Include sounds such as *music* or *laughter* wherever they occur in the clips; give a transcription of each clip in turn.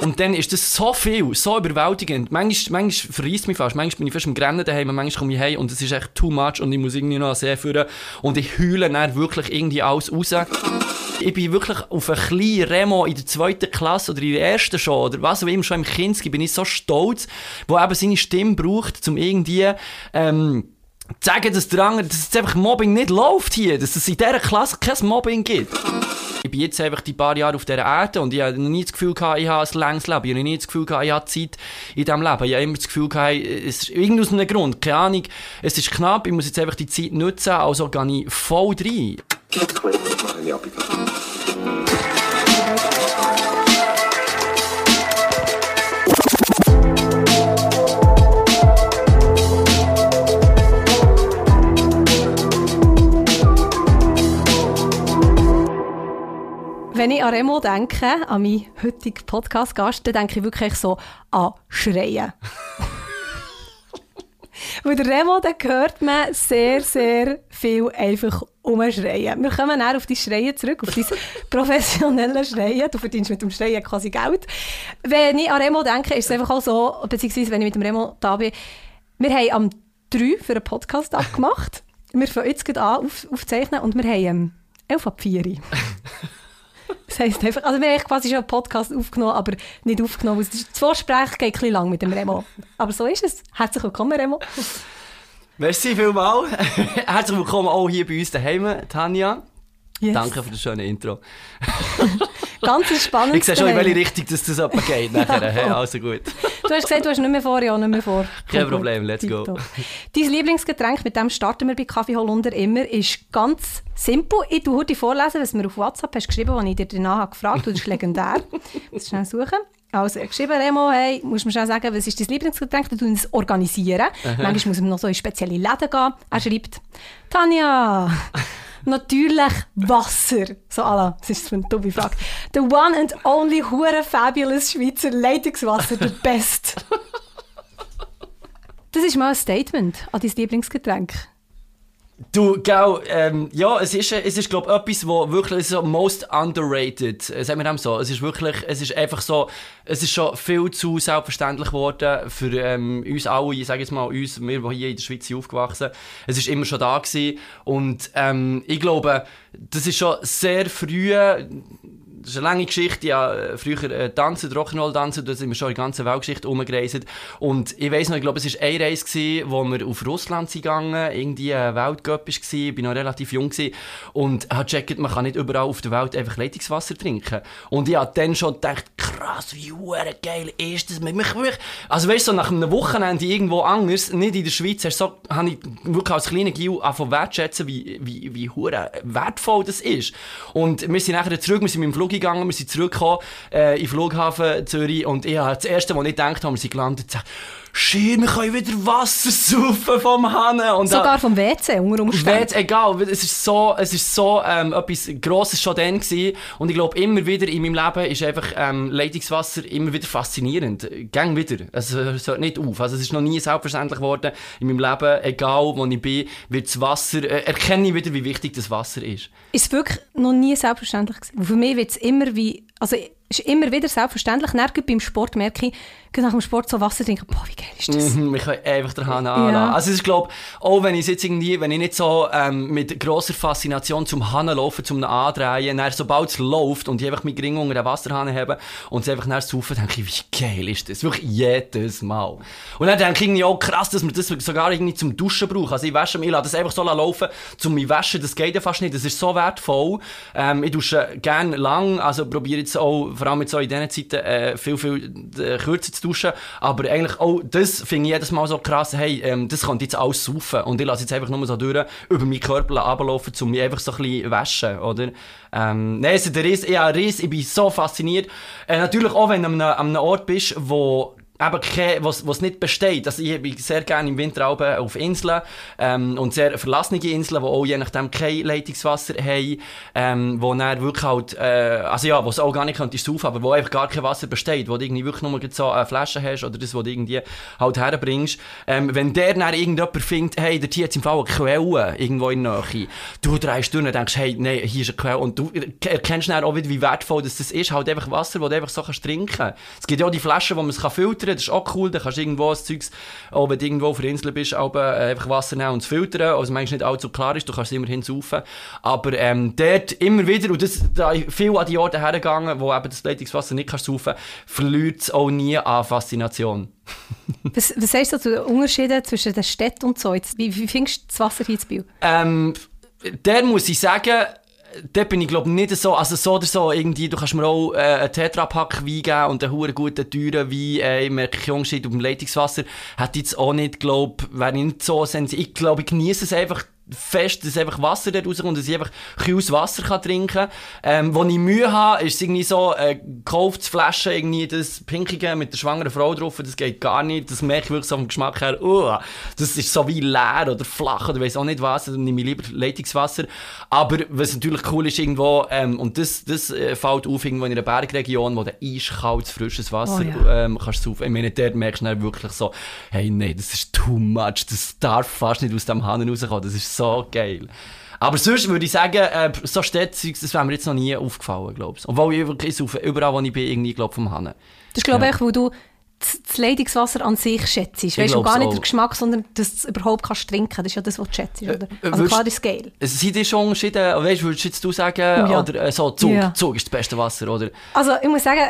Und dann ist das so viel, so überwältigend. Manchmal, manchmal verreist mich fast. Manchmal bin ich fast im Grennen daheim, manchmal komme ich heim und es ist echt too much und ich muss irgendwie noch sehr führen. Und ich heule dann wirklich irgendwie alles raus. Ich bin wirklich auf einen kleinen Remo in der zweiten Klasse oder in der ersten schon, oder was auch immer, schon im Kinski, bin ich so stolz, wo eben seine Stimme braucht, um irgendwie, ähm, zu sagen, dass der andere, dass es einfach Mobbing nicht läuft hier, dass es in dieser Klasse kein Mobbing gibt. Ich bin jetzt einfach die paar Jahre auf dieser Erde und ich habe noch nie das Gefühl gehabt, ich habe ein langes Leben. Ich habe noch nie das Gefühl gehabt, ich habe Zeit in diesem Leben. Ich habe immer das Gefühl gehabt, es ist irgendwie aus einem Grund, keine Ahnung, es ist knapp, ich muss jetzt einfach die Zeit nutzen, also gehe ich voll rein. Wenn ich an Remo denke, an meinen heutigen Podcast-Gast, dann denke ich wirklich so an Schreien. *laughs* Weil der Remo, da hört man sehr, sehr viel einfach umschreien. Wir kommen dann auf die Schreien zurück, auf dein professionelle Schreien. Du verdienst mit dem Schreien quasi Geld. Wenn ich an Remo denke, ist es einfach auch so, beziehungsweise wenn ich mit dem Remo da bin, wir haben am 3 für einen Podcast abgemacht. Wir fangen jetzt an auf, aufzeichnen und wir haben 11 ab 4. *laughs* Das heisst einfach, also wir haben quasi schon einen Podcast aufgenommen, aber nicht aufgenommen. Das Vorgespräch geht ein bisschen lang mit dem Remo. Aber so ist es. Herzlich willkommen, Remo. Merci vielmals. *laughs* Herzlich willkommen auch hier bei uns daheim, Tanja. Yes. Danke für das schöne Intro. *laughs* Ganz spannend. Ich sehe schon, in welche Richtung dass das geht nachher. *laughs* Hey, also gut. Du hast gesagt, du hast nicht mehr vor, ja, nicht mehr vor. Kein Problem, let's go. Dein Lieblingsgetränk, mit dem starten wir bei Kaffee Holunder immer, ist ganz simpel. Ich tue heute vorlesen, was mir auf WhatsApp hast geschrieben, was ich dir danach gefragt habe. Das ist legendär. *laughs* muss schnell suchen. Also, geschrieben, Remo, hey, musst mir schnell sagen, was ist dein Lieblingsgetränk? Du tun es organisieren. Aha. Manchmal muss man noch so in spezielle Läden gehen. Er schreibt, Tanja, natürlich Wasser. So, Allah, das ist eine dumme Frage. The one and only hure fabulous Schweizer Leitungswasser, the best. *laughs* Das ist mal ein Statement an dein Lieblingsgetränk. Du, gell, ähm, ja, es ist, es ist glaube ich, etwas, wo wirklich so most underrated, äh, sagen wir das so. Es ist wirklich, es ist einfach so, es ist schon viel zu selbstverständlich geworden für ähm, uns alle, ich sage jetzt mal uns, wir, die hier in der Schweiz sind aufgewachsen Es ist immer schon da gewesen und ähm, ich glaube, das ist schon sehr früh das ist eine lange Geschichte. Ja, äh, früher äh, tanzen, Rock'n'Roll tanzen, da sind wir schon in der ganzen Weltgeschichte umgereist. Und ich weiss noch, ich glaube, es war eine Reise, gewesen, wo wir auf Russland sind gegangen, irgendwie ein Weltcup war, ich war noch relativ jung gewesen, und habe gecheckt, man kann nicht überall auf der Welt einfach Leitungswasser trinken. Und ich habe dann schon gedacht, krass, wie geil ist das? Also weißt du, so nach einem Wochenende irgendwo anders, nicht in der Schweiz, so, habe ich wirklich als kleiner Gil angefangen wertschätzen, wie, wie, wie wertvoll das ist. Und wir sind nachher zurück, wir sind mit dem Flug Flug gegangen, wir sind zurückgekommen äh, in den Flughafen Zürich und ich das erste, was ich gedacht habe, wir sind gelandet, Schier, wir können wieder Wasser *laughs* saufen vom Hannen. Und Sogar vom WC, unter Umständen. WC, egal, es ist so, es ist so ähm, etwas Grosses schon dann gewesen. Und ich glaube, immer wieder in meinem Leben ist einfach ähm, Leitungswasser immer wieder faszinierend. Gang wieder. Also, es hört nicht auf. Also, es ist noch nie selbstverständlich geworden in meinem Leben, egal wo ich bin, wird das Wasser, äh, erkenne ich wieder, wie wichtig das Wasser ist. Ist wirklich noch nie selbstverständlich gewesen? Für mich wird es immer wie, also ist immer wieder selbstverständlich. Dann beim Sport merke ich, nach dem Sport so Wasser trinken, boah, wie geil ist das? Mhm, ich kann einfach den Hahn anlassen. Ja. Also ich glaube, auch wenn ich jetzt irgendwie, wenn ich nicht so ähm, mit grosser Faszination zum Hahn laufe, zum Andrehen, dann sobald es läuft und ich einfach meinen Ring unter den Wasserhahn habe und es einfach nach saufen, denke ich, wie geil ist das? Wirklich jedes Mal. Und dann denke ich irgendwie auch krass, dass man das sogar irgendwie zum Duschen braucht. Also ich wasche mich, ich lasse das einfach so laufen, zum mich waschen, das geht ja fast nicht. Das ist so wertvoll. Ähm, ich dusche gerne lang, also probiere jetzt auch vor allem jetzt auch in diesen Zeiten, äh, viel, viel äh, kürzer zu duschen. Aber eigentlich auch, das finde ich jedes Mal so krass, hey, ähm, das könnte jetzt alles saufen. Und ich lasse jetzt einfach nur so durch, über meinen Körper ablaufen, um mich einfach so ein bisschen waschen, oder? Ähm, nein, also der Riss, ja, Riss, ich bin so fasziniert. Äh, natürlich auch, wenn du an einem, an einem Ort bist, wo eben kein, was, was nicht besteht. Also ich bin sehr gerne im Winter auf Inseln ähm, und sehr verlassene Inseln, die auch je nachdem kein Leitungswasser haben, ähm, wo dann wirklich halt, äh, also ja, wo es auch gar nicht könntest saufen, aber wo einfach gar kein Wasser besteht, wo du irgendwie wirklich nur so eine Flasche hast oder das, was du irgendwie halt herbringst. Ähm, wenn der dann irgendjemand findet, hey, der Tier hat im Fall eine Quelle irgendwo in der Nähe, du drehst durch und denkst, hey, nein, hier ist eine Quelle und du erkennst dann auch wieder, wie wertvoll das, ist, halt einfach Wasser, das du einfach so kannst trinken. Es gibt ja auch die Flaschen, wo man es filtern kann, das ist auch cool, da kannst du irgendwo das Zeugs, auch wenn du irgendwo auf der Insel bist, aber, äh, einfach Wasser nehmen und es filtern, also manchmal nicht allzu klar ist, du kannst es immerhin saufen, aber ähm, dort immer wieder, und das, da viel an die Orte hergegangen, wo eben das Leitungswasser nicht kannst saufen, verliert es auch nie an Faszination. *laughs* was, was sagst du zu den Unterschieden zwischen den Städten und so? Wie, wie findest du das Wasser hier in Biel? Ähm, der muss ich sagen, dort bin ich glaube nicht so, also so oder so, irgendwie, du kannst mir auch äh, einen Tetrapack Wein geben und einen hohen guten, teuren Wein, äh, keinen Unterschied auf dem Leitungswasser, hätte ich jetzt auch nicht, glaube wäre ich nicht so sensibel, ich glaube, ich genieße es einfach fest, dass einfach Wasser dort rauskommt, dass ich einfach kühles Wasser kann trinken kann. Ähm, wo ich Mühe habe, ist es irgendwie so, äh, gekauft Flaschen, irgendwie das Pinkige mit der schwangeren Frau drauf, das geht gar nicht. Das merke ich wirklich so vom Geschmack her, uh, das ist so wie leer oder flach oder weiß auch nicht was, dann nehme ich lieber Leitungswasser. Aber was natürlich cool ist irgendwo, ähm, und das, das äh, fällt auf irgendwo in einer Bergregion, wo du eiskaltes, frisches Wasser oh, ja. ähm, kannst saufen. Ich meine, dort merkst du dann wirklich so, hey, nee, das ist too much, das darf fast nicht aus dem Hahn rauskommen, das ist so geil. Aber sonst würde ich sagen, äh, so Städte, das wäre mir jetzt noch nie aufgefallen, glaube ich. Obwohl ich wirklich auf, überall, wo ich bin, irgendwie, glaube vom Hannen. Das glaube ich, ja. weil du das Leitungswasser an sich schätzt. Weißt du, gar nicht den Geschmack, sondern dass du überhaupt kannst trinken. Das ist ja das, was du schätzt, oder? Äh, also klar, das ist geil. Sind die schon Unterschiede? Weißt, würdest jetzt du sagen, oh, ja. oder äh, so, Zug, ja. Zug ist das beste Wasser, oder? Also, ich muss sagen,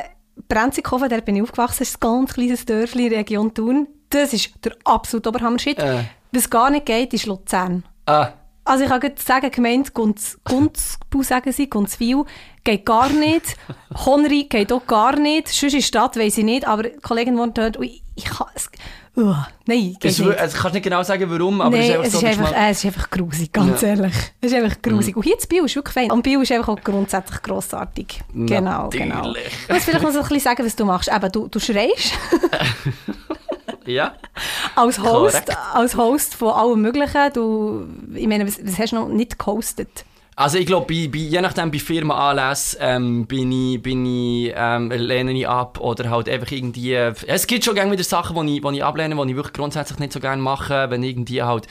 Brenzikofen, da bin ich aufgewachsen, ist ein ganz kleines Dörfli in der Region Thun. Das ist der absolute Oberhammer-Shit. Äh. Was gar nicht geht, ist Luzern. Ah. Also ich kann sagen, gemeint Gunzbau sagen sie, Gunzwil, geht gar nicht. *laughs* Honri geht auch gar nicht. Sonst in Stadt weiss ich nicht, aber die Kollegin wohnt dort ich, ich kann es... Uh, nein, geht es, nicht. Also kannst nicht genau sagen, warum, aber nein, es ist einfach es so... Ist einfach, äh, es ist einfach grusig, ganz ja. ehrlich. Es ist einfach grusig. Mm. Und hier in Biel ist wirklich fein. Und Biel ist einfach auch grundsätzlich grossartig. Genau, Natürlich. genau. Ich muss vielleicht noch so ein bisschen sagen, was du machst. Eben, du, du schreist. *laughs* Ja. als Host, als Host von allem Möglichen. Du, ich meine, was, was hast du noch nicht gehostet? Also ich glaube, bei, bei, je nachdem bei Firmenanlässen ähm, bin ich, bin ich, ähm, lehne ich ab oder halt einfach irgendwie... Äh, es gibt schon gerne wieder Sachen, die ich, ich ablehne, die ich wirklich grundsätzlich nicht so gerne mache, wenn irgendwie halt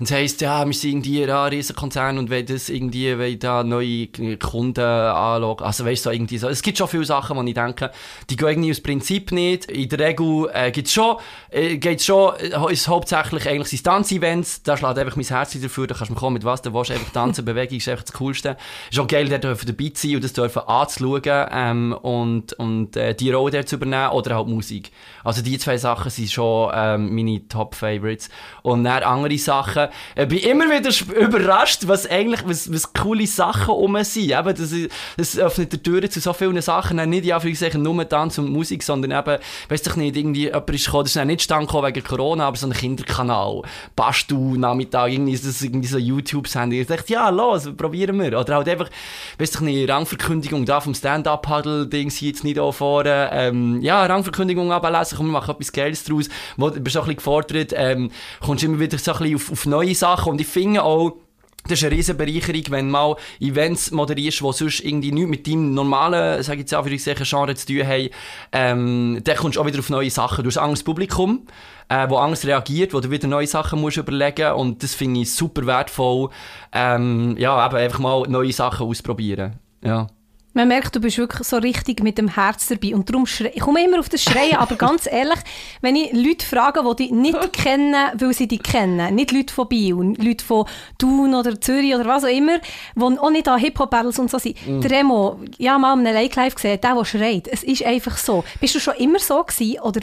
und es heisst, ja, wir sind irgendwie ein Riesenkonzern und wollen das irgendwie, wollen da neue Kunden anschauen. Also weißt du, so irgendwie so. Es gibt schon viele Sachen, wo ich denke, die gehen irgendwie aus Prinzip nicht. In der Regel äh, gibt's schon, äh, geht's schon, äh, ist hauptsächlich eigentlich Tanzevents. Da schlägt einfach mein Herz dafür, da kannst du kommen mit was du willst. Einfach tanzen, *laughs* Bewegung ist einfach das Coolste. Ist auch geil, da dürfen dabei sein und das dürfen anzuschauen ähm, und, und äh, die Rolle dort zu übernehmen oder halt Musik. Also die zwei Sachen sind schon ähm, meine Top-Favorites. Und dann andere Sachen, ich bin immer wieder überrascht, was eigentlich, was, was coole Sachen um sind. Eben, das, das öffnet die Türen zu so vielen Sachen. Nicht ja, nur Tanz und Musik, sondern eben, weiss ich nicht, irgendwie, jemand ist gekommen, das ist nicht stand wegen Corona, aber so ein Kinderkanal. Bastu, Nachmittag, irgendwie, ist das irgendwie so YouTube-Sender. Ich dachte, ja, los, probieren wir. Oder halt einfach, weiss ich nicht, Rangverkündigung da vom Stand-Up-Paddle-Ding hier jetzt nicht auch vorne. Ähm, ja, Rangverkündigung ablesen, komm, wir machen etwas Geiles draus. Du bist auch ein bisschen gefordert, ähm, kommst immer wieder so ein bisschen auf, auf neue neue Sachen und ich finde auch, das ist eine riesen Bereicherung, wenn du mal Events moderierst, die sonst irgendwie nichts mit deinem normalen, sage ich jetzt einfach, Genre zu tun haben, ähm, dann kommst du auch wieder auf neue Sachen. Du hast ein anderes Publikum, äh, wo anders reagiert, wo du wieder neue Sachen musst überlegen und das finde ich super wertvoll, ähm, ja, eben einfach mal neue Sachen ausprobieren, ja. Man merkt, du bist wirklich so richtig mit dem Herz dabei. Und darum schreie ich komme immer auf das Schreien, aber ganz *laughs* ehrlich, wenn ich Leute frage, die dich nicht *laughs* kennen, weil sie dich kennen, nicht Leute von Biel, Leute von Thun oder Zürich oder was auch immer, die auch nicht an Hip-Hop-Battles und so sind. Mm. Remo, ja, mal in einem Like-Live gesehen, der, der schreit. Es ist einfach so. Bist du schon immer so gewesen oder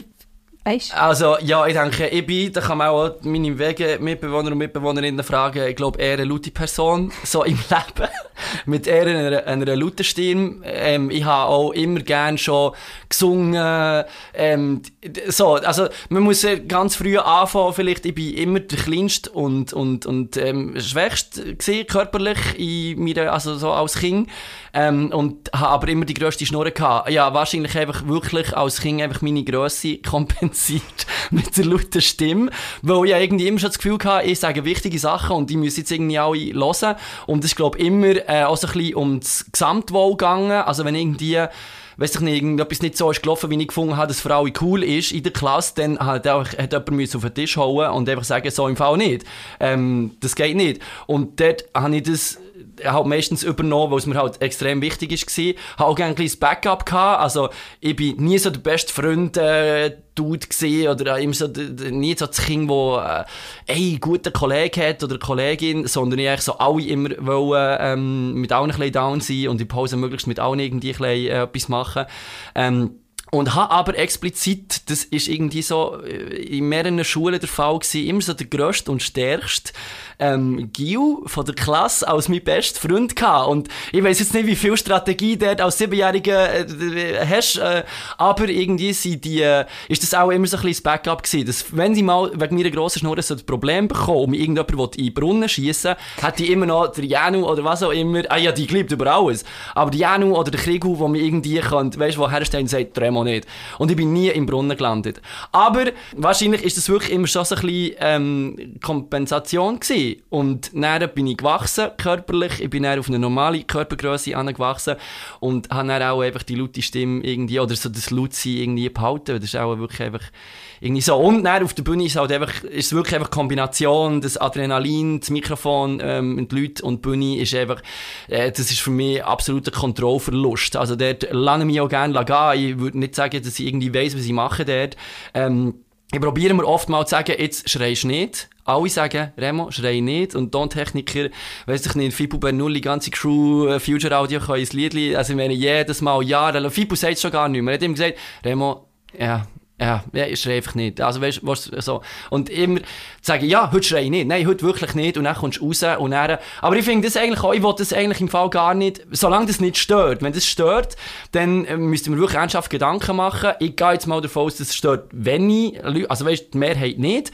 weißt Also, ja, ich denke, ich bin, da kann man auch meine Wege Mitbewohner und Mitbewohnerinnen fragen, ich glaube, eher eine laute Person, so im *laughs* Leben. mit eher einer, einer lauten Stimme. Ähm, ich habe auch immer gern schon gesungen. Ähm, so, also man muss ganz früh anfangen. Vielleicht ich bin immer der kleinste und und und ähm, schwächste gesehen körperlich in meiner, also so als Kind. Ähm, und habe aber immer die grösste Schnurre gehabt. Ja, wahrscheinlich einfach wirklich als Kind einfach meine Größe *laughs* kompensiert mit der lauten Stimme, weil ich irgendwie immer schon das Gefühl hatte, ich sage wichtige Sachen und die müssen jetzt irgendwie alle hören. Und es ist, glaube ich, immer äh, auch so ein bisschen um das Gesamtwohl gegangen. Also wenn irgendwie weiss ich nicht, irgendetwas nicht so ist gelaufen, wie ich gefunden habe, dass Frau cool ist in der Klasse, dann hat, auch, hat jemand auf den Tisch hauen und einfach sagen, so im Fall nicht. Ähm, das geht nicht. Und dort habe ich das halt meistens übernommen, weil es mir halt extrem wichtig war. Ich hatte auch gerne ein kleines Backup gehabt. Also, ich bin nie so der beste Freund, äh, Dude gesehen oder immer so, nie so das Kind, das äh, einen guten Kollegen hat oder Kollegin, sondern ich so alle immer wollen, ähm, mit allen ein bisschen down sein und in Pause möglichst mit allen irgendwie ein bisschen, äh, etwas machen. Ähm, und habe aber explizit, das ist irgendwie so äh, in mehreren Schulen der Fall gewesen, immer so der grösste und stärkste ähm, Gil von der Klasse als mein bester Freund gehabt. Und ich weiß jetzt nicht, wie viel Strategie dort als Siebenjähriger äh, hast, äh, aber irgendwie sind die, äh, ist das auch immer so ein bisschen das Backup gewesen, dass wenn sie mal wegen meiner grossen Schnur so ein Problem bekommen und irgendjemand in den Brunnen schießen, hat die immer noch der Janu oder was auch immer, ah ja, die liebt über alles, aber der Janu oder der Krigu, wo mir irgendwie weißt du, wo herstellen, sagt, Remo nicht. Und ich bin nie im Brunnen gelandet. Aber wahrscheinlich ist das wirklich immer schon so ein bisschen ähm, Kompensation gewesen. Und dann bin ich gewachsen, körperlich. Ich bin dann auf eine normale Körpergröße angewachsen und habe dann auch einfach die laute Stimme irgendwie, oder so das Lautsein irgendwie behalten. Das ist auch wirklich einfach irgendwie so. Und dann auf der Bühne ist, halt einfach, ist es wirklich einfach Kombination, das Adrenalin, das Mikrofon ähm, die Leute und die Bühne ist einfach, äh, das ist für mich absoluter Kontrollverlust. Also dort lange mich auch gerne gehen. Ich würde nicht sagen, dass ich irgendwie weiss, was ich mache dort. Ähm, ich probiere mir oft mal zu sagen, jetzt schreist du nicht. Alle sagen, Remo, schrei nicht. Und Tontechniker, weiss ich nicht, Fibu Bernoulli, ganze Crew, äh, Future Audio können ein Lied, also ich meine, jedes Mal, ja, Fibu sagt es schon gar nicht mehr. Er hat ihm gesagt, Remo, ja, ja, ja, ich schreie einfach nicht. Also, weißt du, so. Und immer sagen, ja, heute schreie ich nicht. Nein, heute wirklich nicht. Und dann kommst du raus und dann, aber ich finde das eigentlich auch, ich will das eigentlich im Fall gar nicht, solange das nicht stört. Wenn das stört, dann äh, müssten wir wirklich ernsthaft Gedanken machen. Ich gehe jetzt mal davon aus, dass es stört wenig Leute, also weißt die Mehrheit nicht.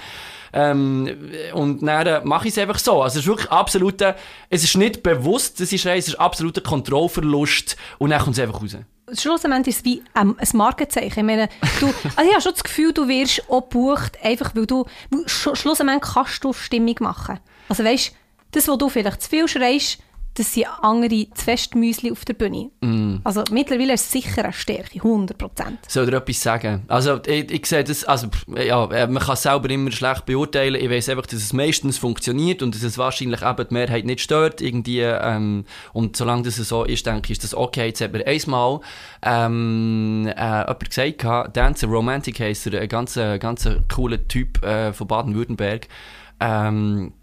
Ähm, und dann mache ich es einfach so. Also es ist wirklich absoluter, es ist nicht bewusst, dass ich schreie, es ist absoluter Kontrollverlust und dann kommt es einfach raus schlussendlich ist es wie ähm, ein Markenzeichen. Ich meine, du, *laughs* also ich habe schon das Gefühl, du wirst auch gebucht, einfach weil du, schlussendlich kannst du Stimmung machen. Also weißt, das, was du vielleicht zu viel schreist, das sind andere zu fest Müsli auf der Bühne. Mm. Also mittlerweile ist es sicher eine Stärke, 100%. Soll dir etwas sagen? Also ich, ich sehe das, also ja, äh, man kann es selber immer schlecht beurteilen. Ich weiß einfach, dass es meistens funktioniert und dass es wahrscheinlich eben die Mehrheit nicht stört irgendwie. Ähm, und solange das so ist, denke ich, ist das okay. Jetzt hat mir einmal ähm, äh, jemand gesagt, Dancer Romantic heisst er, ein ganz, ganz cooler Typ äh, von Baden-Württemberg. Ähm,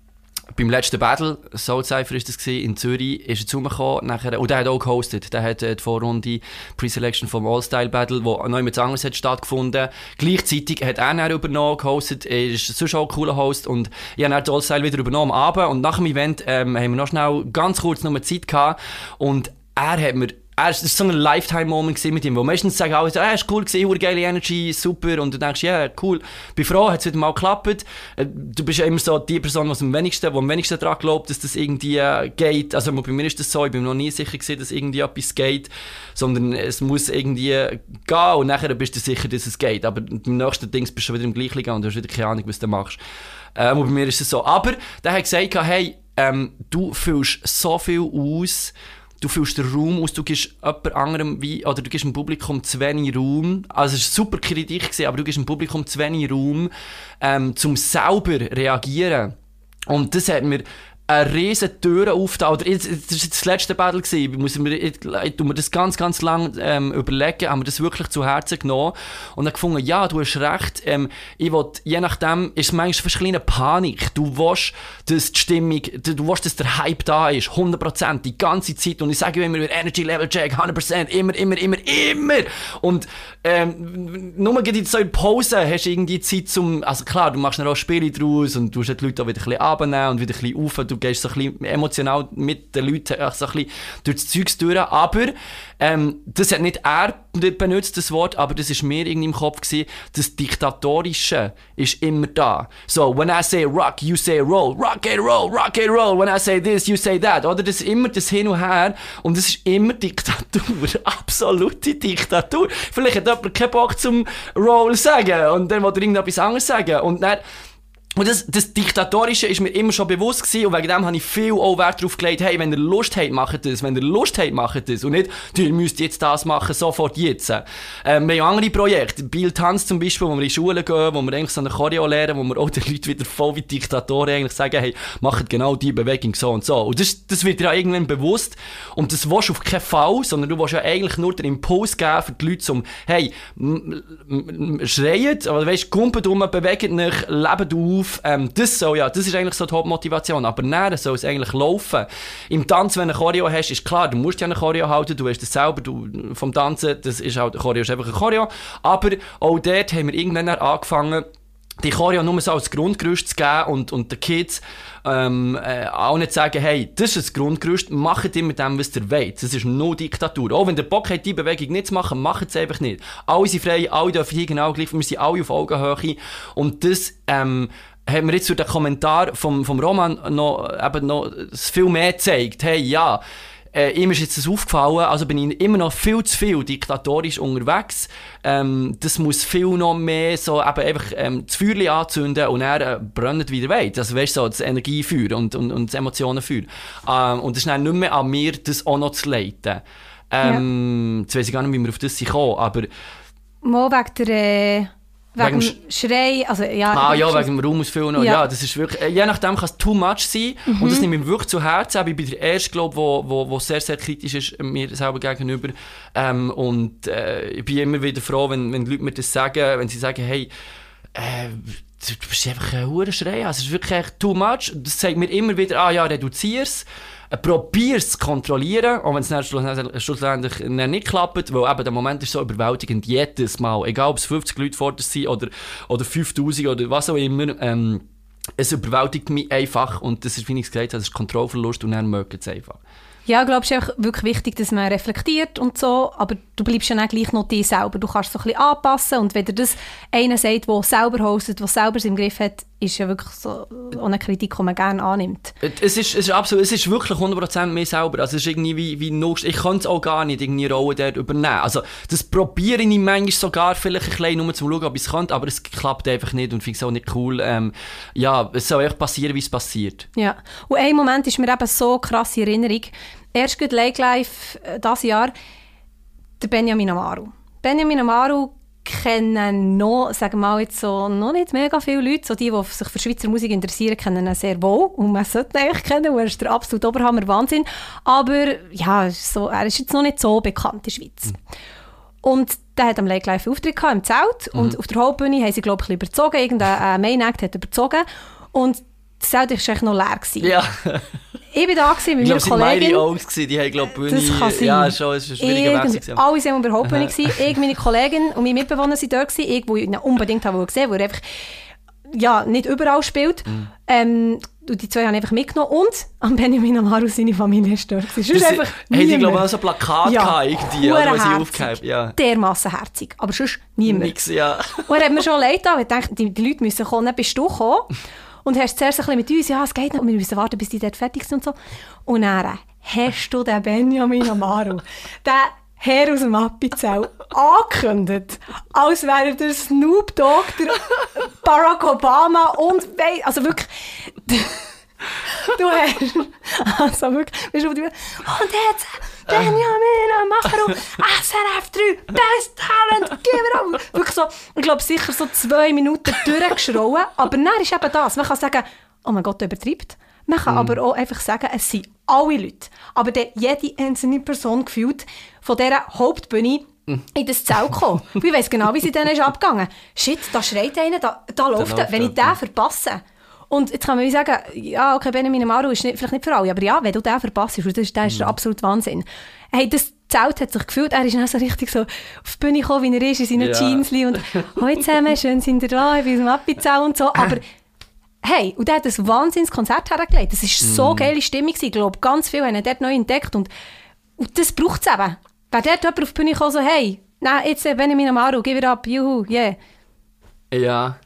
beim letzten Battle, Soul Cypher ist das gewesen, in Zürich, ist er zu mir gekommen, nachher, und der hat auch gehostet, der hat äh, die Vorrunde Pre-Selection vom All-Style Battle, wo neu mit anderes hat stattgefunden. Gleichzeitig hat er dann übernommen, gehostet, er ist sonst auch ein cooler Host und ich habe dann die All-Style wieder übernommen am Abend und nach dem Event ähm, haben wir noch schnell ganz kurz noch Zeit gehabt und er hat mir er, es war so ein Lifetime-Moment mit ihm, wo meistens sagen alle, ah, ist cool gewesen, geile Energy, super, und du denkst, ja, yeah, cool. Bei Frau hat es wieder mal geklappt. Äh, du bist ja immer so die Person, die am wenigsten, am wenigsten daran glaubt, dass das irgendwie äh, geht. Also bei mir ist das so, ich bin noch nie sicher gewesen, dass irgendwie etwas geht, sondern es muss irgendwie gehen und nachher bist du sicher, dass es geht. Aber beim nächsten Dings bist du wieder im gleichen und du hast wieder keine Ahnung, was du machst. Ähm, bei mir ist es so. Aber der hat gesagt, hey, ähm, du fühlst so viel aus, du fühlst den Raum aus, du gibst jemand anderem wie, oder du gibst dem Publikum zu wenig Raum. Also es war super Kritik, gewesen, aber du gibst dem Publikum zu wenig Raum, ähm, zum selber reagieren. Und das hat mir eine riesen Tür. Oder das war das letzte Battle. Gewesen. Muss mir, ich, ich, mir das ganz, ganz lang ähm, überlegen, haben wir das wirklich zu Herzen genommen und dann gefunden, ja, du hast recht. Ähm, ich will, je nachdem, ist es manchmal fast eine Panik. Du willst, dass die Stimmung, du willst, dass der Hype da ist, 100%, die ganze Zeit. Und ich sage immer wieder, Energy Level Check, 100%, immer, immer, immer, immer. Und ähm, nur in so in Pause hast du irgendwie Zeit zum, also klar, du machst dann auch Spiele draus und du hast die Leute auch wieder ein bisschen abnehmen und wieder ein bisschen auf. Du gehst so ein bisschen emotional mit den Leuten so ein bisschen durch das Zeugs durch, aber ähm, das hat nicht er benutzt, das Wort, aber das ist mir irgendwie im Kopf gewesen, das Diktatorische ist immer da. So, when I say rock, you say roll, rock and roll, rock and roll, when I say this, you say that, oder? Das ist immer das Hin und Her und das ist immer Diktatur, *laughs* absolute Diktatur. Vielleicht hat jemand keinen Bock zum Roll sagen und dann will er irgendetwas anderes sagen. Und dann und das, das Diktatorische ist mir immer schon bewusst gewesen und wegen dem habe ich viel auch Wert darauf gelegt, hey, wenn ihr Lust habt, macht das, wenn ihr Lust habt, macht das und nicht, ihr müsst jetzt das machen, sofort jetzt. Ähm, wir haben andere Projekte, Biel Tanz zum Beispiel, wo wir in die Schule gehen, wo wir eigentlich so eine Choreo lernen, wo wir auch den Leuten wieder voll wie Diktatoren eigentlich sagen, hey, macht genau die Bewegung so und so. Und das, das wird dir ja irgendwann bewusst und das willst du auf keinen Fall, sondern du willst ja eigentlich nur den Impuls geben für die Leute, um, hey, schreit, aber weißt, kumpelt um, bewegt dich, lebt auf, ähm, das soll ja, das ist eigentlich so die Hauptmotivation. Aber näher soll es eigentlich laufen. Im Tanz, wenn du eine Choreo hast, ist klar, du musst ja eine Choreo halten, du weißt das selber, du, vom Tanzen, das ist halt, Choreo ist einfach ein Choreo. Aber auch dort haben wir irgendwann angefangen, die Choreo nur so als Grundgerüst zu geben und, und den Kids ähm, äh, auch nicht sagen, hey, das ist das Grundgerüst, macht ihr mit dem, was ihr wollt. Das ist nur Diktatur. Auch wenn der Bock hat, die Bewegung nicht zu machen, macht es einfach nicht. Alle sind frei, alle dürfen hier genau gleich, wir sind alle auf Augenhöhe und das ähm, hat mir jetzt durch den Kommentar vom, vom Roman noch, eben noch viel mehr gezeigt. Hey, ja, äh, ihm ist jetzt das aufgefallen, also bin ich immer noch viel zu viel diktatorisch unterwegs. Ähm, das muss viel noch mehr so eben einfach ähm, das Feuerchen anzünden und er äh, brennt wieder weit. Also weißt du, so das Energiefeuer und, und, und das Emotionenfeuer. Ähm, und es ist dann nicht mehr an mir, das auch noch zu leiten. Ähm, ja. Jetzt weiß ich gar nicht, wie wir auf das kommen, aber... Mal wegen der... Äh Wegen, wegen Schrei, also ja. Ah ja, wegen dem ausfüllen. Ja. ja, das ist wirklich, äh, je nachdem kann es too much sein. Mhm. Und das ich mir wirklich zu Herzen. Ich bin der Erste, glaube wo, wo, wo sehr, sehr kritisch ist mir selber gegenüber. Ähm, und äh, ich bin immer wieder froh, wenn, wenn die Leute mir das sagen, wenn sie sagen, hey, äh, du bist einfach ein hoher Schrei. Also, es ist wirklich too much. Das zeigt mir immer wieder, ah ja, reduziere es äh, probier es zu kontrollieren, auch wenn es dann schlussendlich nicht klappt, weil eben der Moment ist so überwältigend jedes Mal, egal ob es 50 Leute vor dir sind oder, oder 5000 oder was auch immer, ähm, es überwältigt mich einfach und das ist, wie ich es gesagt habe, das ist Kontrollverlust und dann mögt es einfach. Ja, ich glaube, es ist wirklich wichtig, dass man reflektiert und so, aber du bleibst ja dann gleich noch dir selber. Du kannst so ein bisschen anpassen und wenn dir das einer sagt, der selber hostet, der selber es im Griff hat, ist ja wirklich so eine Kritik, die man gerne annimmt. Es ist, es ist absolut, es ist wirklich 100% mehr selber. Also es ist irgendwie wie, wie noch, ich kann es auch gar nicht irgendwie Rolle dort übernehmen. Also das probiere ich manchmal sogar vielleicht ein bisschen, nur zum schauen, ob ich es kann, aber es klappt einfach nicht und finde es auch nicht cool. Ähm, ja, es soll echt passieren, wie es passiert. Ja, und ein Moment ist mir eben so krass in Erinnerung. Erst gut Lake Life äh, dieses Jahr, der Benjamin Amaru. Benjamin Amaru kennen noch, sagen wir mal jetzt so, noch nicht mega viele Leute, so die, die sich für Schweizer Musik interessieren, kennen ihn sehr wohl und man sollte ihn eigentlich kennen, weil er ist der absolute Oberhammer Wahnsinn, aber ja, so, er ist jetzt noch nicht so bekannt in der Schweiz. Mhm. Und der hat am Lake Live Auftritt gehabt, im Zelt mhm. und auf der Hauptbühne haben sie glaube ich überzogen, irgendein äh, Main Act hat überzogen und das Zelt war eigentlich noch leer. Gewesen. Ja. Ich war da mit meiner Kollegin. Ich glaube, es waren die haben, glaube ich, Das kann sein. Ja, schon, es war ein schwieriger Weg. Alle waren überhaupt nicht. Ich, meine Kollegin und meine Mitbewohner waren dort. Ich, wo ich ihn unbedingt habe gesehen weil er einfach ja, nicht überall spielt. Mhm. Ähm, und die zwei haben einfach mitgenommen und an Benjamin Amaru seine Familie ist dort. Das ist einfach Haben die, glaube ich, auch so ein Plakat ja, irgendwie, oder, was sie aufgehabt ja. Dermassen herzig. Aber sonst niemand. Nix, ja. Und er hat mir schon leid getan, ich dachte, die, die Leute müssen kommen, bist du gekommen. *laughs* Und hast zuerst ein bisschen mit uns, ja, es geht noch, wir müssen warten, bis die dort fertig sind und so. Und dann hast du den Benjamin Amaru, *laughs* den Herr aus dem Appenzell, angekündigt, als wäre der Snoop Dogg, der Barack Obama und, also wirklich... *laughs* du hast, also wirklich, bist du auf die und jetzt Benjamin Amaru, SRF 3, Best Talent, give it up. Wirklich so, ich glaube sicher so zwei Minuten durchgeschrauen, aber dann ist eben das, man kann sagen, oh mein Gott, übertreibt. Man kann mm. aber auch einfach sagen, es sind alle Leute, aber jede einzelne Person gefühlt von dieser Hauptbühne mhm. in das Zelt gekommen. *laughs* ich weiss genau, wie sie dann ist abgegangen. Shit, da schreit einer, da, da läuft er. Wenn ich den verpasse, und jetzt kann man sagen, ja, okay, Benjamin Maru ist nicht, vielleicht nicht für alle, aber ja, wenn du den verpasst, das ist, das ist mhm. absolut Wahnsinn. Hey, das Zelt hat sich gefühlt, er ist dann so richtig so auf die Bühne gekommen, wie er ist, in seinen ja. Jeans und «Hallo zusammen, schön sind ihr da, ich bin aus dem Appenzell» und so, aber Hey, und der hat ein Wahnsinnskonzert hergelegt. Das war so mm. geile Stimmung. Ich glaube, ganz viele haben ihn dort neu entdeckt. Und, und das braucht es eben. Wenn dort jemand auf die Bühne kommt, so, hey, nein, jetzt äh, Benjamin Amaru, give it up, juhu, yeah. Ja.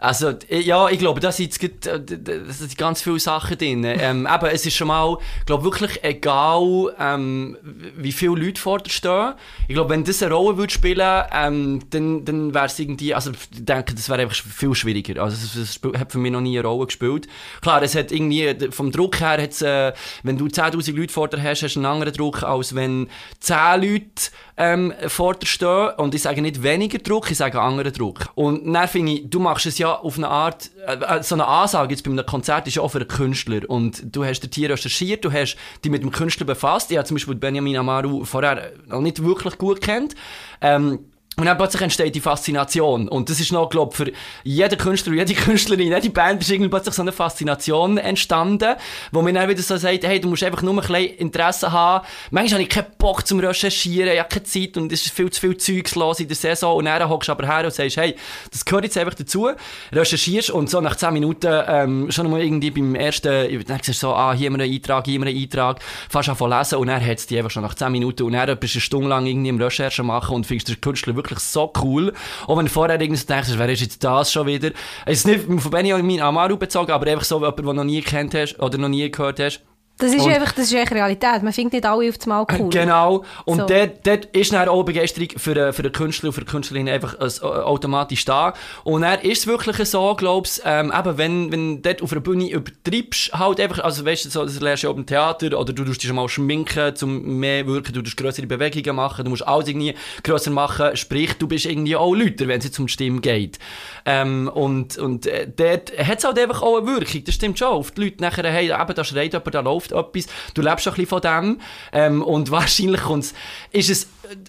Also, ja, ich glaube, da sind, äh, da sind ganz viele Sachen drin. *laughs* ähm, eben, es ist schon mal, glaube wirklich egal, ähm, wie viele Leute vor dir stehen. Ich glaube, wenn das eine Rolle würde spielen ähm, dann, dann wäre es irgendwie, also ich denke, das wäre einfach viel schwieriger. Also, es, hat für mich noch nie eine Rolle gespielt. Klar, es hat irgendwie, vom Druck her, hat's, äh, wenn du 10'000 Leute vor dir hast, hast du einen anderen Druck, als wenn 10 Leute ähm, vor dir stehen. Und ich sage nicht weniger Druck, ich sage anderen Druck. Und dann finde ich, du machst es ja auf eine Art, äh, äh, so eine Ansage jetzt bei einem Konzert ist ja auch für einen Künstler. Und du hast den Tier recherchiert, du hast dich mit dem Künstler befasst. Ich habe zum Beispiel Benjamin Amaru vorher noch nicht wirklich gut kennt. Ähm, und dann plötzlich entsteht die Faszination. Und das ist noch, glaube für jeden Künstler und jede *laughs* Künstlerin, jede Band ist irgendwie plötzlich so eine Faszination entstanden, wo man dann wieder so sagt, hey, du musst einfach nur ein bisschen Interesse haben. Manchmal habe ich keinen Bock zum Recherchieren, ich habe keine Zeit und es ist viel zu viel Zeugs los in der Saison. Und dann hockst du aber her und sagst, hey, das gehört jetzt einfach dazu. Recherchierst und so nach 10 Minuten ähm, schon mal irgendwie beim ersten, dann siehst du so, ah, hier haben wir einen Eintrag, hier haben wir einen Eintrag, fast an lesen und dann hat es die einfach schon nach 10 Minuten und dann bist du eine Stunde lang irgendwie im Recherche machen und findest den Künstler wirklich so cool. Auch wenn du vorher irgendwie denkst, wer ist jetzt das schon wieder? Es ist nicht von Benjamin Amaru bezogen, aber einfach so jemand, den du noch nie kennt hast oder noch nie gehört hast. Das ist, einfach, das ist einfach Realität. Man findet nicht alle auf das Mal cool. *clears throat* Genau. Und so. dort, dort ist dann auch Begeisterung für, äh, für den Künstler und für die Künstlerin einfach äh, automatisch da. Und dann ist es wirklich so, glaubst ähm, eben, wenn, wenn du dort auf einer Bühne übertreibst, halt einfach, also weißt du, so, das lernst du ja auch im Theater, oder du tust dich schon mal schminken, um mehr wirken, du musst größere Bewegungen machen, du musst alles irgendwie grösser machen, sprich, du bist irgendwie auch lauter, wenn es jetzt um die Stimme geht. Ähm, und, und äh, dort hat es halt einfach auch eine Wirkung, das stimmt schon. Auf die Leute nachher, hey, eben, da schreit jemand, da läuft etwas, du lebst ein bisschen von dem. Ähm, und *laughs* wahrscheinlich kommt's, ist es,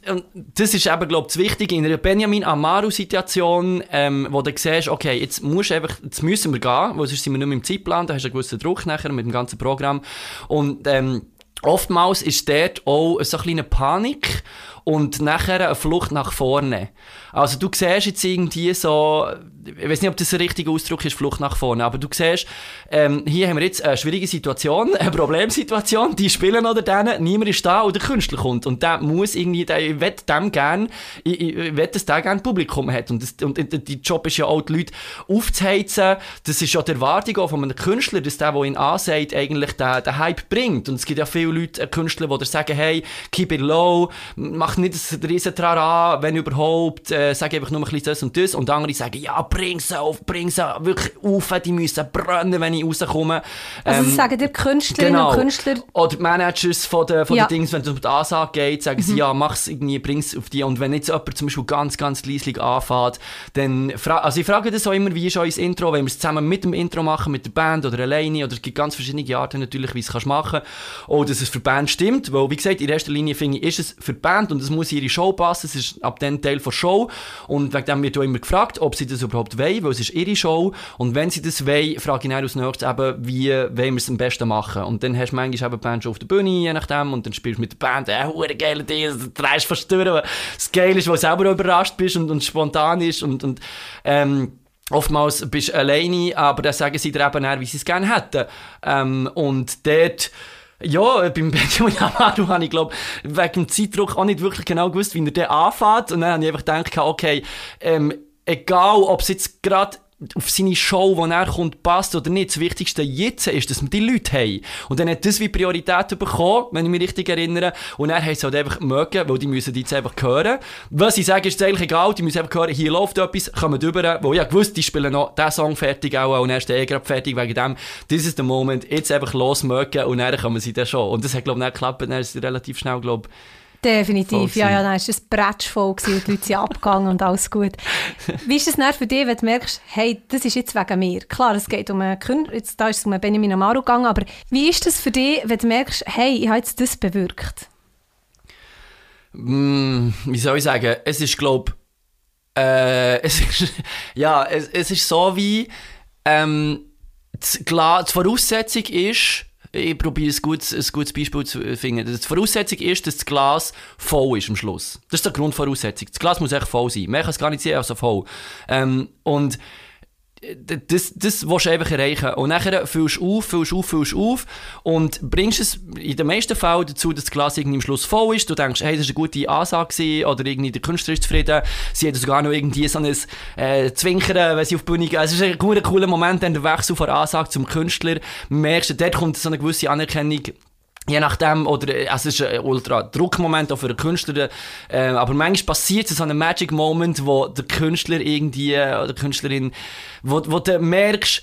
äh, das ist eben, glaube ich, das Wichtige in einer Benjamin Amaru-Situation, ähm, wo du siehst, okay, jetzt, musst einfach, jetzt müssen wir gehen, weil sonst sind wir nicht mehr im Zeitplan, da hast du einen gewissen Druck nachher mit dem ganzen Programm. Und ähm, oftmals ist dort auch so eine kleine Panik und nachher eine Flucht nach vorne. Also du siehst jetzt irgendwie so, ich weiß nicht, ob das ein richtiger Ausdruck ist, Flucht nach vorne, aber du siehst, ähm, hier haben wir jetzt eine schwierige Situation, *laughs* eine Problemsituation, die spielen oder denen, niemand ist da und der Künstler kommt und der muss irgendwie, der, ich will dem gern, ich, ich, ich will, dass der gerne Publikum hat und, das, und die Job ist ja auch, die Leute aufzuheizen, das ist ja die Erwartung auch von einem Künstler, dass der, der ihn ansagt, eigentlich den, den Hype bringt und es gibt ja viele Leute, Künstler, die sagen, hey, keep it low, mach nicht ein riesen Trara, wenn überhaupt, äh, sag einfach nur ein bisschen das und das und andere sagen, ja, bring sie auf, bring sie wirklich auf, die müssen brennen, wenn ich rauskomme. Also ähm, sagen dir Künstlerinnen genau. und Künstler? Oder die Managers von den, von ja. den Dings, wenn es um die Ansage geht, sagen mhm. sie, ja, mach es irgendwie, bring es auf die. Und wenn jetzt jemand zum Beispiel ganz, ganz leislich anfängt, dann, also ich frage das auch immer, wie ist euer Intro, wenn wir es zusammen mit dem Intro machen, mit der Band oder alleine, oder es gibt ganz verschiedene Arten natürlich, wie es kannst machen. Oder dass es für die Band stimmt, weil, wie gesagt, in erster Linie finde ich, ist es für die Band und es muss ihre Show passen, es ist ab dann Teil der Show. Und wegen dem wird auch immer gefragt, ob sie das überhaupt wollen, weil es ist ihre Show. Und wenn sie das wollen, frage ich dann als nächstes eben, wie wollen wir es am besten machen. Und dann hast du manchmal eben die Band schon auf der Bühne, je nachdem, und dann spielst du mit der Band, äh, hure geile Dinge, du drehst fast durch. Das Geile ist, weil du selber überrascht bist und, und spontan ist und, und ähm, Oftmals bist du alleine, aber dann sagen sie dir eben wie sie es gerne hätten. Ähm, und dort ja, beim *laughs* Benjamin Amaru habe ich, glaube wegen dem Zeitdruck auch nicht wirklich genau gewusst, wie er den anfängt. Und dann habe ich einfach gedacht, okay, ähm, egal, ob es jetzt gerade auf seine Show, die er kommt, passt oder nicht. Das Wichtigste jetzt ist, dass wir die Leute haben. Und dann hat das wie Priorität bekommen, wenn ich mich richtig erinnere. Und er hat es halt einfach mögen, weil die müssen jetzt einfach hören. Was ich sage, ist eigentlich egal, die müssen einfach hören, hier läuft etwas, kommen drüber, wo ich gewusst, die spielen noch diesen Song fertig auch, und er ist eh gerade fertig wegen dem. Das ist der Moment, jetzt einfach los mögen und dann kommen sie dann schon. Und das hat, glaube ich, nicht geklappt, dann ist es relativ schnell, glaube ich, Definitiv, ja, ja, dann war es Bretsch voll und die Leute sind abgegangen und alles gut. *laughs* Wie ist es dann für dich, wenn du merkst, hey, das ist jetzt wegen mir? Klar, es geht um einen Künstler, jetzt, da ist es um Benjamin Amaro gegangen, aber wie ist es für dich, wenn du merkst, hey, ich habe jetzt das bewirkt? Mm, wie soll ich sagen, es ist, glaube äh, *laughs* es ist, ja, es, es ist so wie, ähm, die, die Voraussetzung ist, ich probiere ein gutes, ein gutes Beispiel zu finden. Die Voraussetzung ist, dass das Glas voll ist am Schluss. Das ist die Grundvoraussetzung. Das Glas muss echt voll sein. Mehr kann es gar nicht sein, also voll. Ähm, und das, das willst du einfach erreichen. Und nachher füllst du auf, füllst auf, füllst auf und bringst es in den meisten Fällen dazu, dass das Glas irgendwie am Schluss voll ist. Du denkst, hey, das war eine gute Ansage oder irgendwie der Künstler ist zufrieden. Sie hat sogar noch irgendwie so ein äh, Zwinkern, wenn sie auf die Bühne gehen. Es ist ein cooler, cooler Moment, dann der Wechsel von Ansage zum Künstler. Merkst du, dort kommt so eine gewisse Anerkennung Je nachdem, oder, äh, es ist ein ultra Druckmoment auch für den Künstler, äh, aber manchmal passiert so ein Magic Moment, wo der Künstler irgendwie, äh, oder Künstlerin, wo, wo du merkst,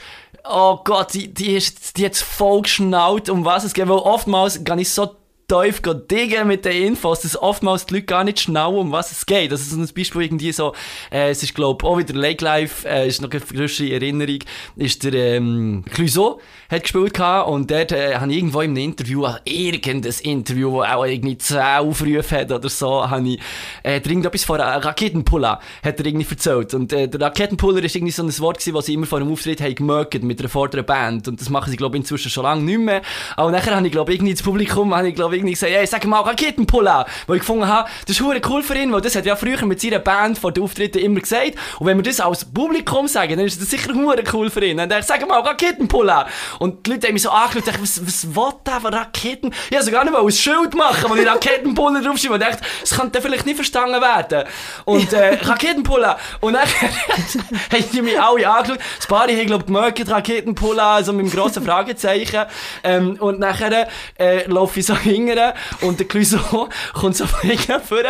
oh Gott, die, die, ist, die hat voll geschnallt, um was es geht, weil oftmals gar nicht so tief diggen mit den Infos, dass oftmals die Leute gar nicht schnell um was es geht. Das ist ein Beispiel irgendwie so, äh, es ist glaube auch wieder Lake Life, äh, ist noch eine größere Erinnerung, ist der ähm, Clouseau hat gespielt gehabt und dort äh, habe ich irgendwo in einem Interview, also irgendein Interview, wo auch irgendwie 10 Aufrufe hat oder so, habe ich, äh, irgendetwas von Raketenpuller hat er irgendwie erzählt. Und äh, der Raketenpuller ist irgendwie so ein Wort gewesen, was sie immer vor einem Auftritt haben gemerkt mit einer vorderen Band. Und das machen sie glaube ich inzwischen schon lange nicht mehr. Aber nachher habe ich glaube irgendwie ins Publikum, habe ich glaube irgendwie gesagt, hey, sag mal Raketenpuller. Weil ich gefunden habe, das ist cool für ihn, weil das hat ja früher mit seiner Band vor den Auftritten immer gesagt. Und wenn wir das als Publikum sagen, dann ist das sicher cool für ihn. Dann dachte ich, sag mal Raketenpuller. Und die Leute haben mich so angeschaut und dachten, was, was will der von Raketen? Ich wollte sogar nicht mal ein Schild machen, wo *laughs* ich Raketenpuller draufschreibe und dachte, das könnte vielleicht nicht verstanden werden. Und äh, *laughs* Raketenpuller. Und dann *laughs* haben die mich alle angeschaut. Das paar haben, glaube ich, gemerkt, Raketenpuller, also mit einem grossen Fragezeichen. Ähm, und nachher äh, laufe ich so hingern und der Clouseau *laughs* kommt so vor,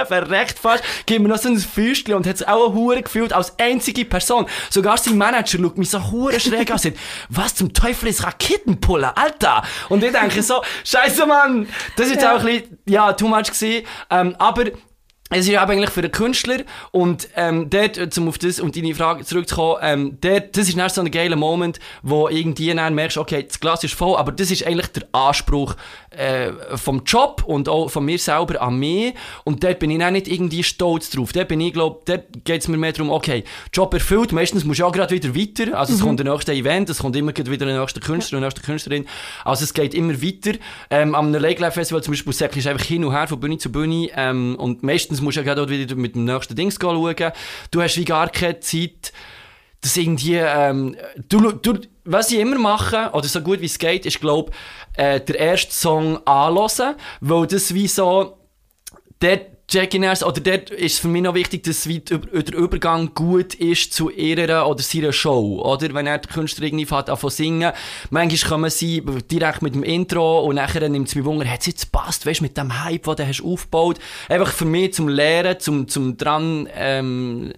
verreckt fast, gibt mir noch so ein Füßchen und hat sich auch Hure gefühlt als einzige Person. Sogar sein Manager schaut mich so hure schräg an und *laughs* was zum Teufel ist Raketen? Raketenpuller, Alter! Und ich denke so, Scheiße, Mann! Das ist jetzt ja. auch ein bisschen, ja, too much gewesen. Ähm, aber es ist eigentlich für den Künstler und ähm, dort, äh, um auf das und deine Frage zurückzukommen, ähm, dort, das ist dann so ein geiler Moment, wo irgendwie dann merkst, okay, das Glas ist voll, aber das ist eigentlich der Anspruch äh, vom Job und auch von mir selber an mich und dort bin ich auch nicht irgendwie stolz drauf. Dort bin ich, glaube dort geht es mir mehr darum, okay, Job erfüllt, meistens muss ich auch gerade wieder weiter, also es mhm. kommt der nächste Event, es kommt immer wieder der nächste Künstler, ja. nächste Künstlerin, also es geht immer weiter. Ähm, am Lake Life Festival zum Beispiel, ist einfach hin und her von Bühne zu Bühne ähm, und meistens meistens musst du ja gerade wieder mit dem nächsten Dings schauen. Du hast wie gar keine Zeit, dass irgendwie, ähm, du, du, was ich immer mache, oder so gut wie es geht, ist, glaube äh, der erste Song anhören, weil das wie so, dort Jackie Nurse, oder dort ist es für mich noch wichtig, dass der Übergang gut ist zu ihrer oder seiner Show, oder? Wenn er der Künstler irgendwie fährt, an singen, manchmal kommen sie direkt mit dem Intro und nachher nimmt es mich Wunder, hat es jetzt passt, weißt du, mit dem Hype, den du hast aufgebaut, einfach für mich zum Lehren, zum, zum dran, ähm,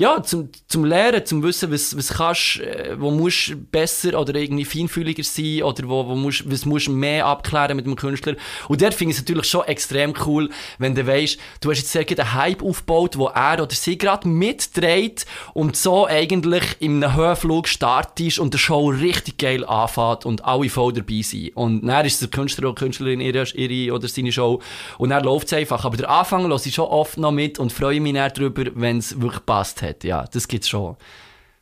ja, zum, zum Lernen, zum Wissen, was, was kannst, äh, wo musst besser oder irgendwie feinfühliger sein oder wo, wo musst, was musst mehr abklären mit dem Künstler. Und dort finde ich es natürlich schon extrem cool, wenn du weißt, du hast jetzt sehr einen Hype aufgebaut, wo er oder sie gerade mitdreht und so eigentlich in einem Höhenflug startest und der Show richtig geil anfängt und alle voll dabei sind. Und dann ist der Künstler oder Künstlerin ihre, ihre oder seine Show und dann läuft es einfach. Aber der Anfang lasse ich schon oft noch mit und freue mich dann darüber, wenn es wirklich passt hat. Ja, das gibt es schon.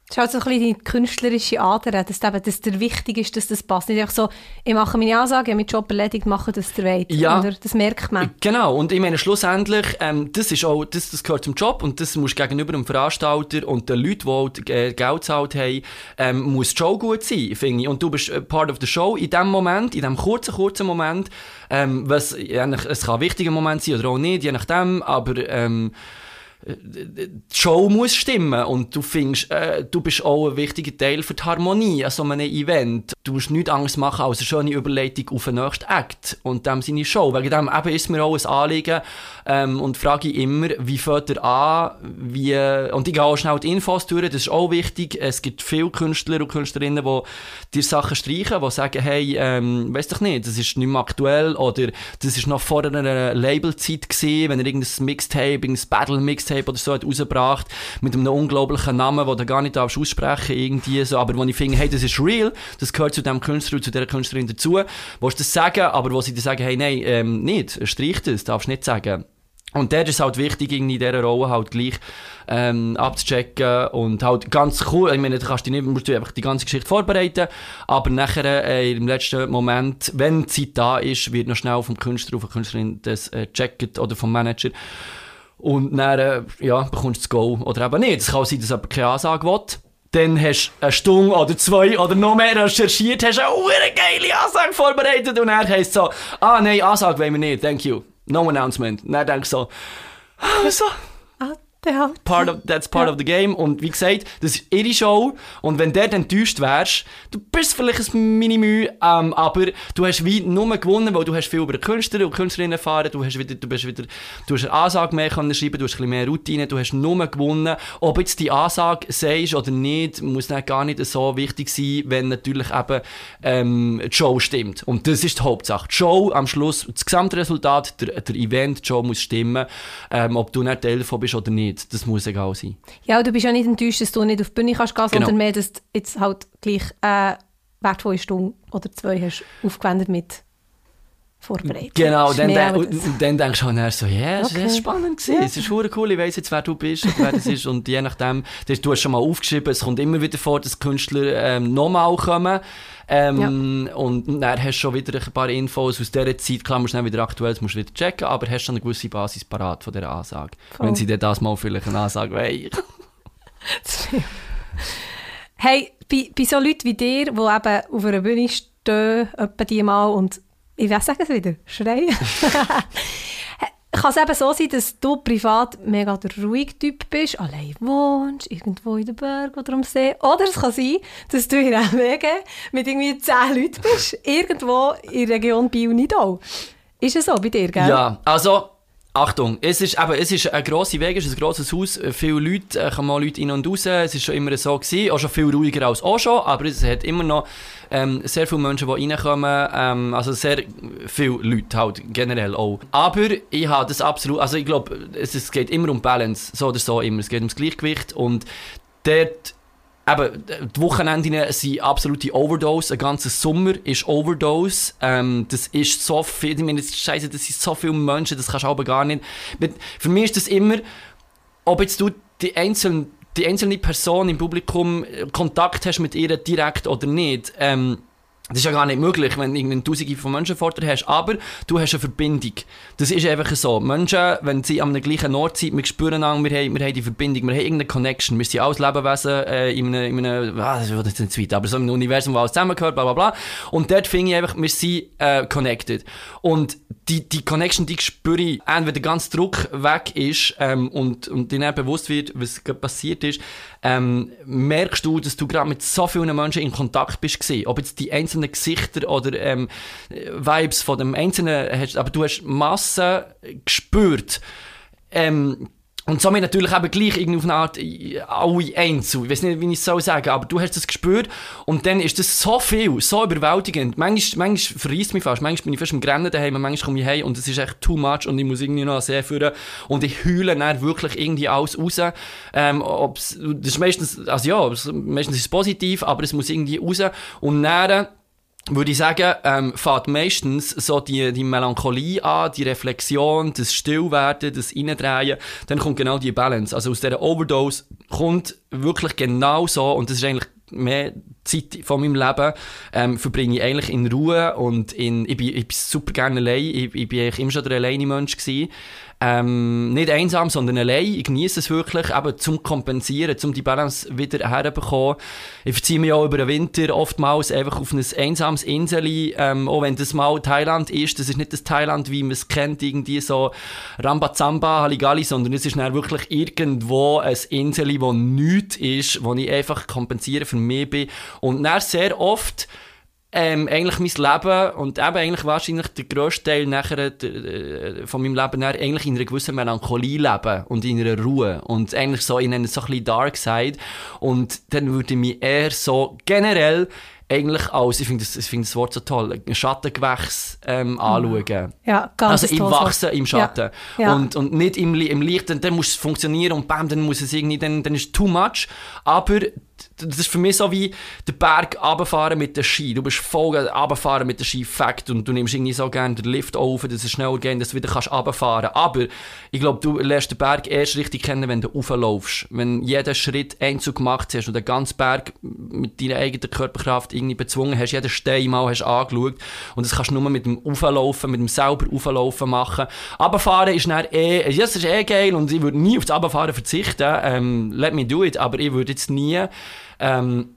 Das ist halt so ein bisschen die künstlerische Ader, dass, eben, dass der wichtig ist, dass das passt. Nicht einfach so, ich mache meine Ansage, ich habe meinen Job erledigt, mache das der Welt. Ja. Oder? Das merkt man. Genau, und ich meine, schlussendlich, ähm, das, ist auch, das, das gehört zum Job und das muss gegenüber dem Veranstalter und den Leuten, die auch äh, Geld gezahlt haben, ähm, muss die Show gut sein, finde ich. Und du bist part of the show in dem Moment, in dem kurzen, kurzen Moment, ähm, was, ja, es kann ein wichtiger Moment sein oder auch nicht, je nachdem, aber ähm, die Show muss stimmen und du findest, äh, du bist auch ein wichtiger Teil für die Harmonie an so einem Event. Du musst nichts anderes machen als eine schöne Überleitung auf den nächsten Act und dem seine Show. Wegen dem eben ist mir auch ein Anliegen ähm, und frage ich immer, wie fährt er an, wie, und ich gehe auch schnell die Infos durch, das ist auch wichtig. Es gibt viele Künstler und Künstlerinnen, die dir Sachen streichen, die sagen, hey, ähm, weiss doch nicht, das ist nicht mehr aktuell oder das ist noch vor einer Labelzeit gesehen, wenn er irgendein Mixtape, irgendein Battle-Mixtape Mixtape oder so hat rausgebracht mit einem unglaublichen Namen, den du gar nicht aussprechen irgendwie so, aber wo ich finde, hey, das ist real, das gehört zu dem Künstler und zu dieser Künstlerin dazu, willst das sagen, aber wo sie dir sagen, hey, nein, ähm, nicht, streich das, darfst nicht sagen. Und der ist halt wichtig, in dieser Rolle halt gleich ähm, abzuchecken und halt ganz cool, ich meine, du kannst dich nicht, musst du einfach die ganze Geschichte vorbereiten, aber nachher äh, im letzten Moment, wenn die Zeit da ist, wird noch schnell vom Künstler der Künstlerin das äh, oder vom Manager und dann, äh, ja, bekommst du das Go oder eben nicht. Es kann auch sein, dass aber keine Ansage will. Dann hast du eine Stunde oder zwei oder noch mehr recherchiert, hast eine geile Ansage vorbereitet und dann heisst so, ah nein, Ansage wollen wir nicht, thank you. No announcement. Und dann denkst so, ah, so, Halt. part of, that's part Ja. of the game. Und wie gesagt, das ist ihre Show. Und wenn der dann enttäuscht wärst, du bist vielleicht ein Minimü, ähm, aber du hast wie nur gewonnen, weil du hast viel über Künstler und Künstlerinnen erfahren, du hast wieder, du bist wieder, du hast eine Ansage mehr können schreiben, du hast ein bisschen mehr Routine, du hast nur gewonnen. Ob jetzt die Ansage sagst oder nicht, muss dann gar nicht so wichtig sein, wenn natürlich eben ähm, die Show stimmt. Und das ist die Hauptsache. Die Show am Schluss, das Gesamtresultat, der, der Event, die Show muss stimmen, ähm, ob du nicht Teil davon bist oder nicht. Das muss egal sein. Ja, du bist ja nicht enttäuscht, dass du nicht auf die Bühne kannst gehen, Genau. sondern mehr, dass du jetzt halt gleich eine wertvolle Stunde oder zwei hast aufgewendet mit Vorbereitung. Genau, dann, dann, dann denkst du halt so, ja, es Okay. ist spannend gewesen, Ja. es ist verdammt cool, ich weiss jetzt, wer du bist und wer das ist und je nachdem, das- du hast schon mal aufgeschrieben, es kommt immer wieder vor, dass Künstler ähm, nochmal kommen ähm, und dann hast du schon wieder ein paar Infos aus dieser Zeit, klar musst du dann wieder aktuell, das musst du wieder checken, aber hast schon eine gewisse Basis parat von dieser Ansage. Voll. Wenn sie dir das mal vielleicht eine Ansage wollen. *laughs* Hey, bei, bei so Leuten wie dir, die eben auf einer Bühne stehen, etwa die mal und ich weiß sagen es wieder, schreien, *laughs* kann es eben so sein, dass du privat mega der ruhige Typ bist, allein wohnst, irgendwo in den Bergen oder am See. Oder es kann sein, dass du in WG mit irgendwie zehn Leuten bist, irgendwo in der Region Biel-Nidau. Ist es so bei dir, gell? Ja, also, Achtung, es ist, eben, es ist ein grosser Weg, es ist ein grosses Haus, viele Leute, äh, kommen Leute rein und raus, es ist schon immer so gewesen, auch schon viel ruhiger als auch schon, aber es hat immer noch ähm, sehr viele Menschen, die reinkommen, ähm, also sehr viele Leute halt, generell auch. Aber ich habe das absolut, also ich glaube, es, es geht immer um Balance, so oder so immer, es geht ums Gleichgewicht und dort Eben, die Wochenenden sind absolute Overdose. Ein ganzer Sommer ist Overdose. Ähm, das ist so viel, ich meine, scheiße, das sind so viele Menschen, das kannst du aber gar nicht. Für mich ist das immer, ob jetzt du die einzelne, die einzelne Person im Publikum äh, Kontakt hast mit ihr direkt oder nicht. Ähm, das ist ja gar nicht möglich, wenn du irgendeine Tausende von Menschen vor dir hast. Aber du hast eine Verbindung. Das ist einfach so. Menschen, wenn sie an der gleichen Ort sind, wir spüren an, wir haben, wir haben die Verbindung, wir haben irgendeine Connection. Wir sind alles Lebewesen äh, in einem, in einem ah, das ist nicht weit, aber so im Universum, wo alles zusammengehört, bla bla bla. Und dort finde ich einfach, wir sind äh, connected. Und die, die Connection, die spüre ich, wenn der ganze Druck weg ist ähm, und, und dir bewusst wird, was gerade passiert ist, ähm, merkst du, dass du gerade mit so vielen Menschen in Kontakt bist gewesen. Ob jetzt die einzelnen Gesichter oder ähm, Vibes von dem Einzelnen hast, aber du hast Massen gespürt. Ähm, und somit natürlich eben gleich irgendwie auf eine Art äh, alle einzeln. Ich weiß nicht, wie ich es soll sagen, aber du hast das gespürt und dann ist das so viel, so überwältigend. Manchmal, manchmal verreisst mich fast, manchmal bin ich fast im Grennen daheim, manchmal komme ich heim und es ist echt too much und ich muss irgendwie noch sehr führen und ich heule dann wirklich irgendwie alles raus. Ähm, ob's, das ist meistens, also ja, meistens ist es positiv, aber es muss irgendwie raus und dann würde ich sagen, ähm, fährt meistens so die, die Melancholie an, die Reflexion, das Stillwerden, das Innendrehen, dann kommt genau die Balance. Also aus dieser Overdose kommt wirklich genau so, und das ist eigentlich mehr Zeit von meinem Leben, ähm, verbringe ich eigentlich in Ruhe und in, ich bin, ich bin super gerne allein, ich, ich bin eigentlich immer schon der alleine Mensch gewesen. Ähm, nicht einsam, sondern allein. Ich genieße es wirklich, eben zum Kompensieren, zum die Balance wieder herbekommen. Ich verziehe mich auch über den Winter oftmals einfach auf ein einsames Inseli, ähm, auch wenn das mal Thailand ist. Das ist nicht das Thailand, wie man es kennt, irgendwie so Rambazamba, Halligalli, sondern es ist dann wirklich irgendwo ein Inseli, wo nichts ist, wo ich einfach kompensieren für mich bin. Und dann sehr oft ähm, eigentlich mein Leben und eben eigentlich wahrscheinlich der grösste Teil nachher äh, von meinem Leben dann eigentlich in einer gewissen Melancholie leben und in einer Ruhe und eigentlich so in einer so ein bisschen Dark Side und dann würde ich mich eher so generell eigentlich als, ich finde das, ich finde das Wort so toll, ein Schattengewächs ähm, anschauen. Ja, ganz Also im. Wachsen, im Schatten. Ja. Ja. Und, und nicht im, im Licht, dann, dann muss es funktionieren und bam, dann muss es irgendwie, dann, dann ist es too much. Aber das ist für mich so wie den Berg runterfahren mit der Ski. Du bist voll runterfahren mit der Ski, Fact. Und du nimmst irgendwie so gerne den Lift auf, dass es schneller geht, dass du wieder kannst runterfahren Aber ich glaube, du lernst den Berg erst richtig kennen, wenn du rauflaufst. Wenn jeder Schritt Einzug gemacht hast und den ganzen Berg mit deiner eigenen Körperkraft irgendwie bezwungen hast, jeden Stein mal hast angeschaut. Und das kannst du nur mit dem Auflaufen, mit dem selber Auflaufen machen. Runterfahren ist dann eh, ja, das ist eh geil und ich würde nie auf das Runterfahren verzichten. Ähm, let me do it. Aber ich würde jetzt nie *clears throat* Ähm,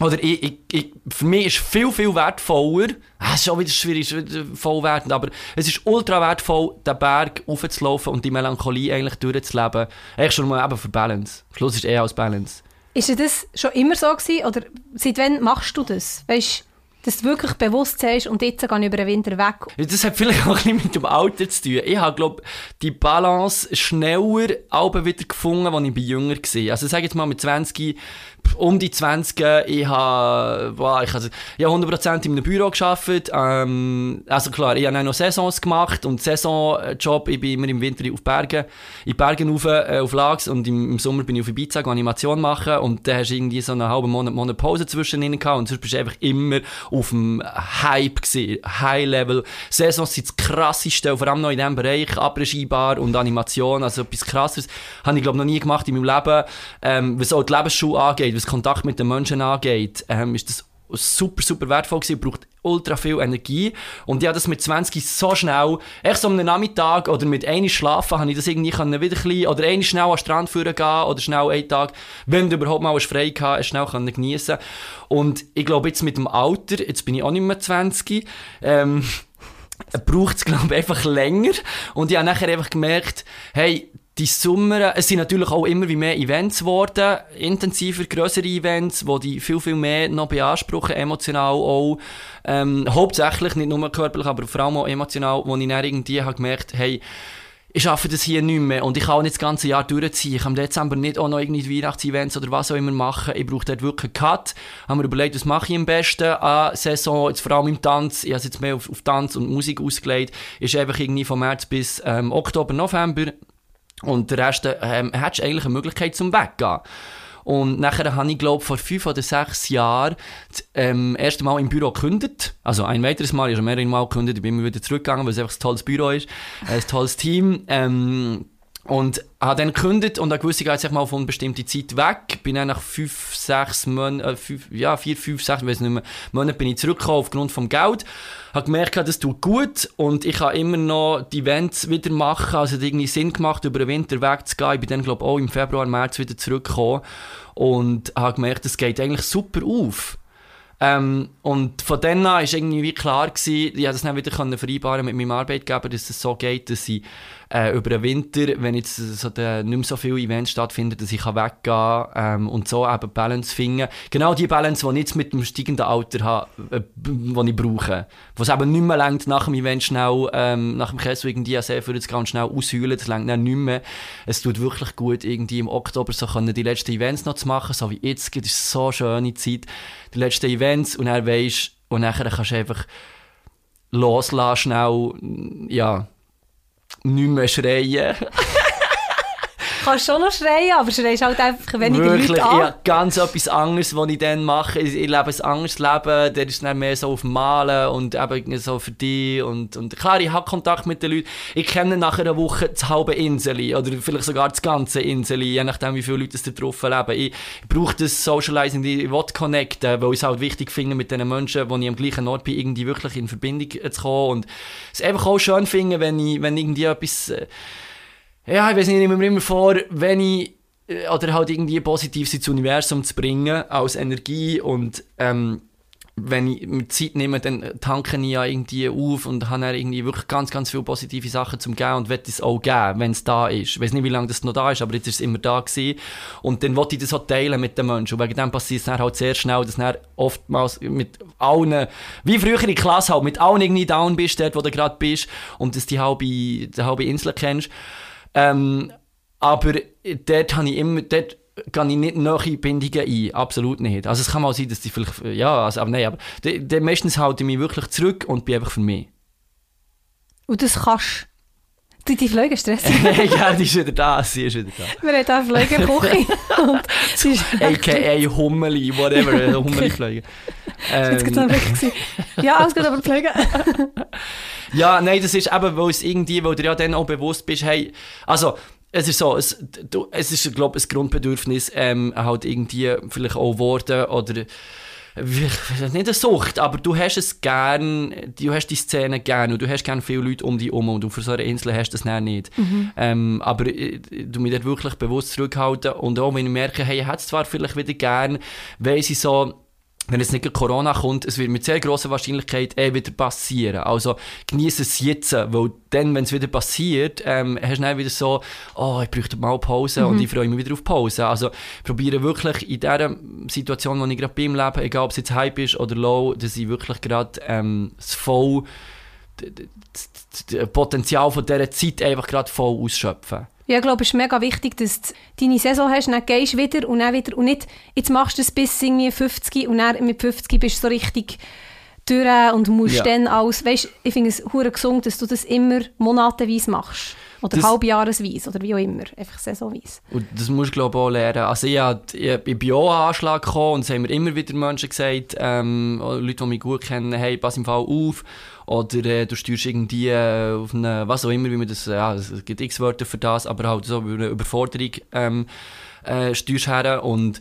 oder ich, ich, ich, für mich ist viel, viel wertvoller, ah, ist schon wieder schwierig, wieder voll wertend, aber es ist ultra wertvoll, den Berg aufzulaufen und die Melancholie eigentlich durchzuleben. Eigentlich schon mal eben für Balance. Schluss ist eh als Balance. Ist das schon immer so gewesen, oder seit wann machst du das? Weißt, dass du wirklich bewusst sagst, und jetzt gehe ich über den Winter weg. Das hat vielleicht auch ein mit dem Alter zu tun. Ich habe, glaube die Balance schneller aber wieder gefunden, als ich bei jünger war. Also sag jetzt mal mit 20 um die 20 ich habe, boah, ich habe, ich habe 100% in einem Büro gearbeitet. Ähm, also klar, ich habe auch noch Saisons gemacht und Saisonjob, ich bin immer im Winter auf Bergen, in Bergen rauf, äh, auf Lags und im, im, Sommer bin ich auf Ibiza, Animation machen und dann hast du irgendwie so einen halben Monat, Monat Pause zwischen ihnen gehabt und sonst bist du einfach immer auf dem Hype gewesen, High Level. Saisons sind das krasseste, vor allem noch in diesem Bereich, Abregie-Bar und Animation, also etwas krasses, habe ich glaube noch nie gemacht in meinem Leben, ähm, was auch die Lebensschule angeht, was Kontakt mit den Menschen angeht, ähm, ist das super, super wertvoll gewesen, braucht ultra viel Energie. Und ich habe das mit 20 so schnell, echt so am Nachmittag oder mit einem Schlafen, habe ich das irgendwie können wieder ein bisschen, oder einen schnell an den Strand führen gehen, oder schnell einen Tag, wenn du überhaupt mal frei gehabt schnell können geniessen. Und ich glaube jetzt mit dem Alter, jetzt bin ich auch nicht mehr 20, ähm, *laughs* braucht es, glaube ich, einfach länger. Und ich habe nachher einfach gemerkt, hey, die Sommer, es sind natürlich auch immer wie mehr Events geworden, intensiver, größere Events, wo die viel, viel mehr noch beanspruchen, emotional auch, ähm, hauptsächlich, nicht nur körperlich, aber vor allem auch emotional, wo ich dann irgendwie habe gemerkt, hey, ich schaffe das hier nicht mehr und ich kann auch nicht das ganze Jahr durchziehen. Ich kann im Dezember nicht auch noch irgendwie Weihnachtsevents oder was auch immer machen. Ich brauche dort wirklich einen Cut. Haben wir überlegt, was mache ich am besten an Saison, jetzt vor allem im Tanz. Ich habe es jetzt mehr auf, auf Tanz und Musik ausgelegt. Ist einfach irgendwie von März bis ähm, Oktober, November und der Rest ähm, hättest eigentlich eine Möglichkeit zum Weggehen. Und nachher habe ich, glaube vor fünf oder sechs Jahren das ähm, erste Mal im Büro gekündigt. Also ein weiteres Mal, ich habe mehrere Mal gekündigt, ich bin immer wieder zurückgegangen, weil es einfach ein tolles Büro ist, ein tolles Team. Ähm, und habe dann gekündigt und dann gewusst, ich gehe jetzt mal auf eine bestimmte Zeit weg. Bin dann nach fünf, sechs Monaten, äh, fünf, ja, vier, fünf, sechs, weiß nicht mehr, Monaten bin ich zurückgekommen aufgrund vom Geld. Habe gemerkt, das tut gut und ich kann immer noch die Events wieder machen. Also es hat irgendwie Sinn gemacht, über den Winter wegzugehen. Ich bin dann, glaube ich, auch im Februar, März wieder zurückgekommen und habe gemerkt, es geht eigentlich super auf. Ähm, und von dann an war irgendwie klar, gewesen, ich das dann wieder vereinbaren mit meinem Arbeitgeber, dass es so geht, dass ich äh, über den Winter, wenn jetzt so der, nicht mehr so viele Events stattfinden, dass ich weggehen kann ähm, und so eben Balance finden. Genau die Balance, die ich jetzt mit dem steigenden Alter habe, äh, die ich brauche. Was eben nicht mehr längt, nach dem Event schnell, ähm, nach dem Kessel irgendwie sehr für jetzt ganz schnell ausheulen, das längt dann nicht mehr. Es tut wirklich gut, irgendwie im Oktober so können die letzten Events noch zu machen, so wie jetzt, das ist so eine schöne Zeit, die letzten Events und dann weisst, und nachher kannst du einfach loslassen, schnell, ja, nicht mehr schreien. Kannst schon noch schreien, aber schreist halt einfach weniger Wirklich, Leute an. Ja, ganz etwas anderes, was ich dann mache. Ich, ich lebe ein anderes Leben, der ist dann mehr so auf Malen und eben so für dich. Und, und klar, ich habe Kontakt mit den Leuten. Ich kenne nach einer Woche das halbe Insel oder vielleicht sogar das ganze Insel, je nachdem, wie viele Leute da drauf leben. Ich, ich brauche das Socializing, ich will connecten, weil ich es halt wichtig finde, mit den Menschen, die ich am gleichen Ort bin, irgendwie wirklich in Verbindung zu kommen. Und es einfach auch schön finde, wenn ich, wenn irgendwie etwas... Äh, ja, ich weiß nicht, ich nehme mir immer vor, wenn ich äh, oder halt irgendwie Positives ins Universum zu bringen als Energie und ähm, wenn ich mir Zeit nehme, dann tanke ich ja irgendwie auf und habe dann irgendwie wirklich ganz, ganz viele positive Sachen zum Geben und will es auch geben, wenn es da ist. Ich weiß nicht, wie lange das noch da ist, aber jetzt ist es immer da gewesen. Und dann wollte ich das auch teilen mit den Menschen. Und wegen dem passiert es dann halt sehr schnell, dass dann oftmals mit allen, wie früher in der Klasse halt, mit allen irgendwie down bist, dort wo du gerade bist und dass die halbe, die halbe Insel kennst. Ähm, aber dort habe ich immer, dort gehe ich nicht neue Bindungen ein, absolut nicht. Also es kann mal sein, dass die vielleicht, ja, also, aber nein, aber de, de, meistens halte ich mich wirklich zurück und bin einfach für mich. Und das kannst die, die Flüge stressen. *laughs* ja, die ist wieder da, sie ist wieder da. Wir haben auch Flügerküche. A.k.a. Hummeli, whatever, *laughs* Hummeli-Flüge. Ähm. Das war wirklich. Ja, alles gut, aber Flüge. *laughs* ja, nein, das ist eben, weil es irgendwie, weil du ja dann auch bewusst bist, hey, also, es ist so, es, du, es ist, glaube ich, ein Grundbedürfnis, ähm, halt irgendwie vielleicht auch Worte oder nicht eine Sucht, aber du hast es gern, du hast die Szene gern und du hast gern viele Leute um dich herum und du für so eine Insel hast das nicht. Mhm. Ähm, aber äh, du mich dort wirklich bewusst zurückhalten und auch wenn ich merke, hey, ich hätte es zwar vielleicht wieder gern, weiss ich so, wenn jetzt nicht Corona kommt, es wird mit sehr großer Wahrscheinlichkeit eh wieder passieren. Also genieße es jetzt, weil dann, wenn es wieder passiert, ähm, hast du dann wieder so, oh, ich bräuchte mal Pause mhm. und ich freue mich wieder auf Pause. Also probiere wirklich in dieser Situation, wo ich gerade bin im Leben, egal ob es jetzt Hype ist oder Low, dass ich wirklich gerade ähm, das voll, das Potenzial von dieser Zeit einfach gerade voll ausschöpfe. Ja, ich glaube, es ist mega wichtig, dass du deine Saison hast, dann gehst du wieder und dann wieder und nicht, jetzt machst du es bis irgendwie 50 und dann mit 50 bist du so richtig durch und musst ja. dann alles, weißt, ich finde es hure gesund, dass du das immer monatenweise machst. Oder das, halbjahresweise oder wie auch immer, einfach saisonweise. Und das musst du glaube ich auch lernen. Also ich, ich, ich bin auch an Anschlag gekommen und es haben mir immer wieder Menschen gesagt, ähm, Leute, die mich gut kennen, hey, pass im Fall auf oder äh, du steuerst irgendwie äh, auf eine, was auch immer, wie man das, ja, es gibt x Wörter für das, aber halt so eine Überforderung ähm, äh, steuerst her. Und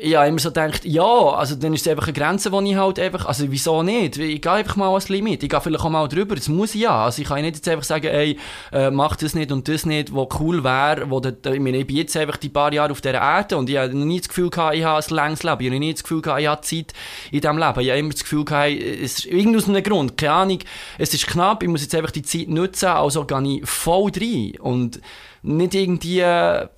ich habe immer so gedacht, ja, also dann ist es einfach eine Grenze, die ich halt einfach, also wieso nicht? Ich gehe einfach mal ans Limit, ich gehe vielleicht auch mal drüber, das muss ich ja. Also ich kann nicht jetzt einfach sagen, ey, äh, mach das nicht und das nicht, was cool wäre, wo der, ich meine, ich bin jetzt einfach die paar Jahre auf dieser Erde und ich habe nie das Gefühl gehabt, ich habe ein langes Leben, ich habe nie das Gefühl gehabt, ich habe Zeit in diesem Leben. Ich habe immer das Gefühl gehabt, es ist irgendwie aus einem Grund, keine Ahnung, es ist knapp, ich muss jetzt einfach die Zeit nutzen, also gehe ich voll rein und nicht irgendwie, also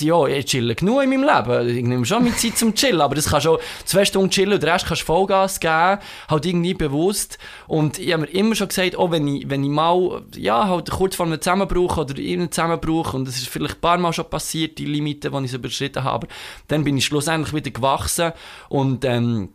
ja, ich chille genug in meinem Leben, ich nehme schon meine Zeit zum Chillen, aber das kannst du auch zwei Stunden chillen und den Rest kannst du Vollgas geben, halt irgendwie bewusst und ich habe mir immer schon gesagt, oh, wenn ich, wenn ich mal, ja, halt kurz vor einem Zusammenbruch oder irgendeinem Zusammenbruch und das ist vielleicht ein paar Mal schon passiert, die Limite, die ich so überschritten habe, dann bin ich schlussendlich wieder gewachsen und ähm,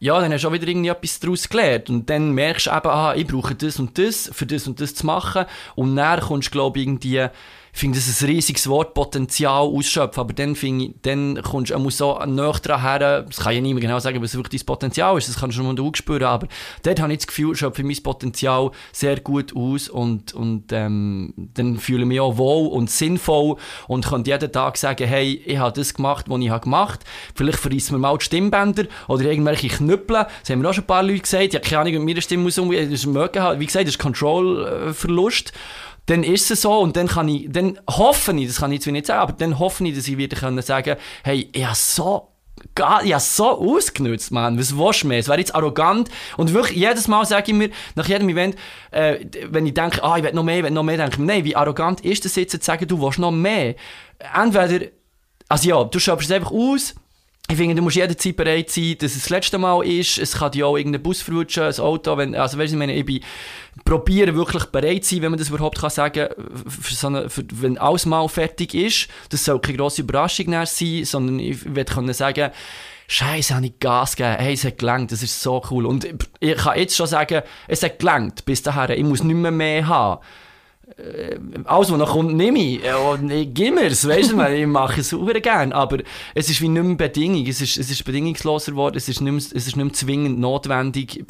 ja, dann hast du auch wieder irgendwie etwas daraus gelernt. Und dann merkst du eben, aha, ich brauche das und das, für das und das zu machen. Und dann kommst du, glaube ich, irgendwie ich finde das ein riesiges Wort, Potenzial ausschöpfen, aber dann, ich, dann kommst du so näher dran her, das kann ich nicht mehr genau sagen, was wirklich dein Potenzial ist, das kannst du schon mal spüren, aber dort habe ich das Gefühl, ich schöpfe mein Potenzial sehr gut aus und, und ähm, dann fühle ich mich auch wohl und sinnvoll und kann jeden Tag sagen, hey, ich habe das gemacht, was ich habe gemacht, vielleicht verreissen wir mal die Stimmbänder oder irgendwelche Knüppel, das haben mir auch schon ein paar Leute gesagt, ja, keine Ahnung, mit meiner Stimme muss umgehen, möglich, wie gesagt, das ist Control-Verlust dann ist es so und dann kann ich, dann hoffe ich, das kann ich jetzt nicht sagen, aber dann hoffe ich, dass ich wieder können sagen hey, ich habe so Gar, ja, so ausgenutzt, Mann. Was willst du mehr? Es wäre jetzt arrogant. Und wirklich, jedes Mal sage ich mir, nach jedem Event, äh, wenn ich denke, ah, ich will noch mehr, ich will noch mehr, denke ich mir, nein, wie arrogant ist das jetzt zu sagen, du willst noch mehr? Entweder, also ja, du schöpfst es einfach aus, ich finde, du musst jederzeit bereit sein, dass es das letzte Mal ist. Es kann dir auch irgendein Bus verrutschen, ein Auto. Wenn, also, weißt du, ich meine, ich bin, probiere wirklich bereit zu sein, wenn man das überhaupt kann sagen für so eine, für, wenn alles mal fertig ist. Das soll keine grosse Überraschung sein, sondern ich werde können sagen, Scheiße, habe ich Gas gegeben. Hey, es hat gelangt, das ist so cool. Und ich kann jetzt schon sagen, es hat gelangt bis dahin. Ich muss nicht mehr mehr haben. Äh, alles, was noch kommt, nehme ich. Und ich gebe mir es, weißt du, ich mache es super gerne. Aber es ist wie nicht mehr Bedingung. Es ist, es ist bedingungsloser geworden, es ist, nicht mehr, es ist nicht mehr zwingend notwendig.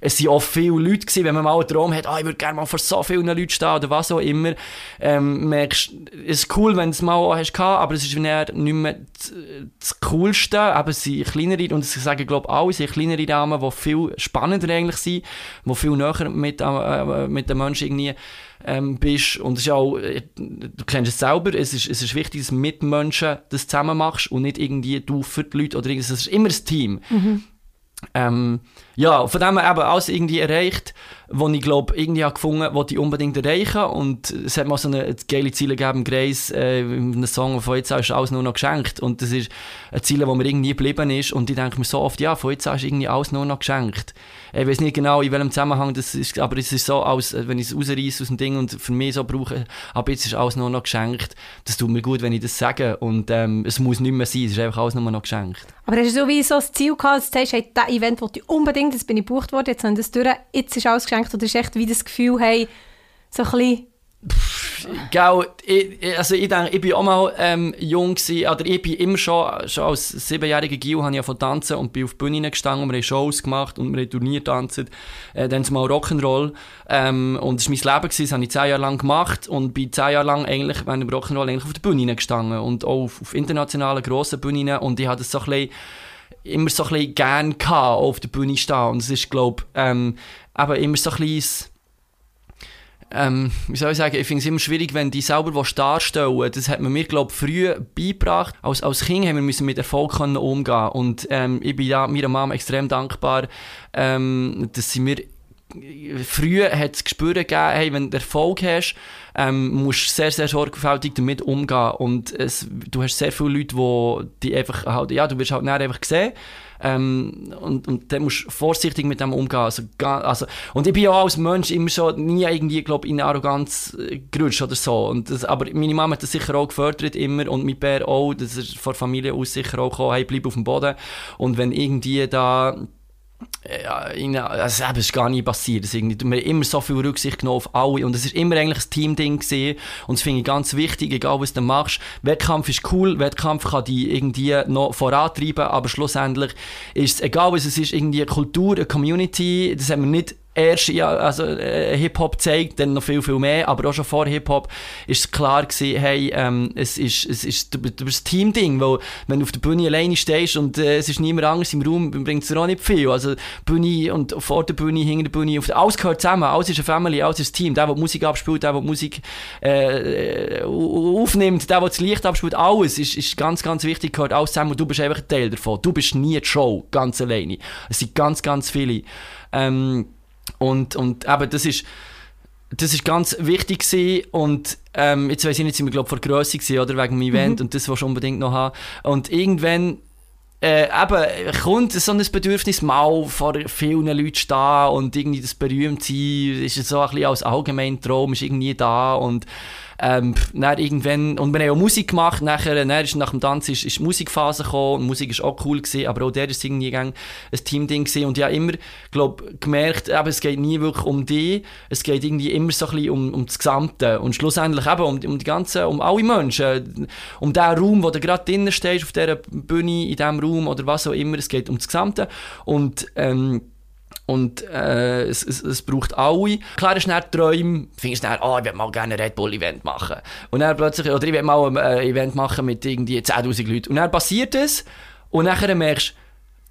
Es waren auch viele Leute, gewesen, wenn man mal einen Traum hat, ah, ich würde gerne mal vor so vielen Leuten stehen oder was auch immer. Ähm, merkst, es ist cool, wenn du es mal hast gehabt, aber es ist nicht mehr das Coolste. Aber es sind kleinere, und das sagen, glaube ich, alle, sind kleinere Damen, die viel spannender eigentlich sind, die viel näher mit, äh, mit den Menschen irgendwie ähm, bist. Und es ist auch, äh, du kennst es selber, es ist, es ist wichtig, dass mit Menschen das zusammen machst und nicht irgendwie du für die Leute oder irgendwas. Es ist immer ein Team. Mhm. Ähm, ja, von dem her eben alles irgendwie erreicht, wo ich glaube, irgendwie habe gefunden, wollte ich unbedingt erreichen und es hat mal so eine geile Ziele gegeben, Grace, äh, in einem Song von jetzt ist alles nur noch geschenkt und das ist ein Ziel, wo mir irgendwie geblieben ist und ich denke mir so oft, ja, von jetzt ist irgendwie alles nur noch geschenkt. Ich weiß nicht genau, in welchem Zusammenhang das ist, aber es ist so, als wenn ich es rausreiße aus dem Ding und für mich so brauche, aber jetzt ist alles nur noch geschenkt. Das tut mir gut, wenn ich das sage und ähm, es muss nicht mehr sein, es ist einfach alles nur noch geschenkt. Aber hast du so wie so das Ziel gehabt, Event wollte ich unbedingt, jetzt bin ich gebucht worden, jetzt haben das durch, jetzt ist alles geschenkt oder ist echt wie das Gefühl, hey, so ein bisschen Gell, ich, also ich denke, ich bin auch mal ähm, jung gewesen, oder ich bin immer schon, schon als siebenjähriger Gil habe ich von tanzen und bin auf die Bühne gestanden. Und wir haben Shows gemacht und wir haben Turnier tanzt, äh, dann mal Rock'n'Roll. Ähm, und das war mein Leben, gewesen, das habe ich zehn Jahre lang gemacht und bin zehn Jahre lang eigentlich während dem Rock'n'Roll eigentlich auf der Bühne gestanden und auch auf, auf internationalen grossen Bühnen. Und ich habe das so ein bisschen immer so ein bisschen gern gehabt, auf der Bühne stehen. Und es ist, glaube ich, ähm, eben immer so ein bisschen ähm, wie soll ich sagen, ich finde es immer schwierig, wenn die selber darstellen Das hat man mir, glaube ich, früh beigebracht. Als, als Kind haben wir mit Erfolg können umgehen Und ähm, ich bin ja meiner Mama extrem dankbar, ähm, dass sie mir früher hat es Gespür gegeben, hey, wenn du Erfolg hast, ähm, musst du sehr, sehr sorgfältig damit umgehen. Und es, du hast sehr viele Leute, die, die einfach halt, ja, du wirst halt nicht einfach gesehen. Ähm, und, und dann musst du vorsichtig mit dem umgehen. Also, also, und ich bin ja auch als Mensch immer schon nie irgendwie, glaub, in Arroganz äh, gerutscht oder so. Und das, aber meine Mama hat das sicher auch gefördert immer und mein Bär auch, das ist von der Familie aus sicher auch gekommen, hey, bleib auf dem Boden. Und wenn irgendwie da ja, in, also, ist gar nie passiert. Wir haben immer so viel Rücksicht genommen auf alle. Und es ist immer eigentlich ein Teamding und das finde ich ganz wichtig, egal was du machst. Wettkampf ist cool, Wettkampf kann dich irgendwie noch vorantreiben, aber schlussendlich ist es, egal was es ist, irgendwie eine Kultur, eine Community, das haben wir nicht erst ja, also, äh, Hip-Hop zeigt, dann noch viel, viel mehr, aber auch schon vor Hip-Hop ist klar gewesen, hey, ähm, es ist, es ist, du, bist Team-Ding, weil wenn du auf der Bühne alleine stehst und äh, es ist niemand anders im Raum, bringt es dir auch nicht viel. Also Bühne und vor der Bühne, hinter der Bühne, auf der, alles gehört zusammen, alles ist eine Family, alles ist ein Team. Der, der Musik abspielt, der, der Musik äh, aufnimmt, der, der das Licht abspielt, alles ist, ist ganz, ganz wichtig, gehört alles zusammen und du bist einfach ein Teil davon. Du bist nie die Show, ganz alleine. Es sind ganz, ganz viele. Ähm, und, und eben, das ist, das ist ganz wichtig gewesen. und ähm, jetzt weiß ich nicht, sind wir glaube vor Größe gewesen, oder wegen dem Event mhm. und das, was ich unbedingt noch haben. Und irgendwann äh, eben, kommt so ein Bedürfnis mal vor vielen Leuten stehen und irgendwie das Berühmtsein ist so ein bisschen als allgemein Traum, ist irgendwie da und ähm, dann irgendwann, und wir haben auch Musik gemacht, nachher, dann ist nach dem Tanz ist, ist Musikphase gekommen, und Musik war auch cool, gewesen, aber auch der ist irgendwie ein Team-Ding gewesen. und ich habe immer, glaube gemerkt, eben, es geht nie wirklich um die, es geht irgendwie immer so ein bisschen um, um das Gesamte. Und schlussendlich eben um, um die ganzen, um alle Menschen, um den Raum, wo du gerade drinnen stehst, auf dieser Bühne, in diesem Raum oder was auch immer, es geht um das Gesamte. Und ähm, und äh, es, es, es, braucht alle. Klar ist dann Träume, findest du dann, oh, ich will mal gerne ein Red Bull Event machen. Und dann plötzlich, oder ich will mal ein äh, Event machen mit irgendwie 10'000 Leuten. Und dann passiert es und dann merkst du,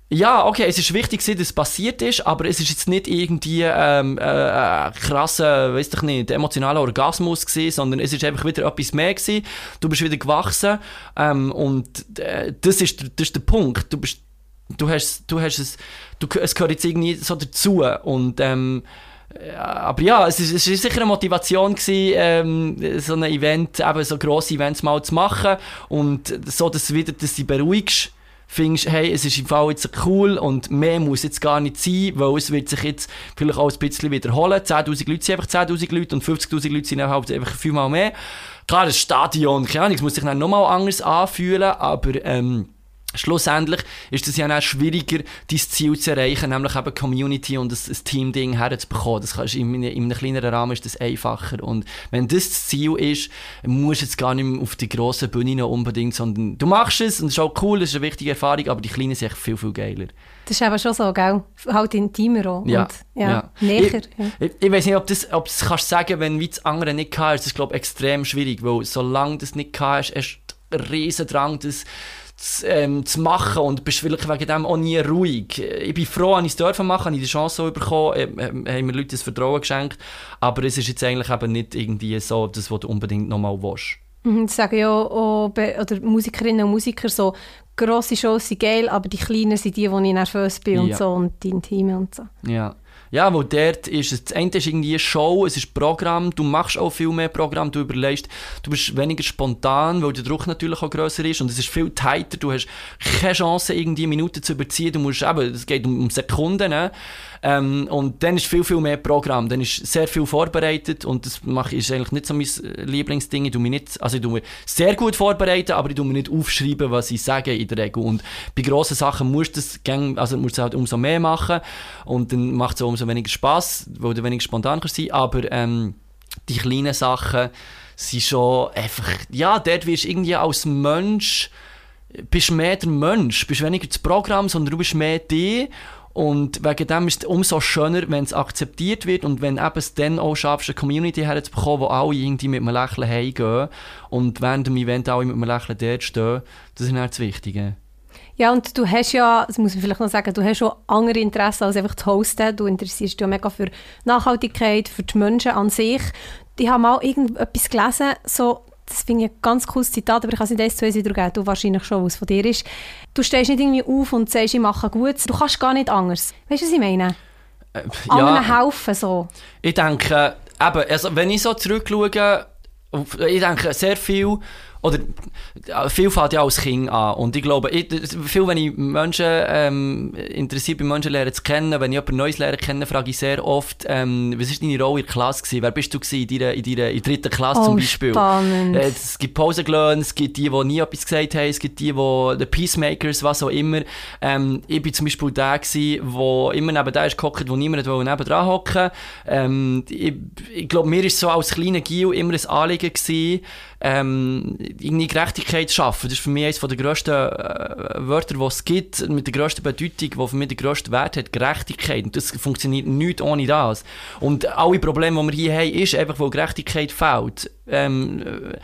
ja, okay, es ist wichtig, dass es passiert ist, aber es ist jetzt nicht irgendwie ähm, äh, krasser, weiß ich nicht, emotionaler Orgasmus gewesen, sondern es ist einfach wieder etwas mehr gewesen. Du bist wieder gewachsen ähm, und äh, das, ist, das ist der Punkt. Du bist du hast, du hast es, du, es gehört jetzt irgendwie so dazu und ähm, aber ja, es ist sicher eine Motivation gewesen, ähm, so ein Event, eben so grosse Events mal zu machen und so, dass du wieder, dass du beruhigst, findest, hey, es ist im Fall jetzt cool und mehr muss jetzt gar nicht sein, weil es wird sich jetzt vielleicht auch ein bisschen wiederholen. 10'000 Leute sind einfach 10'000 Leute und 50'000 Leute sind halt einfach fünfmal mehr. Klar, das Stadion, keine Ahnung, es muss sich dann nochmal anders anfühlen, aber ähm, Schlussendlich ist es ja auch schwieriger, dein Ziel zu erreichen, nämlich eben Community und ein, ein Team-Ding herzubekommen. Das kannst, in, in einem kleineren Rahmen ist das einfacher. Und wenn das das Ziel ist, musst du jetzt gar nicht mehr auf die grossen Bühne noch unbedingt, sondern du machst es und es ist auch cool, es ist eine wichtige Erfahrung, aber die kleinen sind echt viel, viel geiler. Das ist aber schon so, gell? Halt intimer auch. Ja. Und, ja, ja. Näher. Ich, ich, ich weiß nicht, ob das, ob das kannst sagen, wenn wie das andere nicht hast, ist das, glaube ich, extrem schwierig, weil solange du das nicht hast, hast du einen riesen Drang, das zu, ähm, zu machen und bist vielleicht wegen dem auch nie ruhig. Ich bin froh, dass ich es dürfen machen, habe ich die Chance bekommen, äh, äh, haben mir Leute das Vertrauen geschenkt, aber es ist jetzt eigentlich eben nicht irgendwie so, das, was du unbedingt nochmal willst. Mhm, das sagen ja auch, oder Musikerinnen und Musiker so, grosse Shows sind geil, aber die kleinen sind die, wo ich nervös bin und so und die Intime und so. Ja. Ja, weil dort ist das eine ist irgendwie Show, es ist Programm, du machst auch viel mehr Programm, du überlegst, du bist weniger spontan, weil der Druck natürlich auch grösser ist und es ist viel tighter, du hast keine Chance, irgendwie Minuten zu überziehen, du musst eben, es geht um, um Sekunden, ne? Ähm, und dann ist viel, viel mehr Programm. Dann ist sehr viel vorbereitet und das mache ist eigentlich nicht so mein äh, Lieblingsding. Ich tue mich nicht, also ich tue mich sehr gut vorbereiten, aber ich tue mir nicht aufschreiben, was ich sage in der Regel. Und bei grossen Sachen musst du das also musst du halt umso mehr machen und dann macht es umso weniger Spaß, weil du weniger spontan kannst sein. Aber ähm, die kleinen Sachen sind schon einfach, ja, dort wirst du irgendwie als Mensch bist mehr der Mensch, bist weniger das Programm, sondern du bist mehr die und wegen dem ist es umso schöner, wenn es akzeptiert wird und wenn eben es dann auch schaffst, eine Community herzubekommen, wo alle irgendwie mit einem Lächeln heimgehen und während dem Event alle mit einem Lächeln dort stehen. Das ist das Wichtige. Ja, und du hast ja, das muss man vielleicht noch sagen, du hast schon andere Interessen als einfach zu hosten. Du interessierst dich ja mega für Nachhaltigkeit, für die Menschen an sich. Ich habe mal irgendetwas gelesen, so, das finde ich ein ganz cooles Zitat, aber ich kann es nicht eins zu eins wiedergeben, du wahrscheinlich schon, was von dir ist. Du stehst nicht irgendwie auf und sagst, ich mache gut, du kannst gar nicht anders. Weißt du, was ich meine? Äh, Anderen helfen so. Ich denke, eben, also wenn ich so zurückschaue, ich denke sehr viel, oder äh, viel fängt ja als Kind an. Und ich glaube, ich, viel, wenn ich Menschen ähm, interessiert bin, Menschen lernen zu kennen, wenn ich jemand Neues lernen kennen, frage ich sehr oft, ähm, was war deine Rolle in der Klasse? Gewesen? Wer bist du gewesen in deiner, in deiner in der dritten Klasse Oh, zum Beispiel? spannend. Äh, es gibt Pausengelöhne, es gibt die, die nie etwas gesagt haben, es gibt die, die, die Peacemakers, was auch immer. Ähm, ich bin zum Beispiel der gewesen, der immer neben der ist gehockt, wo niemand wollte neben dran hocken. Ähm, ich, ich glaube, mir ist so als kleiner Gil immer ein Anliegen gewesen, ähm, irgendwie Gerechtigkeit schaffen. Das ist für mich eines der grössten äh, Wörter, die es gibt, mit der grössten Bedeutung, die für mich den grössten Wert hat, Gerechtigkeit. Und das funktioniert nicht ohne das. Und alle Probleme, die wir hier haben, ist einfach, weil Gerechtigkeit fehlt. Ähm, äh,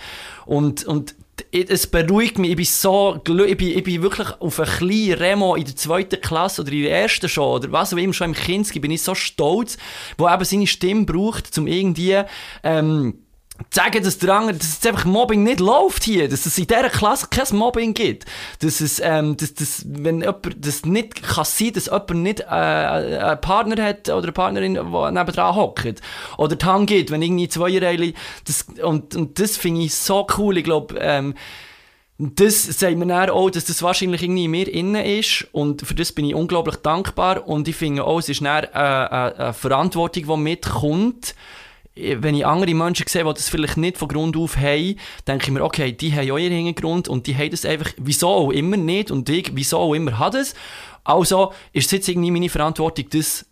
und, und es beruhigt mich, ich bin so glü- ich bin, ich bin wirklich auf einen kleinen Remo in der zweiten Klasse oder in der ersten schon, oder was auch immer, schon im Kinski, bin ich so stolz, wo eben seine Stimme braucht, um irgendwie, ähm, sagen, dass der andere, dass es einfach Mobbing nicht läuft hier, dass es in dieser Klasse kein Mobbing gibt, dass es, ähm, dass, dass, wenn jemand, das nicht kann sein, dass jemand nicht, äh, einen Partner hat oder eine Partnerin, die nebendran hockt, oder die Hand gibt, wenn irgendwie zwei Reihen, das, und, und das finde ich so cool, ich glaube, ähm, das sagt mir dann auch, dass das wahrscheinlich irgendwie in mir innen ist und für das bin ich unglaublich dankbar und ich finde auch, es ist dann äh, äh, eine Verantwortung, die mitkommt, wenn ich andere Menschen sehe, die das vielleicht nicht von Grund auf haben, denke ich mir, okay, die haben auch ihren Hintergrund und die haben das einfach, wieso auch immer nicht und ich, wieso auch immer hat es. Also ist es jetzt irgendwie meine Verantwortung, das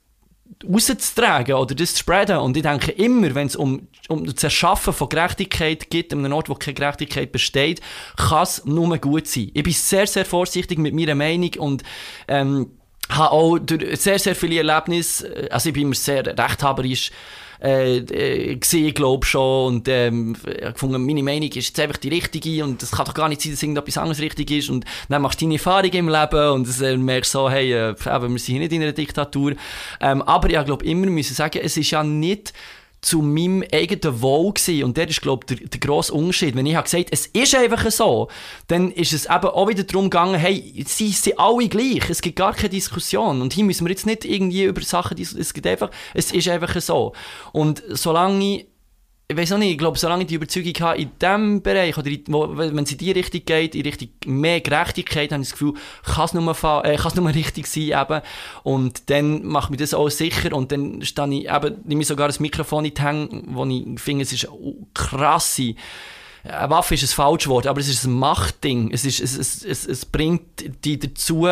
rauszutragen oder das zu spreaden. Und ich denke immer, wenn es um, um das Erschaffen von Gerechtigkeit geht, an einem Ort, wo keine Gerechtigkeit besteht, kann es nur gut sein. Ich bin sehr, sehr vorsichtig mit meiner Meinung und ähm, habe auch sehr, sehr viele Erlebnisse, also ich bin immer sehr rechthaberisch, äh, äh, gesehen, glaube schon, und ähm, ich gefunden, meine Meinung ist jetzt einfach die richtige. Und es kann doch gar nicht sein, dass irgendetwas anderes richtig ist. Und dann machst du deine Erfahrung im Leben. Und äh, merkst so, hey, äh, eben, wir sind hier nicht in einer Diktatur. Ähm, aber ich glaube immer müssen sagen, es ist ja nicht zu meinem eigenen Wohl gewesen. Und der ist, glaube ich, der, der grosse Unterschied. Wenn ich habe gesagt es ist einfach so, dann ist es eben auch wieder darum gegangen, hey, sie sind alle gleich. Es gibt gar keine Diskussion. Und hier müssen wir jetzt nicht irgendwie über Sachen. Es gibt einfach, es ist einfach so. Und solange ich ich weiß auch nicht, ich glaube, solange ich die Überzeugung habe, in diesem Bereich, oder in, wo, wenn es in die Richtung geht, in Richtung mehr Gerechtigkeit, habe ich das Gefühl, kann es nur, äh, kann es nur richtig sein eben. Und dann macht mich das auch sicher und dann stehe ich eben, nehme ich sogar das Mikrofon in die Hände, wo ich finde, es ist eine krasse, eine Waffe ist ein falsches Wort, aber es ist ein Machtding. Es, ist, es, es, es, es bringt die dazu,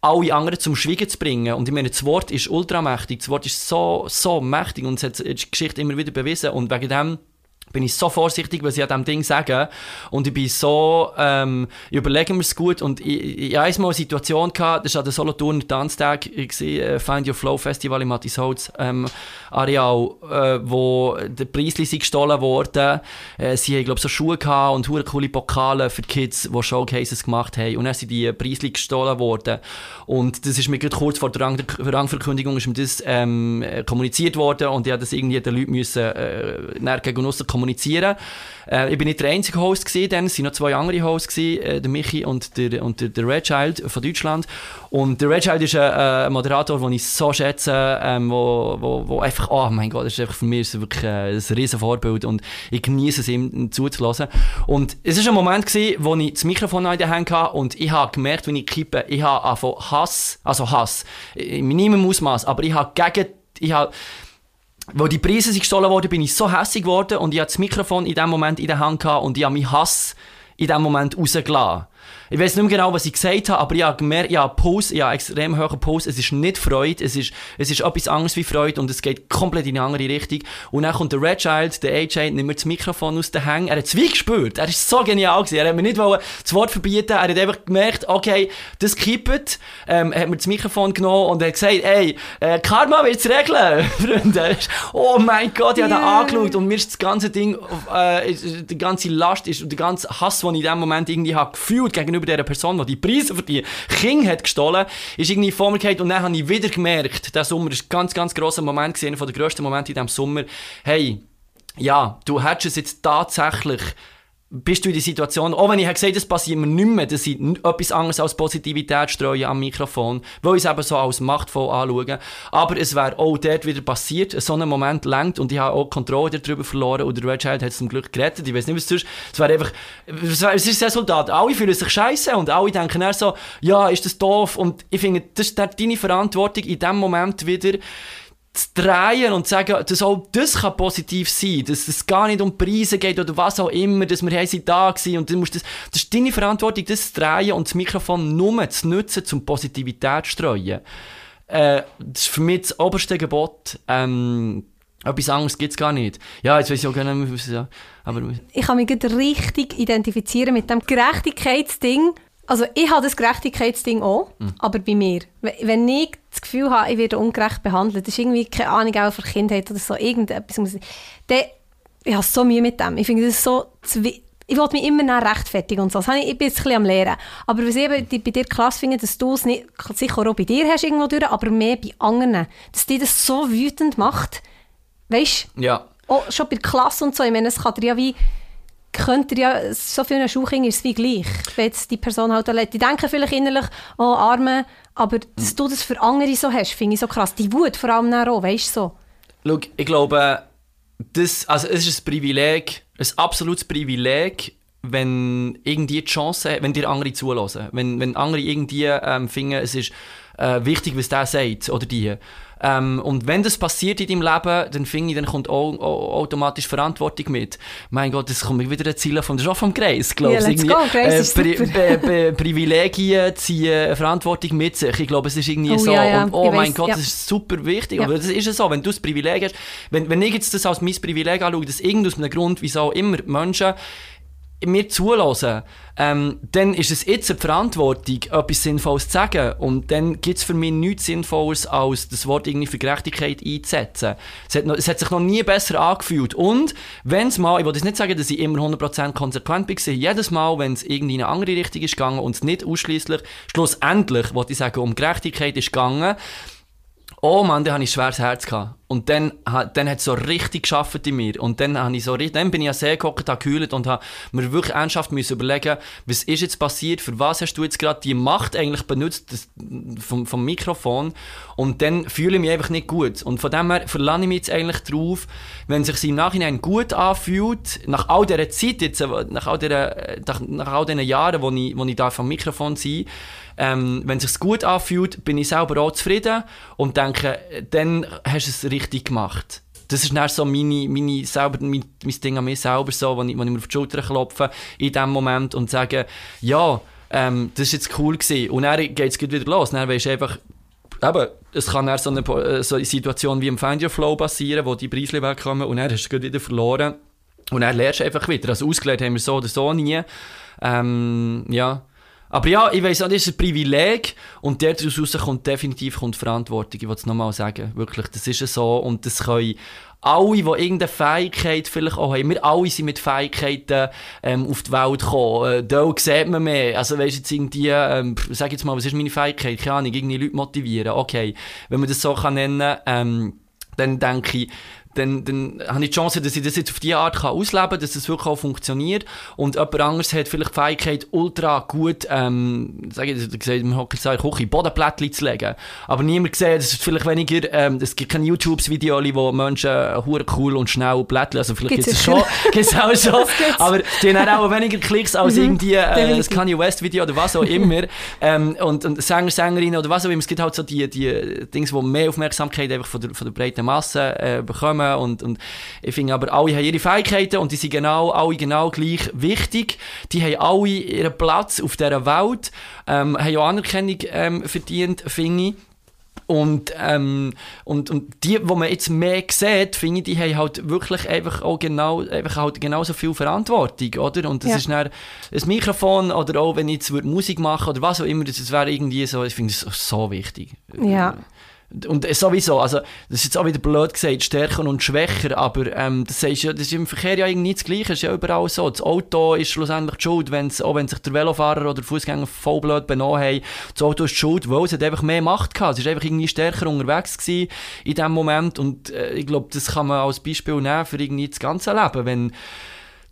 alle anderen zum Schweigen zu bringen. Und ich meine, das Wort ist ultramächtig. Das Wort ist so, so mächtig und es hat die Geschichte immer wieder bewiesen. Und wegen dem bin ich so vorsichtig, was ich an diesem Ding sage. Und ich bin so, ähm, ich überlege mir es gut. Und ich, ich, hatte einmal eine Situation, gehabt, das war an der Solothurner Tanztag, ich sehe, äh, Find Your Flow Festival im Mattisholz ähm, Areal, äh, wo der Preisli gestohlen worden. Äh, sie haben, glaube so Schuhe gehabt und hure coole Pokale für die Kids, die Showcases gemacht haben. Und dann sind die Preisli gestohlen worden. Und das ist mir kurz vor der Rang Rangverkündigung ist mir das ähm, äh, kommuniziert worden und ich habe das irgendwie den Leuten müssen, äh, gegen aussen kommunizieren. Äh, ich bin nicht der einzige Host gewesen, dann es waren noch zwei andere Hosts gewesen, äh, der Michi und der, und der, der Red Child von Deutschland. Und der Red Child ist ein, äh, ein Moderator, den ich so schätze, ähm, wo, wo, wo einfach, oh mein Gott, das ist einfach für mich wirklich äh, ein riesen Vorbild und ich genieße es ihm zuzulassen. Und es ist ein Moment gewesen, wo ich das Mikrofon in den Händen hatte und ich habe gemerkt, wenn ich kippe, ich habe angefangen Hass, also Hass, in minimum Ausmaß, aber ich habe gegen, ich habe weil die Preise sind gestohlen worden, bin ich so hässlich geworden und ich hatte das Mikrofon in dem Moment in der Hand und ich habe meinen Hass in dem Moment rausgelassen. Ich weiß nicht mehr genau, was ich gesagt habe, aber ich habe gemerkt, ich habe Puls, ich habe extrem hohen Puls. Es ist nicht Freude, es ist, es ist etwas anderes wie Freude und es geht komplett in eine andere Richtung. Und dann kommt der Red Child, der AJ, nimmt mir das Mikrofon aus den Hängen. Er hat es wie gespürt. Er ist so genial gewesen. Er hat mir nicht wollen das Wort verbieten. Er hat einfach gemerkt, okay, das kippt. Ähm, er hat mir das Mikrofon genommen und er hat gesagt, ey, äh, Karma wird's regeln, *laughs* Freunde. Oh mein Gott, ich habe yeah. Yeah. angeschaut und mir ist das ganze Ding, äh, die ganze Last ist, und der ganze Hass, den ich in dem Moment irgendwie habe gefühlt gegenüber der Person, die die Preise für die Kinder hat gestohlen, ist irgendwie vor mir gefallen und dann habe ich wieder gemerkt, der Sommer ist ein ganz, ganz grosser Moment gewesen, einer der grössten Momente in diesem Sommer, hey, ja, du hättest es jetzt tatsächlich bist du in die Situation, auch wenn ich gesagt habe, das passiert mir nicht mehr, dass ich etwas anderes als Positivität streue am Mikrofon, weil ich es eben so als machtvoll anschaue. Aber es wäre auch dort wieder passiert, so ein Moment lenkt und ich habe auch Kontrolle darüber verloren und der Red Child hat es zum Glück gerettet. Ich weiß nicht, was es ist. Es wäre einfach, es, wär, es ist das Resultat. Alle fühlen sich scheiße und alle denken eher so, ja, ist das doof und ich finde, das ist deine Verantwortung in dem Moment wieder, zu drehen und zu sagen, dass auch das kann positiv sein dass es gar nicht um Preise geht oder was auch immer, dass wir sind da gewesen und du musst das, das ist deine Verantwortung, das zu drehen und das Mikrofon nur zu nutzen, um Positivität zu streuen. Äh, das ist für mich das oberste Gebot. Ähm, etwas anderes gibt es gar nicht. Ja, jetzt weiß ich auch gar nicht mehr, was ja, aber... Ich kann mich richtig identifizieren mit dem Gerechtigkeitsding, also ich habe das Gerechtigkeitsding auch, mhm. aber bei mir. Wenn ich das Gefühl habe, ich werde ungerecht behandelt, das ist irgendwie, keine Ahnung, auch für Kindheit oder so, irgendetwas, muss ich, dann, ich habe so Mühe mit dem. Ich finde das so, ich wollte mich immer nach rechtfertigen und so. Das ich, ich bin jetzt ein bisschen am Lehren. Aber was ich eben bei dir klasse finde, dass du es nicht, sicher auch bei dir hast irgendwo durch, aber mehr bei anderen. Dass dir das so wütend macht. Weißt du? Ja. Auch schon bei der Klasse und so. Ich meine, es kann dir ja wie könnte ja, so für einen Schulkind ist es wie gleich, wenn jetzt die Person halt erlebt. Die denken vielleicht innerlich, oh, Arme, aber dass du das für andere so hast, finde ich so krass. Die Wut vor allem auch, weißt du so. Schau, ich glaube, das, also es ist ein Privileg, ein absolutes Privileg, wenn irgendwie die Chance, wenn dir andere zulassen. Wenn, wenn andere irgendwie ähm, finden, es ist äh, wichtig, was der sagt oder die. Ähm, und wenn das passiert in deinem Leben, dann finde ich, dann kommt auch, auch, automatisch Verantwortung mit. Mein Gott, das kommt wieder ein Ziel von, das ist auch vom Grace, glaube ich. Yeah, let's go, Grace äh, Pri Pri Privilegien ziehen Verantwortung mit sich. Ich glaube, es ist irgendwie oh, so. Ja, ja. Und, oh ich mein weiss, Gott, ja. das ist super wichtig. Aber das ist ja so, wenn du das Privileg hast, wenn, wenn ich jetzt das als mein Privileg anschaue, dass irgend aus einem Grund, wieso immer Menschen mir zulassen, ähm, dann ist es jetzt eine Verantwortung, etwas Sinnvolles zu sagen. Und dann gibt es für mich nichts Sinnvolles, als das Wort irgendwie für Gerechtigkeit einzusetzen. Es hat, noch, es hat sich noch nie besser angefühlt. Und wenn es mal, ich will jetzt nicht sagen, dass ich immer 100% konsequent war, jedes Mal, wenn es irgendwie in eine andere Richtung ist gegangen und es nicht ausschließlich, schlussendlich, wollte ich sagen, um Gerechtigkeit ist gegangen, Oh Mann, da hatte ich ein schweres Herz. Gehabt. Und dann, dann hat es so richtig geschafft in mir. Und dann, habe ich so, dann bin ich ja sehr gehockt, habe gekühlt und habe mir wirklich ernsthaft überlegen, was ist jetzt passiert, für was hast du jetzt gerade die Macht eigentlich benutzt das, vom, vom Mikrofon. Und dann fühle ich mich einfach nicht gut. Und von dem her verlange ich mich jetzt eigentlich drauf, wenn es sich im Nachhinein gut anfühlt, nach all dieser Zeit jetzt, nach all, dieser, nach, nach all diesen Jahren, wo ich, wo ich da vom Mikrofon sein ähm, wenn es sich gut anfühlt, bin ich selber auch zufrieden und denke, dann hast du es richtig gemacht. Das ist dann so meine, meine selber, mein, mein Ding an mir selber, so, wo ich, wo ich mir auf die Schulter klopfe in dem Moment und sage, ja, ähm, das war jetzt cool gewesen. Und dann geht es wieder los. Dann weisst du einfach, eben, es kann dann so eine, so eine Situation wie im Find Your Flow passieren, wo die Preise wegkommen und dann hast du wieder verloren. Und dann lernst du einfach wieder. Also ausgelernt haben wir so oder so nie. Ähm, ja. Aber ja, ich weiss auch, das ist ein Privileg und daraus kommt definitiv kommt Verantwortung. Ich will es nochmal sagen. Wirklich, das ist so und das können alle, die irgendeine Fähigkeit vielleicht auch haben, wir alle sind mit Fähigkeiten ähm, auf die Welt gekommen. Äh, da sieht man mehr. Also weißt jetzt irgendwie, ähm, sag jetzt mal, was ist meine Fähigkeit? Keine Ahnung, irgendwie Leute motivieren. Okay, wenn man das so kann nennen, ähm, dann denke ich, dann, dann habe ich die Chance, dass ich das jetzt auf diese Art kann ausleben kann, dass das wirklich auch funktioniert. Und jemand anderes hat vielleicht die Fähigkeit, ultra gut, ähm, sage ich, gesagt, man hat gesagt, Küche, Bodenplättchen zu legen. Aber niemand sieht, es ist vielleicht weniger, ähm, es gibt kein YouTube-Video, wo Menschen äh, cool und schnell plätteln, also vielleicht gibt es schon, gibt es auch *laughs* schon, aber die haben auch weniger Klicks als mhm, irgendwie äh, das Kanye West-Video oder was auch *laughs* immer. ähm, und, und Sänger, Sängerinnen oder was auch immer, es gibt halt so die, die Dings, die mehr Aufmerksamkeit einfach von der, von der breiten Masse äh, bekommen und, und ich finde aber, alle haben ihre Fähigkeiten und die sind genau, alle genau gleich wichtig. Die haben alle ihren Platz auf dieser Welt, ähm, haben auch Anerkennung ähm, verdient, finde ich. Und, ähm, und, und die, die man jetzt mehr sieht, finde ich, die haben halt wirklich einfach auch genau, einfach halt genauso viel Verantwortung, oder? Und das ja. ist dann ein Mikrofon oder auch, wenn ich jetzt Musik machen oder was auch immer, das wäre irgendwie so, ich finde das so wichtig. Ja und sowieso, also, das ist jetzt auch wieder blöd gesagt, stärker und schwächer, aber ähm, das, heißt ja, das ist im Verkehr ja irgendwie das Gleiche, das ist ja überall so. Das Auto ist schlussendlich die Schuld, wenn's, auch wenn sich der Velofahrer oder der Fußgänger voll blöd benommen haben, das Auto ist die schuld, weil es hat einfach mehr Macht gehabt. Es war einfach irgendwie stärker unterwegs gewesen in dem Moment und äh, ich glaube, das kann man als Beispiel nehmen für irgendwie das ganze Leben, wenn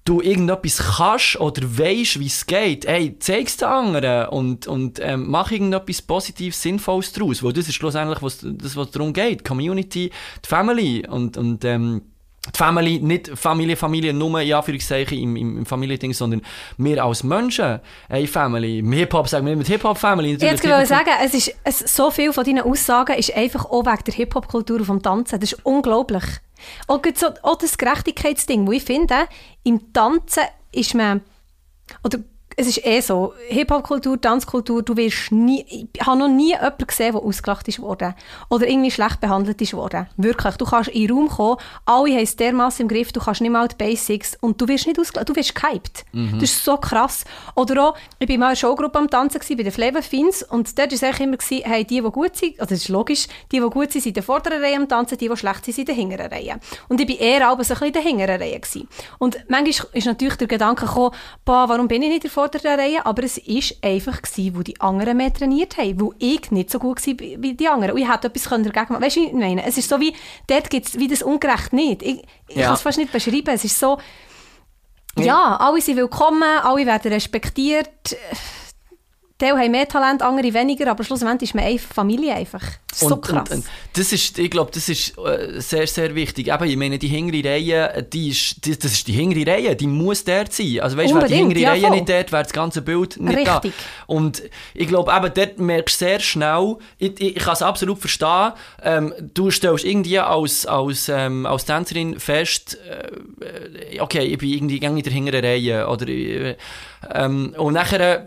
du irgendetwas kannst oder weißt, wie es geht, ey, zeig es den anderen und, und ähm, mach irgendetwas Positives, Sinnvolles daraus, weil das ist schlussendlich was, das, was darum geht, Community, die Family und, und ähm, die Family, nicht Familie, Familie, nur in Anführungszeichen im, im, im Familiending, sondern wir als Menschen, eine Family. Im Hip-Hop sagen wir mit Hip-Hop-Family. Ich wollte sagen, es ist, es, so viel von deinen Aussagen ist einfach auch wegen der Hip-Hop-Kultur vom Tanzen. Das ist unglaublich. Auch, so, auch das Gerechtigkeitsding, wo ich finde, im Tanzen ist man, oder es ist eh so, Hip-Hop-Kultur, Tanzkultur, du wirst nie, ich habe noch nie jemanden gesehen, der ausgelacht ist worden oder irgendwie schlecht behandelt ist worden. Wirklich, du kannst in den Raum kommen, alle haben es dermassen im Griff, du kannst nicht mal die Basics und du wirst nicht ausgelacht, du wirst gehypt. Mhm. Das ist so krass. Oder auch, ich war mal in einer Showgruppe am Tanzen gewesen, bei den Flavor Fins und dort war es immer, gewesen, hey, die, die gut sind, also das ist logisch, die, die gut sind, sind in der vorderen Reihe am Tanzen, die, die schlecht sind, sind in der hinteren Reihe. Und ich war eher aber so ein bisschen in der hinteren Reihe. Gewesen. Und manchmal ist natürlich der Gedanke gekommen, warum bin ich nicht in der vorderen Reihe, aber es war einfach, gewesen, wo die anderen mehr trainiert haben, wo ich nicht so gut war wie die anderen. Und ich hätte etwas dagegen machen Weißt du, ich meine? Es ist so wie, dort gibt es wie das ungerecht nicht. Ich, ich ja. kann es fast nicht beschreiben. Es ist so, ja, alle sind willkommen, alle werden respektiert. Teil haben mehr Talent, andere weniger, aber schlussendlich ist man eine Familie einfach. Das ist so krass. Und, und, das ist, ich glaube, das ist äh, sehr, sehr wichtig. Eben, ich meine, die hintere Reihe, die ist, die, das ist die hintere Reihe, die muss dort sein. Also weißt, wäre die hintere ja, Reihe voll. nicht dort, wäre das ganze Bild nicht Richtig. da. Und ich glaube, eben, dort merkst du sehr schnell, ich, ich, ich kann es absolut verstehen, ähm, du stellst irgendwie als, als, ähm, als Tänzerin fest, äh, okay, ich bin irgendwie in der hinteren Reihe, oder, äh, ähm, und nachher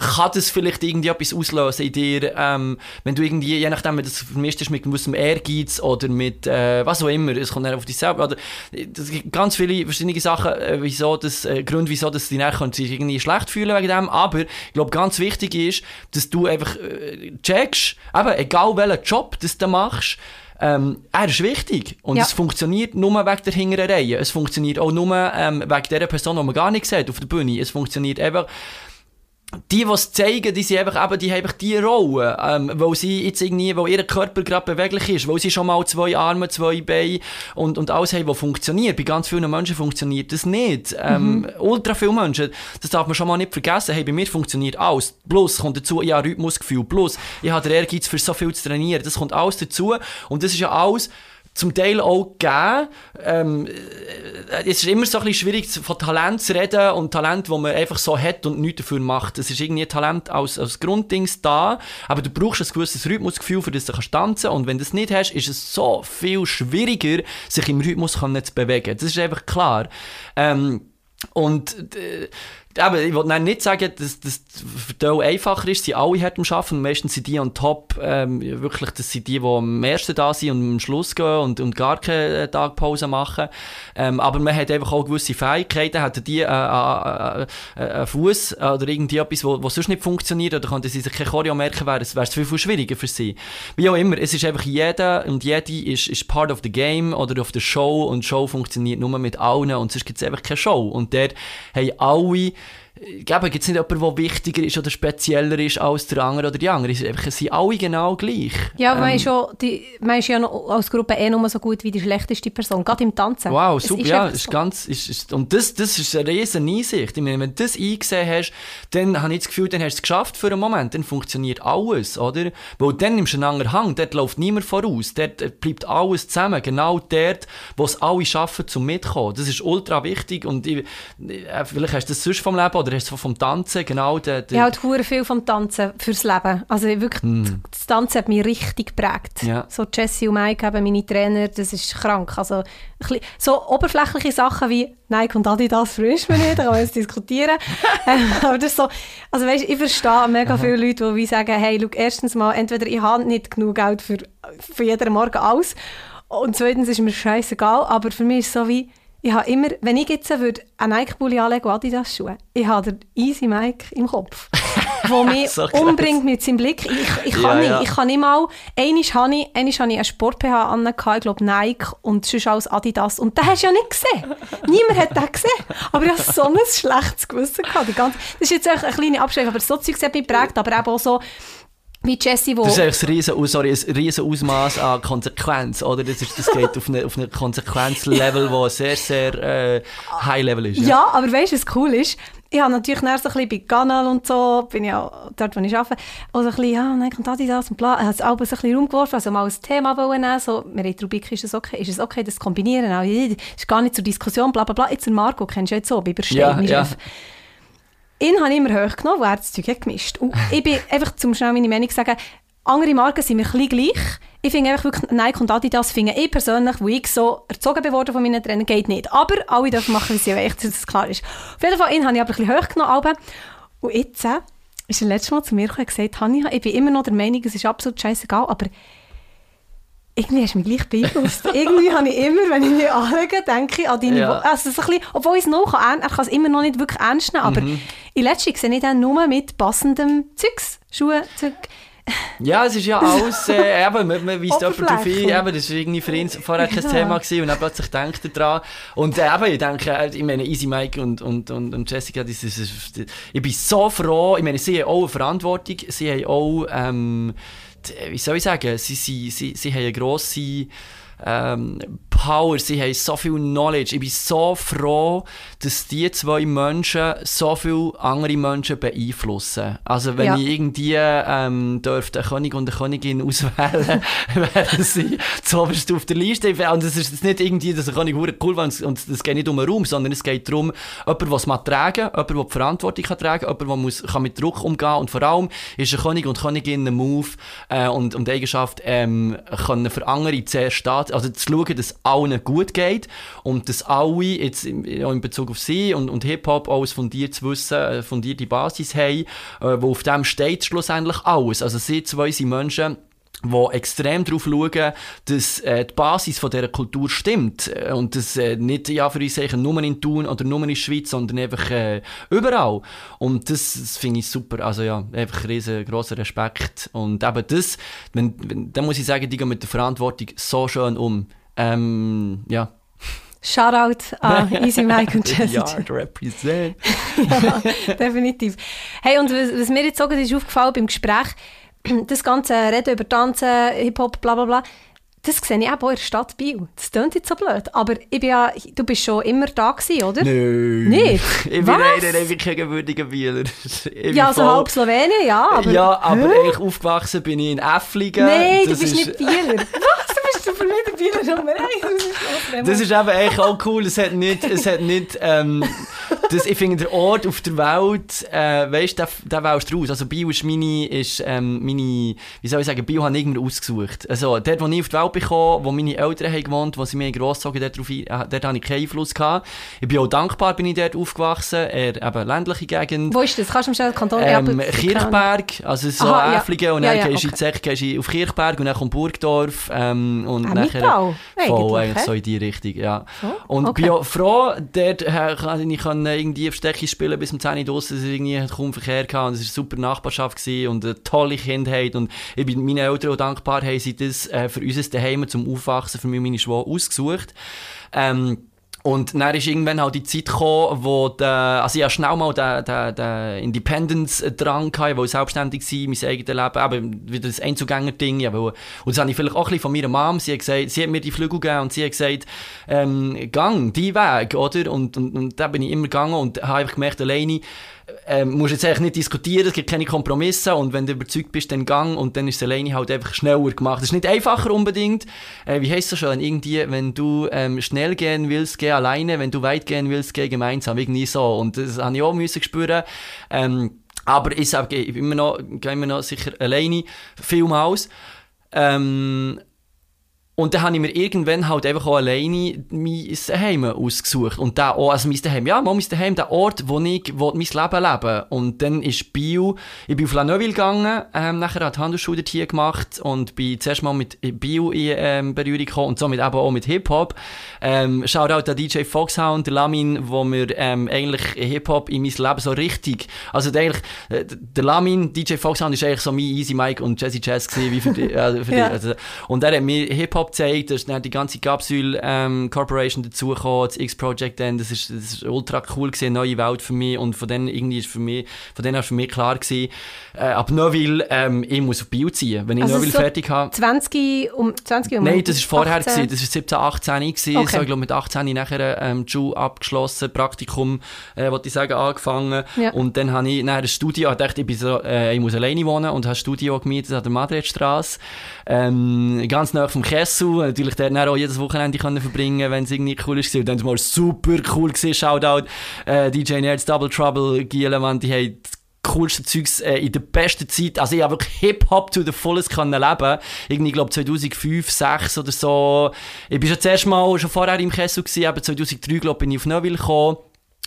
kann das vielleicht irgendwie etwas auslösen in dir, ähm, wenn du irgendwie, je nachdem, wenn das vermischt mit gewissem Ehrgeiz oder mit äh, was auch immer, es kommt dann auf dich selber, oder es gibt ganz viele verschiedene Sachen, äh, wieso das, äh, Gründe, wieso das die nachher sich irgendwie schlecht fühlen wegen dem, aber ich glaube, ganz wichtig ist, dass du einfach äh, checkst, eben, egal welchen Job das du machst, ähm, er ist wichtig. Und ja. es funktioniert nur wegen der hinteren Reihe. Es funktioniert auch nur ähm, wegen der Person, die man gar nicht sieht auf der Bühne. Es funktioniert einfach die, die es zeigen, die, sind einfach, eben, die haben einfach die Rolle, ähm, weil sie jetzt irgendwie, weil ihr Körper gerade beweglich ist, weil sie schon mal zwei Arme, zwei Beine und, und alles haben, was funktioniert. Bei ganz vielen Menschen funktioniert das nicht. Ähm, mhm. Ultra viele Menschen, das darf man schon mal nicht vergessen, hey, bei mir funktioniert alles. Plus kommt dazu, ich habe Rhythmusgefühl, plus ich habe den Ehrgeiz für so viel zu trainieren, das kommt alles dazu und das ist ja alles zum Teil auch gegeben. Ähm, äh, es ist immer so ein bisschen schwierig, von Talent zu reden und Talent, wo man einfach so hat und nichts dafür macht. Es ist irgendwie Talent als, als Grunddings da, aber du brauchst ein gewisses Rhythmusgefühl, für das du kannst tanzen und wenn du das nicht hast, ist es so viel schwieriger, sich im Rhythmus zu bewegen. Das ist einfach klar. Ähm, und äh, aber ich wollte nicht sagen, dass das die einfacher ist, sie alle hart am Arbeiten. Meistens sind die on top, ähm, wirklich, das sind die, die am ersten da sind und am Schluss gehen und, und gar keine Tagpause machen. Ähm, aber man hat einfach auch gewisse Fähigkeiten, hat die äh, äh, äh, einen Fuß oder irgendwie etwas, wo, sonst nicht funktioniert, oder könnten sie sich kein Choreo merken, wäre es viel, viel schwieriger für sie. Wie auch immer, es ist einfach jeder und jede ist, ist part of the game oder of the show und die Show funktioniert nur mit allen und sonst gibt es einfach keine Show. Und dort haben alle glaube, gibt es nicht jemanden, der wichtiger ist oder spezieller ist als der andere oder die andere. Es sind alle genau gleich. Ja, ähm, man, ist ja, die, man ist ja noch als Gruppe eh nur so gut wie die schlechteste Person, gerade im Tanzen. Wow, super, ist ja, ist so. ganz, ist, ist, und das, das ist eine riesen Einsicht. Ich meine, wenn du das eingesehen hast, dann habe ich das Gefühl, dann hast du es geschafft für einen Moment, dann funktioniert alles, oder? Weil dann nimmst du einen anderen Hang, dort läuft niemand voraus, dort bleibt alles zusammen, genau dort, wo es alle schaffen, zum mitkommen. Das ist ultra wichtig und ich, äh, vielleicht hast du das sonst vom Leben oder hast du vom Tanzen, genau. Der, der ich halt hure viel vom Tanzen fürs Leben. Also wirklich, mm. das Tanzen hat mich richtig geprägt. Ja. So Jessie und Mike, eben meine Trainer, das ist krank. Also so oberflächliche Sachen wie Nike und Adidas frisch mir nicht, da kann man jetzt diskutieren. *laughs* *laughs* Ähm, aber das ist so, also weißt, ich verstehe mega Aha. viele Leute, die sagen, hey, schau, erstens mal, entweder ich habe nicht genug Geld für, für jeden Morgen alles und zweitens ist mir scheißegal, aber für mich ist es so wie, ich habe immer, wenn ich jetzt würde einen Nike-Pulli anlegen und Adidas-Schuhe, ich habe den Easy Mike im Kopf. *laughs* der mich So umbringt mit seinem Blick. Ich, ich kann Ja, nicht. ja. Ich kann nicht mal... Einmal habe ich, einmal habe ich einen Sport-PH an, ich glaube Nike und sonst alles Adidas. Und den hast du ja nicht gesehen. *laughs* Niemand hat den gesehen. Aber ich hatte so ein schlechtes Gewissen. Gehabt. Die ganze, das ist jetzt echt eine kleine Abschreibung, aber so Zeugs hat mich geprägt. Aber eben auch so wie Jessie, wo... Das ist eigentlich ein riesen, sorry, ein riesen Ausmaß an Konsequenz, oder? Das, ist, das geht auf eine, auf eine Konsequenzlevel, *laughs* das sehr, sehr äh, high-level ist. Ja, aber weißt du, was cool ist? Ich habe natürlich nachher so ein bisschen bei Canal und so, bin auch dort, wo ich arbeite, auch so ein bisschen, ja, nein, kommt Adidas und bla, ich habe es auch ein bisschen rumgeworfen, also mal ein Thema nehmen, so, wir haben die Rubrik, ist es okay, ist es okay, das kombinieren, auch, das ist gar nicht zur Diskussion, bla bla bla, jetzt Marco, kennst du jetzt so, Biber Stein, Ja, ja. Chef. Ihn habe ich immer hochgenommen, wo er das Zeug hat gemischt. Und ich bin *laughs* einfach, zum schnell meine Meinung zu sagen, andere Marken sind mir ein bisschen gleich. Ich finde einfach wirklich, Nike und Adidas finde ich persönlich, wo ich so erzogen bin worden von meinen Trainern, geht nicht. Aber alle dürfen machen, wie sie wollen, dass das klar ist. Auf jeden Fall, ihn habe ich aber ein bisschen hochgenommen. aber- Und jetzt äh, ist er letztes Mal zu mir gekommen und gesagt, Hanja, ich bin immer noch der Meinung, es ist absolut scheißegal, aber irgendwie hast du mich gleich beeinflusst. irgendwie *laughs* habe ich immer, wenn ich mich anlege, denke ich an deine Ja. Also so ein bisschen, Obwohl ich es noch kann, er kann es immer noch nicht wirklich ernst nehmen, aber Mhm. in letzter Zeit sehe ich dann nur mit passendem Zeugs, Schuhe, Zeug. Ja, es ist ja alles, äh, *laughs* eben, man, man weist jemand darauf Oberflächlich. eben, das war irgendwie für ihn vorher kein Ja. Thema gewesen, und dann plötzlich denkt er dran. Und äh, eben, ich denke, ich meine, Easy Mike und, und, und, und Jessica, das ist, ich bin so froh, ich meine, sie haben auch eine Verantwortung, sie haben auch, ähm, wie soll ich sagen, sie, sie, sie, sie haben eine grosse, ähm, Power, sie haben so viel Knowledge. Ich bin so froh, dass die zwei Menschen so viele andere Menschen beeinflussen. Also wenn Ja. ich irgendwie ähm, dürfte einen König und eine Königin *laughs* auswählen, wären sie zuoberst auf der Liste. Und es ist nicht irgendwie, dass ein König cool war und es geht nicht um einen Raum, sondern es geht darum, jemand, der es tragen, jemand, der die Verantwortung kann tragen jemand, der muss, kann mit Druck umgehen und vor allem ist ein König und Königin ein Move äh, und, und die Eigenschaft, ähm, können für andere zuerst stehen, also zu schauen, dass allen gut geht und dass alle jetzt in, in Bezug auf sie und, und Hip-Hop alles fundiertes Wissen, äh, fundierte Basis haben, äh, wo auf dem steht schlussendlich alles. Also sie zwei sind Menschen, die extrem darauf schauen, dass äh, die Basis von dieser Kultur stimmt. Äh, Und das äh, nicht, ja, für uns nur in Thun oder nur in der Schweiz, sondern einfach äh, überall. Und das, das finde ich super. Also ja, einfach riesengroßer Respekt. Und eben das, wenn, wenn, dann muss ich sagen, die gehen mit der Verantwortung so schön um. Ähm, ja. Shoutout an *laughs* Easy Mike und Jessie. Yard represent. *laughs* ja, definitiv. Hey, und was, was mir jetzt sogar ist aufgefallen beim Gespräch, *clears throat* das ganze Reden über Tanzen, Hip-Hop, bla bla bla, das sehe ich auch in der Stadt Biel. Das klingt jetzt so blöd, aber ich bin ja, du bist schon immer da gewesen, oder? Nein. Nicht? *laughs* Ich bin einer einfach kein Bieler. Ich Ja, also voll- halb Slowenien, ja, aber... ja, aber eigentlich aufgewachsen bin ich in Äfflingen. Nein, du bist ist- nicht Bieler. Was? Du der Bieler Nummer eins. Was ist los, Remo? Das ist eben eigentlich auch cool. Es hat nicht, es hat nicht, ähm, das, ich finde, der Ort auf der Welt, äh, weißt du, der, der wählst du raus. Also Bio ist meine, ist, ähm, meine, wie soll ich sagen, Bio habe ich irgendwie ausgesucht. Also, dort, wo ich auf die Welt bekomme, wo meine Eltern haben gewohnt, wo sie mich grossgezogen dort, drauf, äh, dort habe ich keinen Einfluss gehabt. Ich bin auch dankbar, bin ich dort aufgewachsen, eher eben ländliche Gegend. Wo ist das? Kannst du mir schnell den Kanton... Ähm, Ja, Kirchberg, also so Aha, ja. Und Ja, dann ja, gehst du okay. in Zech, gehst du auf Kirchberg und dann kommt Burgdorf ähm, und Ah, nachher voll eigentlich, so in die Richtung, ja. Oh, und okay. bin auch froh, dort äh, kann ich kann irgendwie auf Steckis spielen bis um 10 Uhr draussen, es irgendwie kaum Verkehr gehabt und es war eine super Nachbarschaft gewesen und eine tolle Kindheit und ich bin meinen Eltern auch dankbar, haben sie das äh, für unser Daheim zum Aufwachsen für mich und meine Schwester ausgesucht. Ähm, und dann ist irgendwann halt die Zeit gekommen, wo der, also ich hatte schnell mal den, den, den Independence-Drang gehabt, ich selbstständig sein, mein eigenes Leben, eben wieder das Einzugänger-Ding, ja, weil- und das habe ich vielleicht auch ein bisschen von meiner Mom, sie hat gesagt, sie hat mir die Flügel gegeben und sie hat gesagt, ähm, gang, die Weg, oder? Und, und, und da bin ich immer gegangen und habe einfach gemerkt, alleine, ähm, musst jetzt eigentlich nicht diskutieren, es gibt keine Kompromisse und wenn du überzeugt bist, dann gang und dann ist es alleine halt einfach schneller gemacht. Das ist nicht einfacher unbedingt. Äh, wie heisst das schon? Irgendwie, wenn du ähm, schnell gehen willst, geh alleine, wenn du weit gehen willst, geh gemeinsam. Irgendwie so. Und das habe ich auch müssen spüren. Ähm, aber ich sage, ich bin immer noch, gehe immer noch sicher alleine, vielmals. Ähm, Und dann habe ich mir irgendwann halt einfach auch alleine mein Heim ausgesucht. Und da auch, also mein Heim, ja, mal mein Heim, der Ort, wo ich wo mein Leben lebe. Und dann ist Bio, ich bin auf La Neuville gegangen, ähm, nachher hat Handelsschule hier gemacht und bin zuerst mal mit Bio in ähm, Berührung gekommen und somit eben auch mit Hip-Hop. Ähm, Shoutout an DJ Foxhound, der Lamin, wo mir ähm, eigentlich Hip-Hop in mein Leben so richtig, also der, eigentlich, äh, der Lamin, DJ Foxhound ist eigentlich so mein Easy Mike und Jazzy Jazz gewesen, wie für die, äh, für *laughs* Ja. die also, und er hat mir Hip-Hop gezeigt, da ist dann die ganze Capsule ähm, Corporation dazugekommen, das X-Project dann, das ist, das ist ultra cool gewesen, eine neue Welt für mich und von denen irgendwie ist für mich, von denen ist für mich klar gewesen, äh, ab Neuville, ähm, ich muss auf Bio ziehen, wenn ich Also Neuville so fertig habe. 20 um 20 um Nein, das war vorher, 18. gewesen, das war 17, 18 gewesen. Okay. So, ich glaube mit 18 habe ich nachher ähm, Schule abgeschlossen, Praktikum, äh, wollte ich sagen, angefangen. Ja. Und dann habe ich nachher ein Studio, ich dachte, ich, bin so, äh, ich muss alleine wohnen und habe ein Studio gemietet an der Madridstraße. Ähm, ganz nah vom Kessel, natürlich dort dann auch jedes Wochenende können verbringen, wenn es irgendwie cool war. Und dann war es super cool gewesen, Shoutout, äh, DJ Nerds, Double Trouble, Gielemann, die haben coolste Zeugs äh, in der besten Zeit. Also ich habe wirklich Hip-Hop to the fullest können leben. Irgendwie, glaube 2005, 2006 oder so. Ich bin schon zuerst mal, schon vorher im Kessel aber 2003, glaube bin ich auf Neuville gekommen.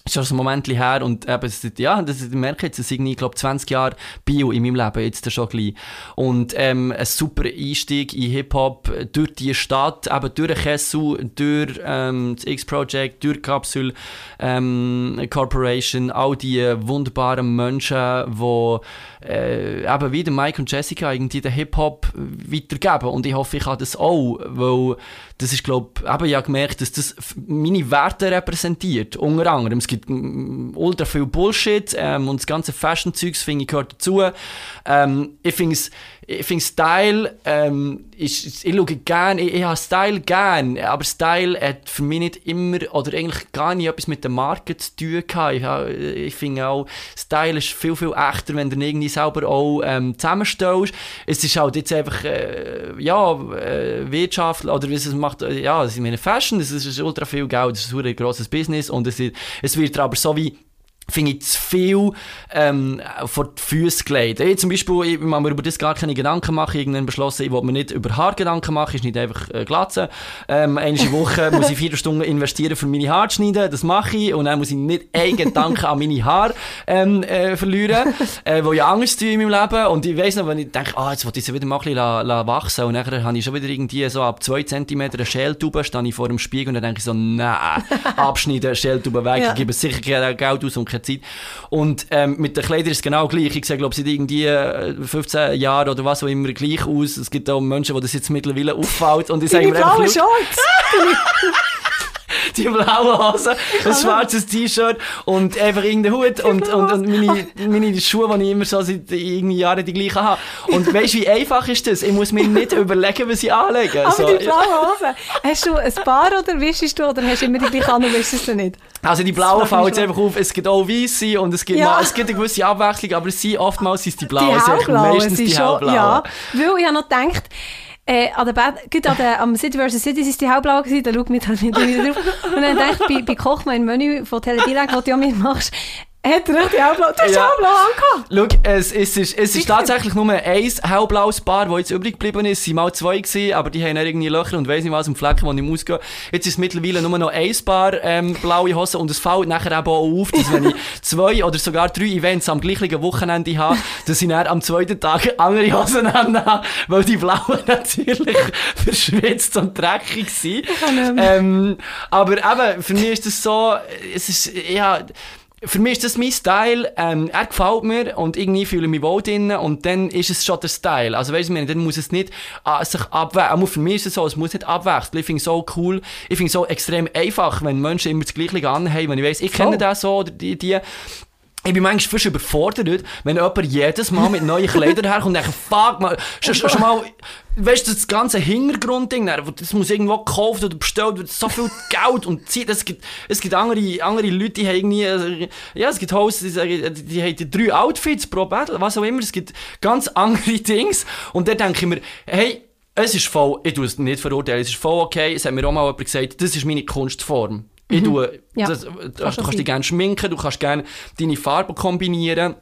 Ist schon ein Moment her und eben, ja, das, ich merke jetzt, es sind irgendwie, glaube 20 Jahre Bio in meinem Leben, jetzt schon gleich. Und ähm, ein super Einstieg in Hip-Hop durch die Stadt, eben durch Kessel, durch ähm, das X-Project, durch Capsule ähm, Corporation, all die wunderbaren Menschen, die äh, eben wie der Mike und Jessica irgendwie den Hip-Hop weitergeben. Und ich hoffe, ich kann das auch, weil das ist, glaube ich, eben, habe gemerkt, dass das meine Werte repräsentiert. Unter anderem, es gibt ultra viel Bullshit ähm, und das ganze Fashion-Zeugs, finde ich, gehört dazu. Ähm, ich finde es ich finde Style, ähm, ist, ich schaue gerne, ich, ich habe Style gerne, aber Style hat für mich nicht immer oder eigentlich gar nicht etwas mit der Marke zu tun gehabt. Ich, ich finde auch, Style ist viel, viel echter, wenn du ihn irgendwie selber auch ähm, zusammenstellst. Es ist halt jetzt einfach, äh, ja, äh, Wirtschaft oder wie es macht, äh, ja, es ist meine Fashion, es ist, ultra viel Geld, es ist ein grosses Business und es, es wird aber so wie finde ich zu viel ähm, vor die Füße gelegt. Ich zum Beispiel, ich mag mir über das gar keine Gedanken machen. Irgendwann beschlossen, ich will mir nicht über Haar Gedanken machen, ist nicht einfach äh, glatzen. Ähm, der Woche *laughs* muss ich vier Stunden investieren für meine Haare zu schneiden, das mache ich. Und dann muss ich nicht einen Gedanken an meine Haare ähm, äh, verlieren, äh, wo ja Angst tun in meinem Leben. Und ich weiss noch, wenn ich denke, ah, jetzt will ich sie wieder mal ein bisschen la, la wachsen und nachher habe ich schon wieder irgendwie so ab 2 cm eine Schältube, stehe ich vor dem Spiegel und dann denke ich so, nein, *laughs* abschneiden, Schältube weg, Ja. ich gebe sicher kein Geld aus und keine Zeit. Und ähm, mit den Kleidern ist es genau gleich. Ich sehe, glaube seit irgendwie äh, 15 Jahren oder was auch immer gleich aus. Es gibt auch Menschen, die das jetzt mittlerweile auffällt. Und ich sage mir einfach, schau, Shorts! *laughs* *laughs* die blaue Hose, ein schwarzes T-Shirt und einfach irgendein Hut und, und, und meine, meine Schuhe, die ich immer so seit irgendwie Jahren die gleichen habe. Und weißt du, wie einfach ist das? Ich muss mir nicht überlegen, was ich anlege. Aber So, die blauen Hosen, hast du ein paar oder wischst du oder hast du immer die gleiche an und wischst du nicht? Also die blauen fallen macht jetzt einfach auf, es gibt auch weisse und es gibt, Ja. mal, es gibt eine gewisse Abwechslung, aber es sind oftmals sind es die blauen, die es hellblauen meistens die hellblauen. ja. Weil ich habe noch gedacht, äh, an der Bad, gut, an der, am City vs. City ist die hellblauen gewesen, da schaut mich dann wieder drauf. Und dann dachte ich, bei, bei Koch, mein Menü von Teledirect, das du ja mitmachst, hat er echt die hellblauen, du hast Ja. hellblau angehabt. Schau, es, es, ist, es ist tatsächlich nur ein hellblaues Paar, das jetzt übrig geblieben ist. Es waren mal zwei, gewesen, aber die haben irgendwie Löcher und weiss nicht was, und Flecken, die nicht ausgehen. Jetzt ist es mittlerweile nur noch ein Paar ähm, blaue Hosen und es fällt nachher eben auch auf, dass wenn ich *laughs* zwei oder sogar drei Events am gleichen Wochenende habe, dass ich dann am zweiten Tag andere Hosen habe, weil die blauen *laughs* natürlich verschwitzt und dreckig sind. Ähm, aber eben, für mich ist das so, es ist, ja, für mich ist das mein Style, ähm, er gefällt mir und irgendwie fühle ich mich wohl drin und dann ist es schon der Style. Also weißt du, dann muss es nicht äh, sich abwechseln, auch für mich ist es so, es muss nicht abwechseln. Ich finde es so cool, ich finde es so extrem einfach, wenn Menschen immer das Gleiche anhaben, wenn ich weiss, ich kenne Voll. das so oder die, die ich bin manchmal fast überfordert, wenn jemand jedes Mal mit neuen Kleidern herkommt und denkt, fuck mal, schon, schon mal, weißt du, das ganze Hintergrundding, das muss irgendwo gekauft oder bestellt werden, so viel Geld und Zeit, es gibt, es gibt andere, andere Leute, die haben irgendwie, ja, es gibt Hosts, die sagen, die haben drei Outfits pro Battle, was auch immer, es gibt ganz andere *laughs* Dings und dann denke ich mir, hey, es ist voll, ich tue es nicht verurteilen, es ist voll okay, es hat mir auch mal jemand gesagt, das ist meine Kunstform. Ich tue, Ja, das, kann du kannst sein. dich gerne schminken, du kannst gerne deine Farben kombinieren.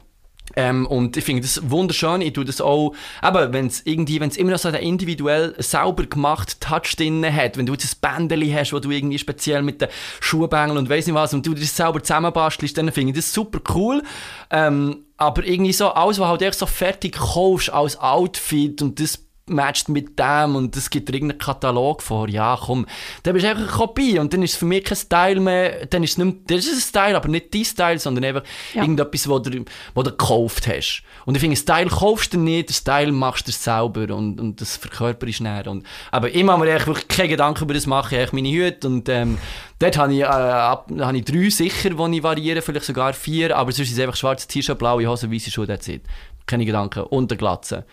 Ähm, und ich finde das wunderschön. Ich tue das auch, eben, wenn es irgendwie, wenn es immer noch so einen individuell sauber gemachten Touch drin hat, wenn du jetzt ein Bändeli hast, wo du irgendwie speziell mit den Schuhbängeln und weiss nicht was, und du das sauber zusammenbastelst, dann finde ich das super cool. Ähm, aber irgendwie so, alles, was halt echt so fertig kaufst als Outfit und das matcht mit dem und es gibt irgendeinen Katalog vor, ja komm, dann bist du einfach eine Kopie und dann ist es für mich kein Style mehr, dann ist es nicht, das ist ein Style, aber nicht dein Style, sondern einfach ja. irgendetwas, wo du, wo du gekauft hast. Und ich finde, Style kaufst du nicht, Style machst du selber und, und das verkörperst näher. Und, aber immer mache mir wirklich keine Gedanken über das machen, ich meine Hüte und ähm, dort habe ich, äh, ab, habe ich drei sicher, die ich variiere, vielleicht sogar vier, aber sonst ist es einfach schwarzes T-Shirt, blaue Hose, weiße Schuhe, that's it. Keine Gedanken. Und der Glatze.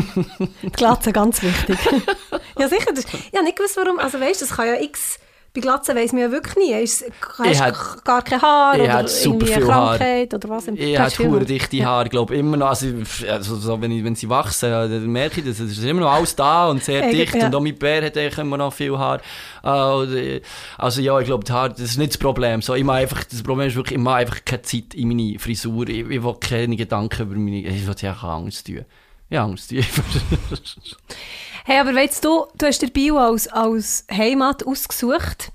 *laughs* Glatze, ganz wichtig. *laughs* ja, sicher. Das, ich habe nicht gewusst, warum. Also, weißt du, das kann ja x. Bei Glatzen weiss man ja wirklich nie. Ist, hast du gar kein Haar oder super viel Krankheit Haar. oder was? Ich habe hure dichte. Haare, glaube immer noch. Also, also so, wenn, ich, wenn sie wachsen, dann merke ich das. Es ist immer noch alles da und sehr dicht. Ja. Und auch mein Bär hat immer noch viel Haar. Also ja, ich glaube, das ist nicht das Problem. So, ich einfach, das Problem ist wirklich, ich mache einfach keine Zeit in meine Frisur. Ich, ich will keine Gedanken über meine... Ich will ja Angst tun. Ja, Angst tun. *laughs* Hey, aber weißt du, du hast dir Bio als, als Heimat ausgesucht.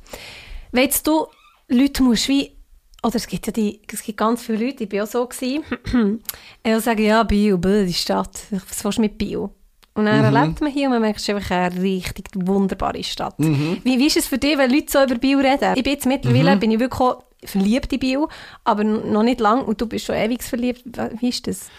Weißt du, Leute musst wie, oder es gibt ja die, es gibt ganz viele Leute, ich war auch so, gewesen, *clears throat* die sagen, ja, Bio, die Stadt, was willst du mit Bio? Und dann mhm. erlebt man hier und man merkt, es ist einfach eine richtig wunderbare Stadt. Mhm. Wie, wie ist es für dich, wenn Leute so über Bio reden? Ich bin jetzt mittlerweile, mhm. bin ich wirklich verliebt in Bio, aber noch nicht lang und du bist schon ewig verliebt. Wie ist das?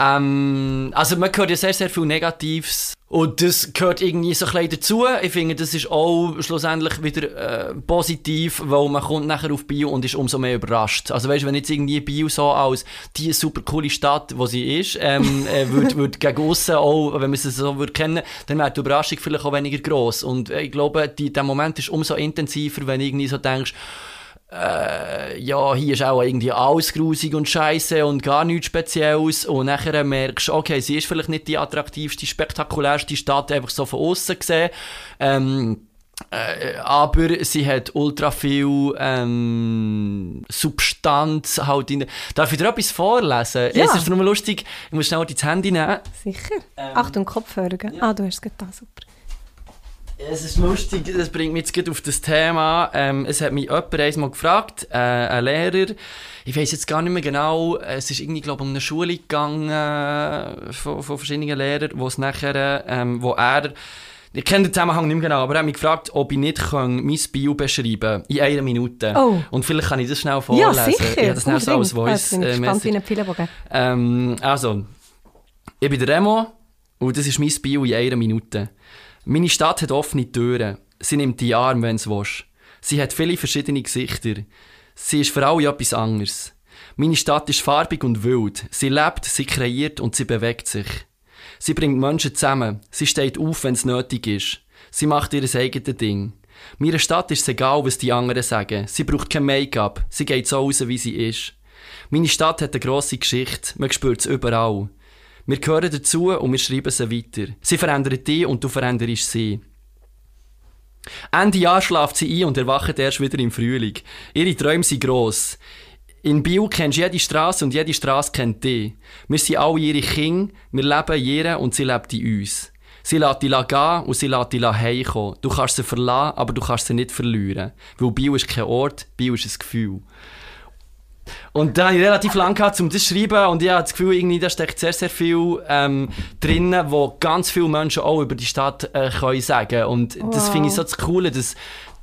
Ähm, also man hört ja sehr, sehr viel Negatives und das gehört irgendwie so ein dazu. Ich finde, das ist auch schlussendlich wieder äh, positiv, weil man kommt nachher auf Bio und ist umso mehr überrascht. Also weißt wenn jetzt irgendwie Bio so als die super coole Stadt, wo sie ist, ähm, äh, würde würd gegen aussen auch, wenn man sie so würde kennen, dann wäre die Überraschung vielleicht auch weniger groß. Und äh, ich glaube, die, der Moment ist umso intensiver, wenn du irgendwie so denkst, äh, ja, hier ist auch irgendwie alles grusig und scheiße und gar nichts Spezielles. Und nachher merkst du, okay, sie ist vielleicht nicht die attraktivste, spektakulärste Stadt, einfach so von außen gesehen. Ähm, äh, aber sie hat ultra viel ähm, Substanz halt in Darf ich dir etwas vorlesen? Ja. Es ist nur lustig, ich muss schnell das Handy nehmen. Sicher. Ähm, Achtung, Kopfhörer. Ja. Ah, du hast es getan, super. Es ist lustig, das bringt mich jetzt auf das Thema. Ähm, es hat mich jemand einmal gefragt, äh, ein Lehrer, ich weiß jetzt gar nicht mehr genau, es ist irgendwie, glaube ich, um eine Schule gegangen äh, von, von verschiedenen Lehrern, wo es nachher, ähm, wo er, ich kenne den Zusammenhang nicht mehr genau, aber er hat mich gefragt, ob ich nicht kann, mein Bio beschreiben kann, in einer Minute. Oh. Und vielleicht kann ich das schnell vorlesen. Ja, sicher. Ich habe das schnell so als Voice. Äh, gespannt wie ähm, Also, ich bin der Remo und das ist mein Bio in einer Minute. Meine Stadt hat offene Türen. Sie nimmt die Arme, wenn sie will. Sie hat viele verschiedene Gesichter. Sie ist für alle etwas anderes. Meine Stadt ist farbig und wild. Sie lebt, sie kreiert und sie bewegt sich. Sie bringt Menschen zusammen. Sie steht auf, wenn es nötig ist. Sie macht ihr eigenes Ding. Meiner Stadt ist es egal, was die anderen sagen. Sie braucht kein Make-up. Sie geht so raus, wie sie ist. Meine Stadt hat eine grosse Geschichte. Man spürt es überall. Wir gehören dazu und wir schreiben sie weiter. Sie verändern dich und du veränderst sie. Ende Jahr schlaft sie ein und erwacht erst wieder im Frühling. Ihre Träume sind gross. In Biel kennst du jede Straße und jede Straße kennt dich. Wir sind alle ihre Kinder, wir leben ihr und sie lebt in uns. Sie lässt dich gehen und sie lässt dich heimkommen. Du kannst sie verlassen, aber du kannst sie nicht verlieren. Weil Biel ist kein Ort, Biel ist ein Gefühl. Und da habe ich relativ lange gehabt, um das zu schreiben und ich habe das Gefühl, irgendwie, da steckt sehr, sehr viel ähm, drin, wo ganz viele Menschen auch über die Stadt äh, können sagen Und wow. das finde ich so das Coole, dass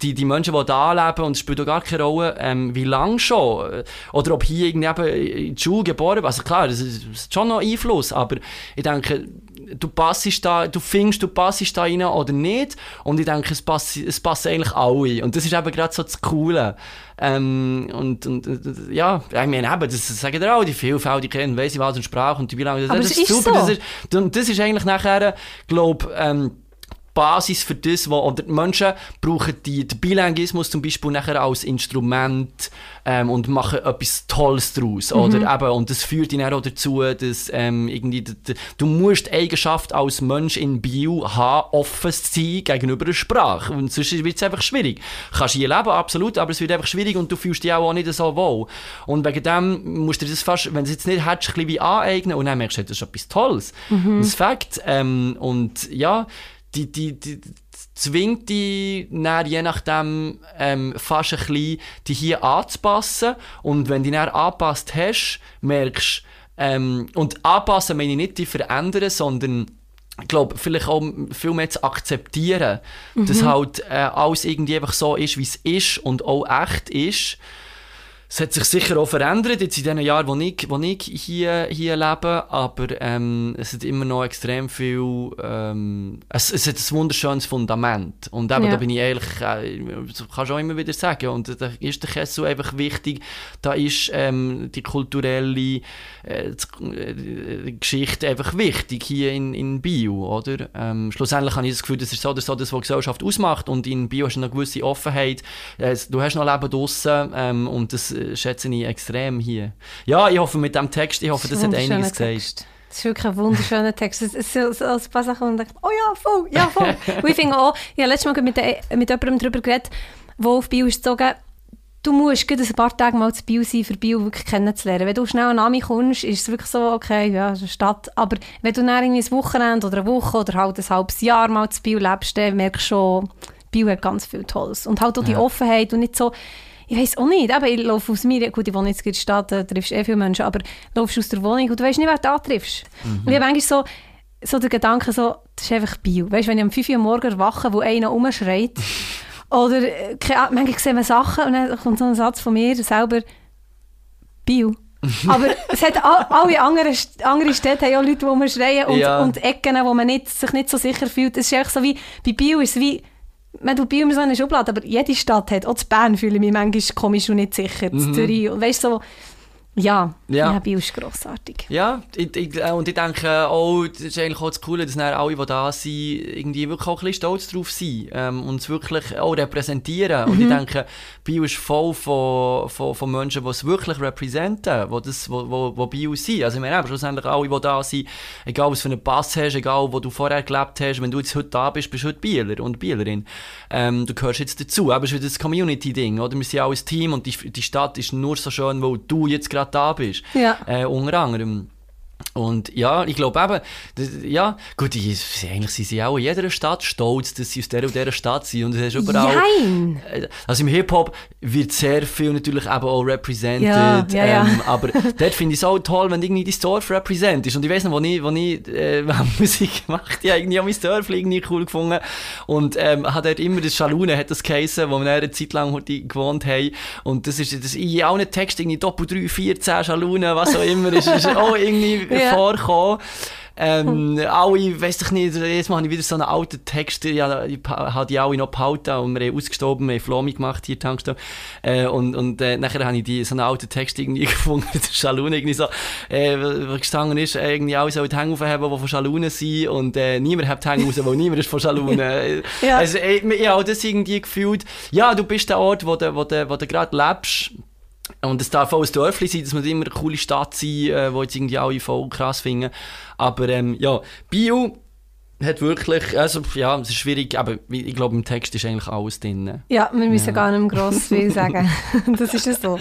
die, die Menschen, die da leben, und es spielt auch gar keine Rolle, ähm, wie lange schon, oder ob hier irgendwie in die Schule geboren Also klar, das ist, das ist schon noch Einfluss, aber ich denke, du passest da, du findest, du passest da rein oder nicht. Und ich denke, es passen, es passen eigentlich alle. Und das ist eben gerade so das Coole. Ähm, und, und, ja, ich meine, eben, das sagen ja auch, die kennen, weiss ich was und Sprache und die Bilanz. Das, das, ist super. So. Das, ist, und das ist eigentlich nachher, glaube ähm, Basis für das, wo, oder die Menschen brauchen die, den Bilinguismus zum Beispiel nachher als Instrument ähm, und machen etwas Tolles daraus, mhm. oder eben, und das führt ihn auch dazu, dass ähm, irgendwie, du musst die Eigenschaft als Mensch in Bio haben, offen zu sein gegenüber der Sprache, und sonst wird es einfach schwierig. Du kannst hier leben, absolut, aber es wird einfach schwierig und du fühlst dich auch nicht so wohl. Und wegen dem musst du das fast, wenn du es jetzt nicht hättest, ein bisschen wie aneignen und dann merkst du, das ist etwas Tolles. Mhm. Das Fakt. Ähm, und ja, die, die, die, zwingt dich dann, je nachdem ähm, fast ein bisschen die hier anzupassen und wenn du dann angepasst hast, merkst ähm, und anpassen meine ich nicht die verändern, sondern ich glaube, vielleicht auch viel mehr zu akzeptieren, mhm. dass halt äh, alles irgendwie einfach so ist, wie es ist und auch echt ist es hat sich sicher auch verändert jetzt in den Jahren, wo ich, wo ich hier, hier lebe, aber ähm, es hat immer noch extrem viel, ähm, es, es hat ein wunderschönes Fundament. Und eben, ja. da bin ich ehrlich, äh, kannst du auch immer wieder sagen. Und da ist der Kessel einfach wichtig, da ist ähm, die kulturelle äh, die Geschichte einfach wichtig hier in, in Bio, oder? Ähm, schlussendlich habe ich das Gefühl, das ist so oder so das, was Gesellschaft ausmacht. Und in Bio hast du eine gewisse Offenheit, äh, du hast noch Leben draussen ähm, und das schätze ich extrem hier. Ja, ich hoffe mit dem Text, ich hoffe, das, das hat einiges gesagt. Das ist wirklich ein wunderschöner Text. Es ist so, so ein paar Sachen, und ich denke, oh ja, voll, ja, voll. *laughs* und ich finde auch, ich habe letztes Mal mit, mit jemandem darüber geredet, der auf Bio ist gezogen, du musst ein paar Tage mal zu Bio sein, für Bio wirklich kennenzulernen. Wenn du schnell an Ami kommst, ist es wirklich so, okay, ja, es ist eine Stadt. Aber wenn du dann irgendwie ein Wochenende oder eine Woche oder halt ein halbes Jahr mal zu Bio lebst, dann merkst du schon, Bio hat ganz viel Tolles. Und halt auch die ja. Offenheit und nicht so ich weiß auch nicht, aber ich laufe aus mir, gut, ich wohne jetzt in der Stadt, da triffst eh viele Menschen, aber du laufst aus der Wohnung und du weißt nicht, wer du da triffst. Mhm. Und ich habe manchmal so, so der Gedanke, so, das ist einfach Bio. Weißt du, wenn ich um 5 Uhr am Morgen erwache, wo einer rumschreit, *laughs* oder äh, manchmal sehen wir Sachen und dann kommt so ein Satz von mir selber, Bio. *laughs* aber es hat alle anderen, andere Städte haben auch Leute, die rumschreien und, ja. und Ecken, wo man nicht, sich nicht so sicher fühlt. Es ist einfach so wie, bei Bio ist es wie, man tut bei uns so eine Schublade, aber jede Stadt hat, auch zu Bern fühle ich mich manchmal komisch und nicht sicher, mhm. Zürich, weißt so, ja, ja. ja Bio ist grossartig. Ja, ich, ich, äh, und ich denke auch, das ist eigentlich auch das Coole, dass alle, die da sind, irgendwie wirklich auch ein bisschen stolz drauf sind ähm, und es wirklich auch repräsentieren. Mhm. Und ich mhm. denke, Bio ist voll von, von, von Menschen, die es wirklich repräsentieren, die, das, wo, wo, wo Bio sind. Also ich meine, schlussendlich alle, die da sind, egal was für einen Pass hast, egal wo du vorher gelebt hast, wenn du jetzt heute da bist, bist du heute Bieler und Bielerin. Ähm, du gehörst jetzt dazu. Aber es ist wieder das Community-Ding, oder? Wir sind auch ein Team und die, die Stadt ist nur so schön, weil du jetzt gerade da bist. Ja. Äh, unter anderem. Und ja, ich glaube eben, das, ja, gut, die, eigentlich sind sie auch in jeder Stadt stolz, dass sie aus der und dieser Stadt sind. Und das ist überall. Nein. Äh, also im Hip-Hop wird sehr viel natürlich eben auch represented. Ja, ja, ja. Ähm, *laughs* aber dort finde ich es auch toll, wenn irgendwie dein Dorf representest. Und ich weiß noch, wo ich, wo ich äh, *laughs* Musik gemacht habe, irgendwie auch mein Dorf irgendwie cool gefunden. Und ähm, hat dort immer das Schalune, hat das geheißen, wo wir eine Zeit lang gewohnt haben. Und das ist das in allen Texten irgendwie Doppel 3, 14 Schalune, was auch immer, ist, ist auch irgendwie ja. vorkommen. Ähm, alle, weiss ich nicht, jetzt mache ich wieder so einen alten Text, ich habe die alle noch behalten und wir haben ausgestorben, wir haben Flomi gemacht hier, Tankstelle. Äh, und und äh, nachher habe ich die, so einen alten Text irgendwie *laughs* gefunden, mit der Schalune, irgendwie so, äh, was gestanden ist, irgendwie alle sollen die Hänge aufheben, die von Schalune sind und äh, niemand hat die Hänge raus, weil niemand ist von Schalune. *laughs* ja. Also, äh, ich habe das irgendwie gefühlt, ja, du bist der Ort, wo du, wo du, wo du gerade lebst, und es darf auch ein Dörfli sein, dass man immer eine coole Stadt sein, äh, wo jetzt irgendwie alle voll krass finden. Aber ähm, ja, Bio hat wirklich, also ja, es ist schwierig, aber ich glaube, im Text ist eigentlich alles drin. Ja, wir müssen ja. gar nicht gross *laughs* viel sagen. *laughs* das ist ja so.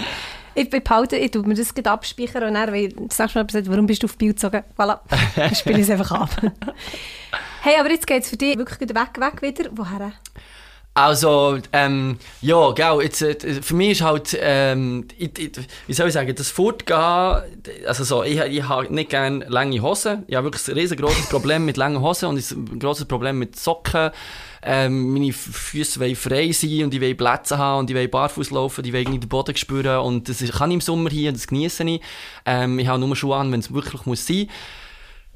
Ich, behalte, ich tue mir das gerade abspeichern und dann, weil das nächste Mal gesagt, warum bist du auf Bio gezogen? Voilà, dann spiele ich es einfach ab. *laughs* hey, aber jetzt geht es für dich wirklich weg, weg wieder. Woher? Also, ähm, ja, genau, jetzt, äh, für mich ist halt, ähm, ich, ich, wie soll ich sagen, das Fortgehen, also so, ich, ich habe nicht gerne lange Hosen. Ich habe wirklich ein riesengroßes Problem mit langen Hosen und ein grosses Problem mit Socken. Ähm, meine Füße wollen frei sein und ich will Plätze haben und ich will barfuß laufen, ich will irgendwie den Boden spüren und das kann ich im Sommer hier und das genieße ich. Ähm, ich habe nur Schuhe an, wenn es wirklich muss sein muss.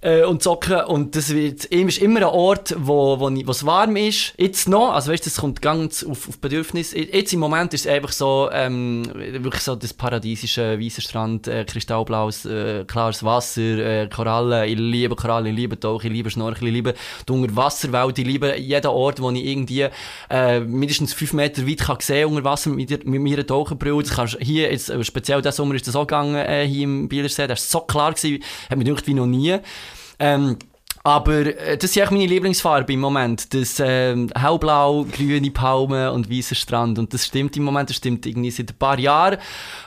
Äh, und zocken und das wird, ist immer ein Ort, wo, wo, wo es warm ist. Jetzt noch, also weißt du, das kommt ganz auf, auf Bedürfnis. Jetzt im Moment ist es einfach so, ähm, wirklich so das paradiesische weiße Strand, äh, kristallblaues, äh, klares Wasser, äh, Korallen. Ich liebe Korallen, ich liebe Tauchen, ich liebe Schnorcheln, ich liebe die Unterwasserwelt, ich liebe jeden Ort, wo ich irgendwie äh, mindestens fünf Meter weit kann sehen unter Wasser mit, mit meiner Taucherbrille. Das kannst hier jetzt, äh, speziell diesen Sommer ist das auch gegangen, äh, hier im Bielersee, das war so klar gewesen, hat mich gedacht wie noch nie. Ähm, aber äh, das ist eigentlich meine Lieblingsfarbe im Moment. Das ähm, hellblau, grüne Palmen und weißer Strand. Und das stimmt im Moment, das stimmt irgendwie seit ein paar Jahren.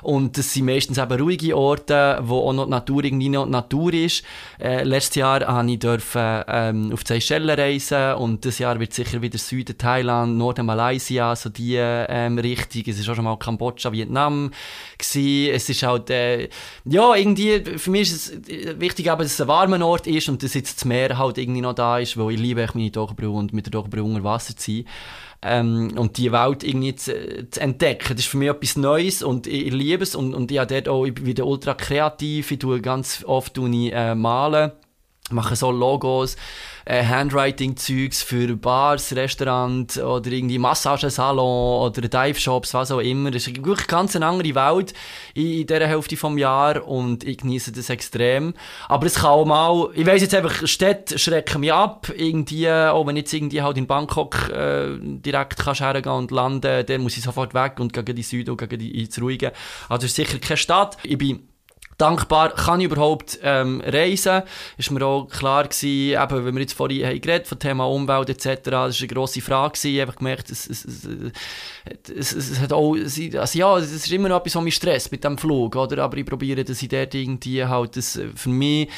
Und das sind meistens eben ruhige Orte, wo auch noch die Natur irgendwie noch die Natur ist. Äh, letztes Jahr durfte ich ähm, auf die Seychellen reisen und dieses Jahr wird sicher wieder Süden Thailand, Norden Malaysia, so die ähm, Richtung. Es ist auch schon mal Kambodscha, Vietnam gewesen. Es ist halt, äh, ja, irgendwie, für mich ist es wichtig, dass es ein warmer Ort ist und dass jetzt das Meer halt irgendwie noch da ist, weil ich liebe meine Taucherbrille und mit der Taucherbrille unter Wasser zu sein. Ähm, und die Welt irgendwie zu, zu, entdecken. Das ist für mich etwas Neues und ich, ich liebe es und, und ich, dort auch, ich bin wieder ultra kreativ, ich tue ganz oft tue ich, äh, malen, mache so Logos, äh, Handwriting-Zeugs für Bars, Restaurants oder irgendwie Massagesalon oder Dive-Shops, was auch immer. Das ist wirklich ganz eine andere Welt in, in dieser Hälfte des Jahres und ich genieße das extrem. Aber es kann auch mal, ich weiss jetzt einfach, Städte schrecken mich ab, irgendwie, auch wenn jetzt irgendwie halt in Bangkok äh, direkt kannst hergehen und landen, dann muss ich sofort weg und gegen die Süden und gegen die ins Ruhige. Also es ist sicher keine Stadt. Ich bin dankbar, kann ich überhaupt ähm, reisen? Ist mir auch klar gewesen, eben, wenn wir jetzt vorhin haben geredet vom Thema Umwelt etc., das war eine grosse Frage gewesen, habe gemerkt, es, es, es, es, hat auch, also ja, es ist immer noch etwas, was mich stresst mit dem Flug, oder? aber ich probiere, dass ich dort irgendwie halt das für mich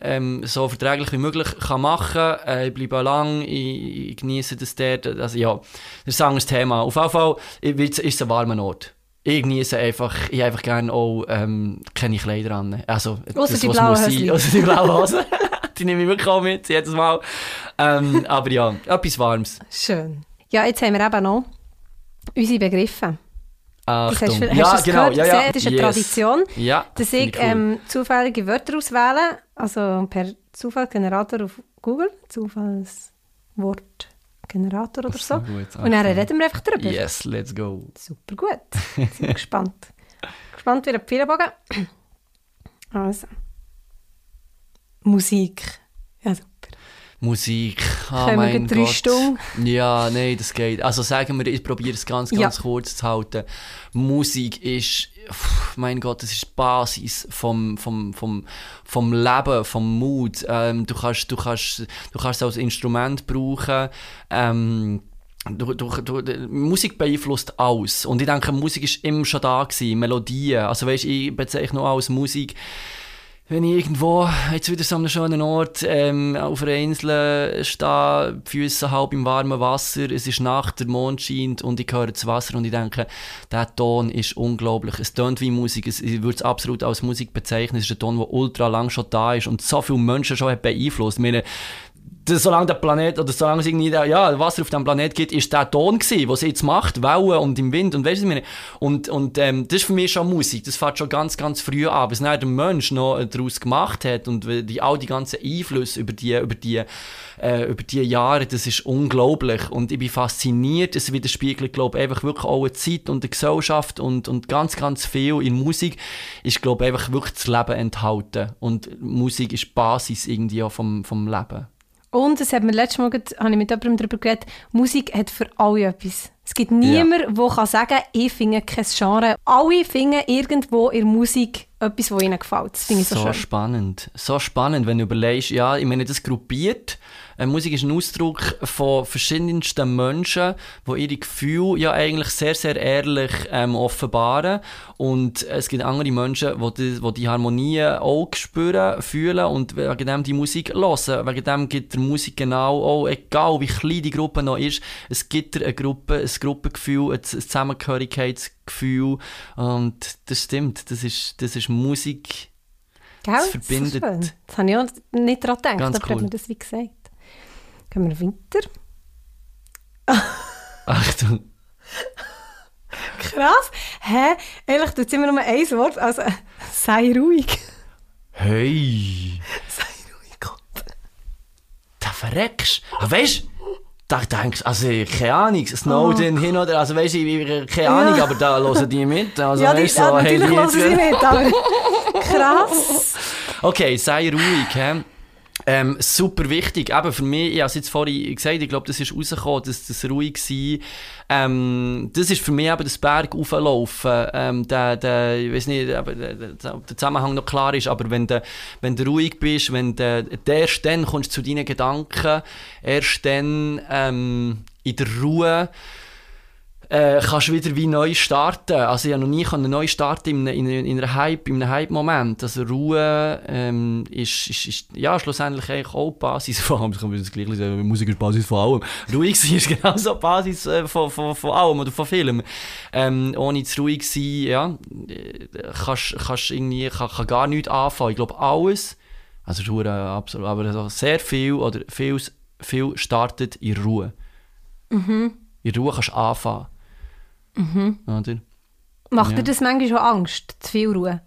ähm, so verträglich wie möglich kann machen äh, Ich bleibe lang, ich, ich genieße das dort. Also ja, das ist ein anderes Thema. Auf jeden Fall ist es ein warmer Ort ich genieße einfach, ich einfach gerne auch ähm, keine Kleider an. Also, Außer die blaue Hose. Außer die blaue *laughs* Hose. *laughs* die nehme ich wirklich auch mit, jedes Mal. Ähm, aber ja, etwas Warmes. Schön. Ja, jetzt haben wir eben noch unsere Begriffe. Achtung. Das hast, hast ja, das genau. Gehört? Ja, ja. Das ist eine yes. Tradition, ja, dass ich cool. ähm, zufällige Wörter auswähle, also per Zufallsgenerator auf Google, Zufallswort. Generator oder so. Gut, und dann reden wir einfach drüber. Yes, let's go. Super gut. *laughs* Bin ich gespannt. gespannt wie ein Pfeilbogen. Also. Musik. Super. Musik. Oh Können mein wir drei Gott. Stunden? Ja, nein, das geht. Also sagen wir, ich probiere es ganz, ganz Ja. kurz zu halten. Musik ist, pff, mein Gott, das ist die Basis vom, vom, vom, vom Leben, vom Mut. Ähm, du, kannst, du, kannst, du kannst es als Instrument brauchen. Ähm, Du, du, du, Musik beeinflusst alles. Und ich denke, Musik ist immer schon da gewesen, Melodien. Also weißt, ich bezeichne auch als Musik, wenn ich irgendwo, jetzt wieder so an einem schönen Ort, ähm, auf einer Insel stehe, die Füße halb im warmen Wasser, es ist Nacht, der Mond scheint und ich höre das Wasser und ich denke, der Ton ist unglaublich. Es tönt wie Musik, es, ich würde es absolut als Musik bezeichnen. Es ist ein Ton, der ultra lang schon da ist und so viele Menschen schon hat beeinflusst. Ich meine, solange der Planet, oder solange es irgendwie ja, Wasser auf dem Planet gibt, ist der Ton gewesen, was jetzt macht, Wellen und im Wind und weißt du, was ich? Und, und ähm, das ist für mich schon Musik, das fängt schon ganz, ganz früh an, was dann der Mensch noch daraus gemacht hat und die, all die ganzen Einflüsse über die, über die, äh, über die Jahre, das ist unglaublich und ich bin fasziniert, es widerspiegelt, glaube ich, einfach wirklich eine Zeit und eine Gesellschaft und, und ganz, ganz viel in Musik ist, glaube ich, einfach wirklich das Leben enthalten und Musik ist die Basis irgendwie auch vom, vom Leben. Und es hat mir letztes Mal, habe ich mit jemandem darüber geredet, Musik hat für alle etwas. Es gibt niemanden, der kann sagen ich finde kein Genre. Alle finden irgendwo in der Musik etwas, das ihnen gefällt. Das finde ich so, so schön. spannend. So spannend, wenn du überlegst, ja, ich meine, das gruppiert. Äh, Musik ist ein Ausdruck von verschiedensten Menschen, die ihre Gefühle ja eigentlich sehr, sehr ehrlich ähm, offenbaren. Und es gibt andere Menschen, die die, die, die Harmonie auch spüren, fühlen und wegen dem die Musik hören. Wegen dem gibt der Musik genau auch, egal wie klein die Gruppe noch ist, es gibt eine Gruppe, ein Gruppengefühl, ein Zusammengehörigkeitsgefühl. Und das stimmt, das ist, das ist Musik. Gell? So verbindet. schön. Das habe ich auch nicht daran gedacht, Ganz aber hat cool. mir das wie gesagt. Gehen wir weiter. Achtung. Krass. Hä? Tut es immer nur ein Wort. Also, sei ruhig. Hey! *laughs* sei ruhig. verreckst. Ah, weißt du, da denkst also keine Ahnung, Snowden oh. hin oder, also weißt du, keine Ahnung, ja. aber da hören die mit. Also, *laughs* ja, die, weißt, so, ja, natürlich hey, hören sie mit, aber krass. Okay, sei ruhig, hä? Ähm, super wichtig, eben für mich, ich habe es jetzt vorhin gesagt, ich glaube, das ist rausgekommen, dass das ruhig war. Ähm, das ist für mich eben das Berg auflaufen, ähm, der, der, ich weiß nicht, ob der, Zusammenhang noch klar ist, aber wenn du, wenn ruhig bist, wenn du, erst dann kommst du zu deinen Gedanken, erst dann ähm, in der Ruhe, äh, kannst du wieder wie neu starten. Also ich habe noch nie neu starten in, in, in, einer Hype, in einem Hype-Moment. Also Ruhe ähm, ist, ist, ist, ja, schlussendlich eigentlich auch die Basis von allem. Ich kann das gleich sagen, Musik ist die Basis von allem. *laughs* Ruhig sein ist genauso die Basis äh, von, von, von allem oder von Filmen. Ähm, ohne zu ruhig sein, ja, äh, kannst, kannst irgendwie, kann, kann gar nichts anfangen. Ich glaube, alles, also Ruhe absolut, aber also sehr viel oder viel, viel startet in Ruhe. Mhm. In Ruhe kannst du anfangen. Mhm. Oder? Macht ja. dir das manchmal schon Angst, zu viel Ruhe?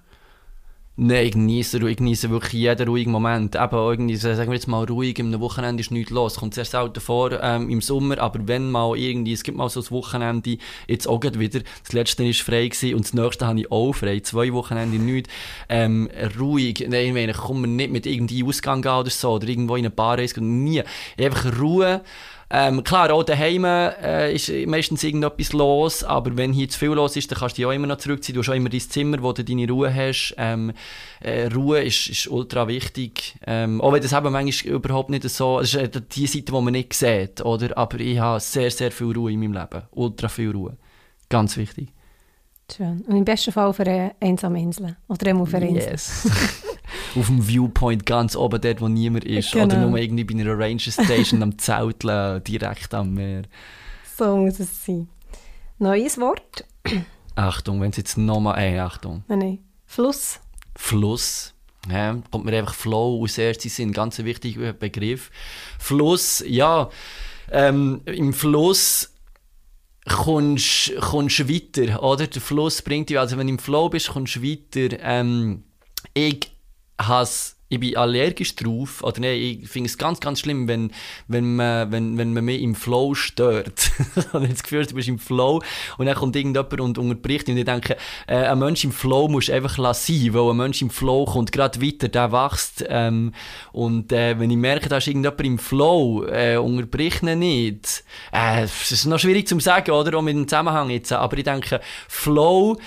Nein, ich genieße, ich genieße wirklich jeden ruhigen Moment. Eben irgendwie, sagen wir jetzt mal ruhig, am Wochenende ist nichts los. Kommt sehr selten vor ähm, im Sommer, aber wenn mal irgendwie, es gibt mal so ein Wochenende, jetzt auch wieder, das letzte war frei gewesen und das nächste habe ich auch frei, zwei Wochenende nichts. Ähm, ruhig, nein, ich meine, ich komme nicht mit irgendwie Ausgang oder so, oder irgendwo in eine Bar reisen, nie. Einfach Ruhe, ähm, klar, auch daheim äh, ist meistens irgendetwas los, aber wenn hier zu viel los ist, dann kannst du dich auch immer noch zurückziehen. Du hast auch immer dein Zimmer, wo du deine Ruhe hast. Ähm, äh, Ruhe ist, ist ultra wichtig. Ähm, auch wenn das eben manchmal überhaupt nicht so, es ist äh, die Seite, die man nicht sieht, oder? Aber ich habe sehr, sehr viel Ruhe in meinem Leben. Ultra viel Ruhe. Ganz wichtig. Schön. Und im besten Fall auf einer einsamen Insel. Oder auf einer Insel. Yes. *laughs* auf dem Viewpoint ganz oben, dort wo niemand ist. Genau. Oder nur irgendwie bei einer Ranger Station am Zelteln, *laughs* direkt am Meer. So muss es sein. Neues Wort. Achtung, wenn es jetzt nochmal... Ey, Achtung. Nein, nein. Fluss. Fluss. Ja, kommt mir einfach Flow aus erster Sinn, ganz ein wichtiger Begriff. Fluss, ja, ähm, im Fluss kommst du weiter, oder? Der Fluss bringt dich, also wenn du im Flow bist, kommst du weiter. Ähm, ich has ich bin allergisch drauf. Oder ich finde es ganz, ganz schlimm, wenn, wenn, man, wenn, wenn man mich im Flow stört. habe das Gefühl, du bist im Flow und dann kommt irgendjemand und unterbricht. Und ich denke, äh, ein Mensch im Flow muss einfach sein, weil ein Mensch im Flow kommt gerade weiter, der wächst. Ähm, und äh, wenn ich merke, da ist irgendjemand im Flow, äh, unterbricht ihn nicht. Äh, es ist noch schwierig zu sagen, oder? Auch mit dem Zusammenhang jetzt. Aber ich denke, Flow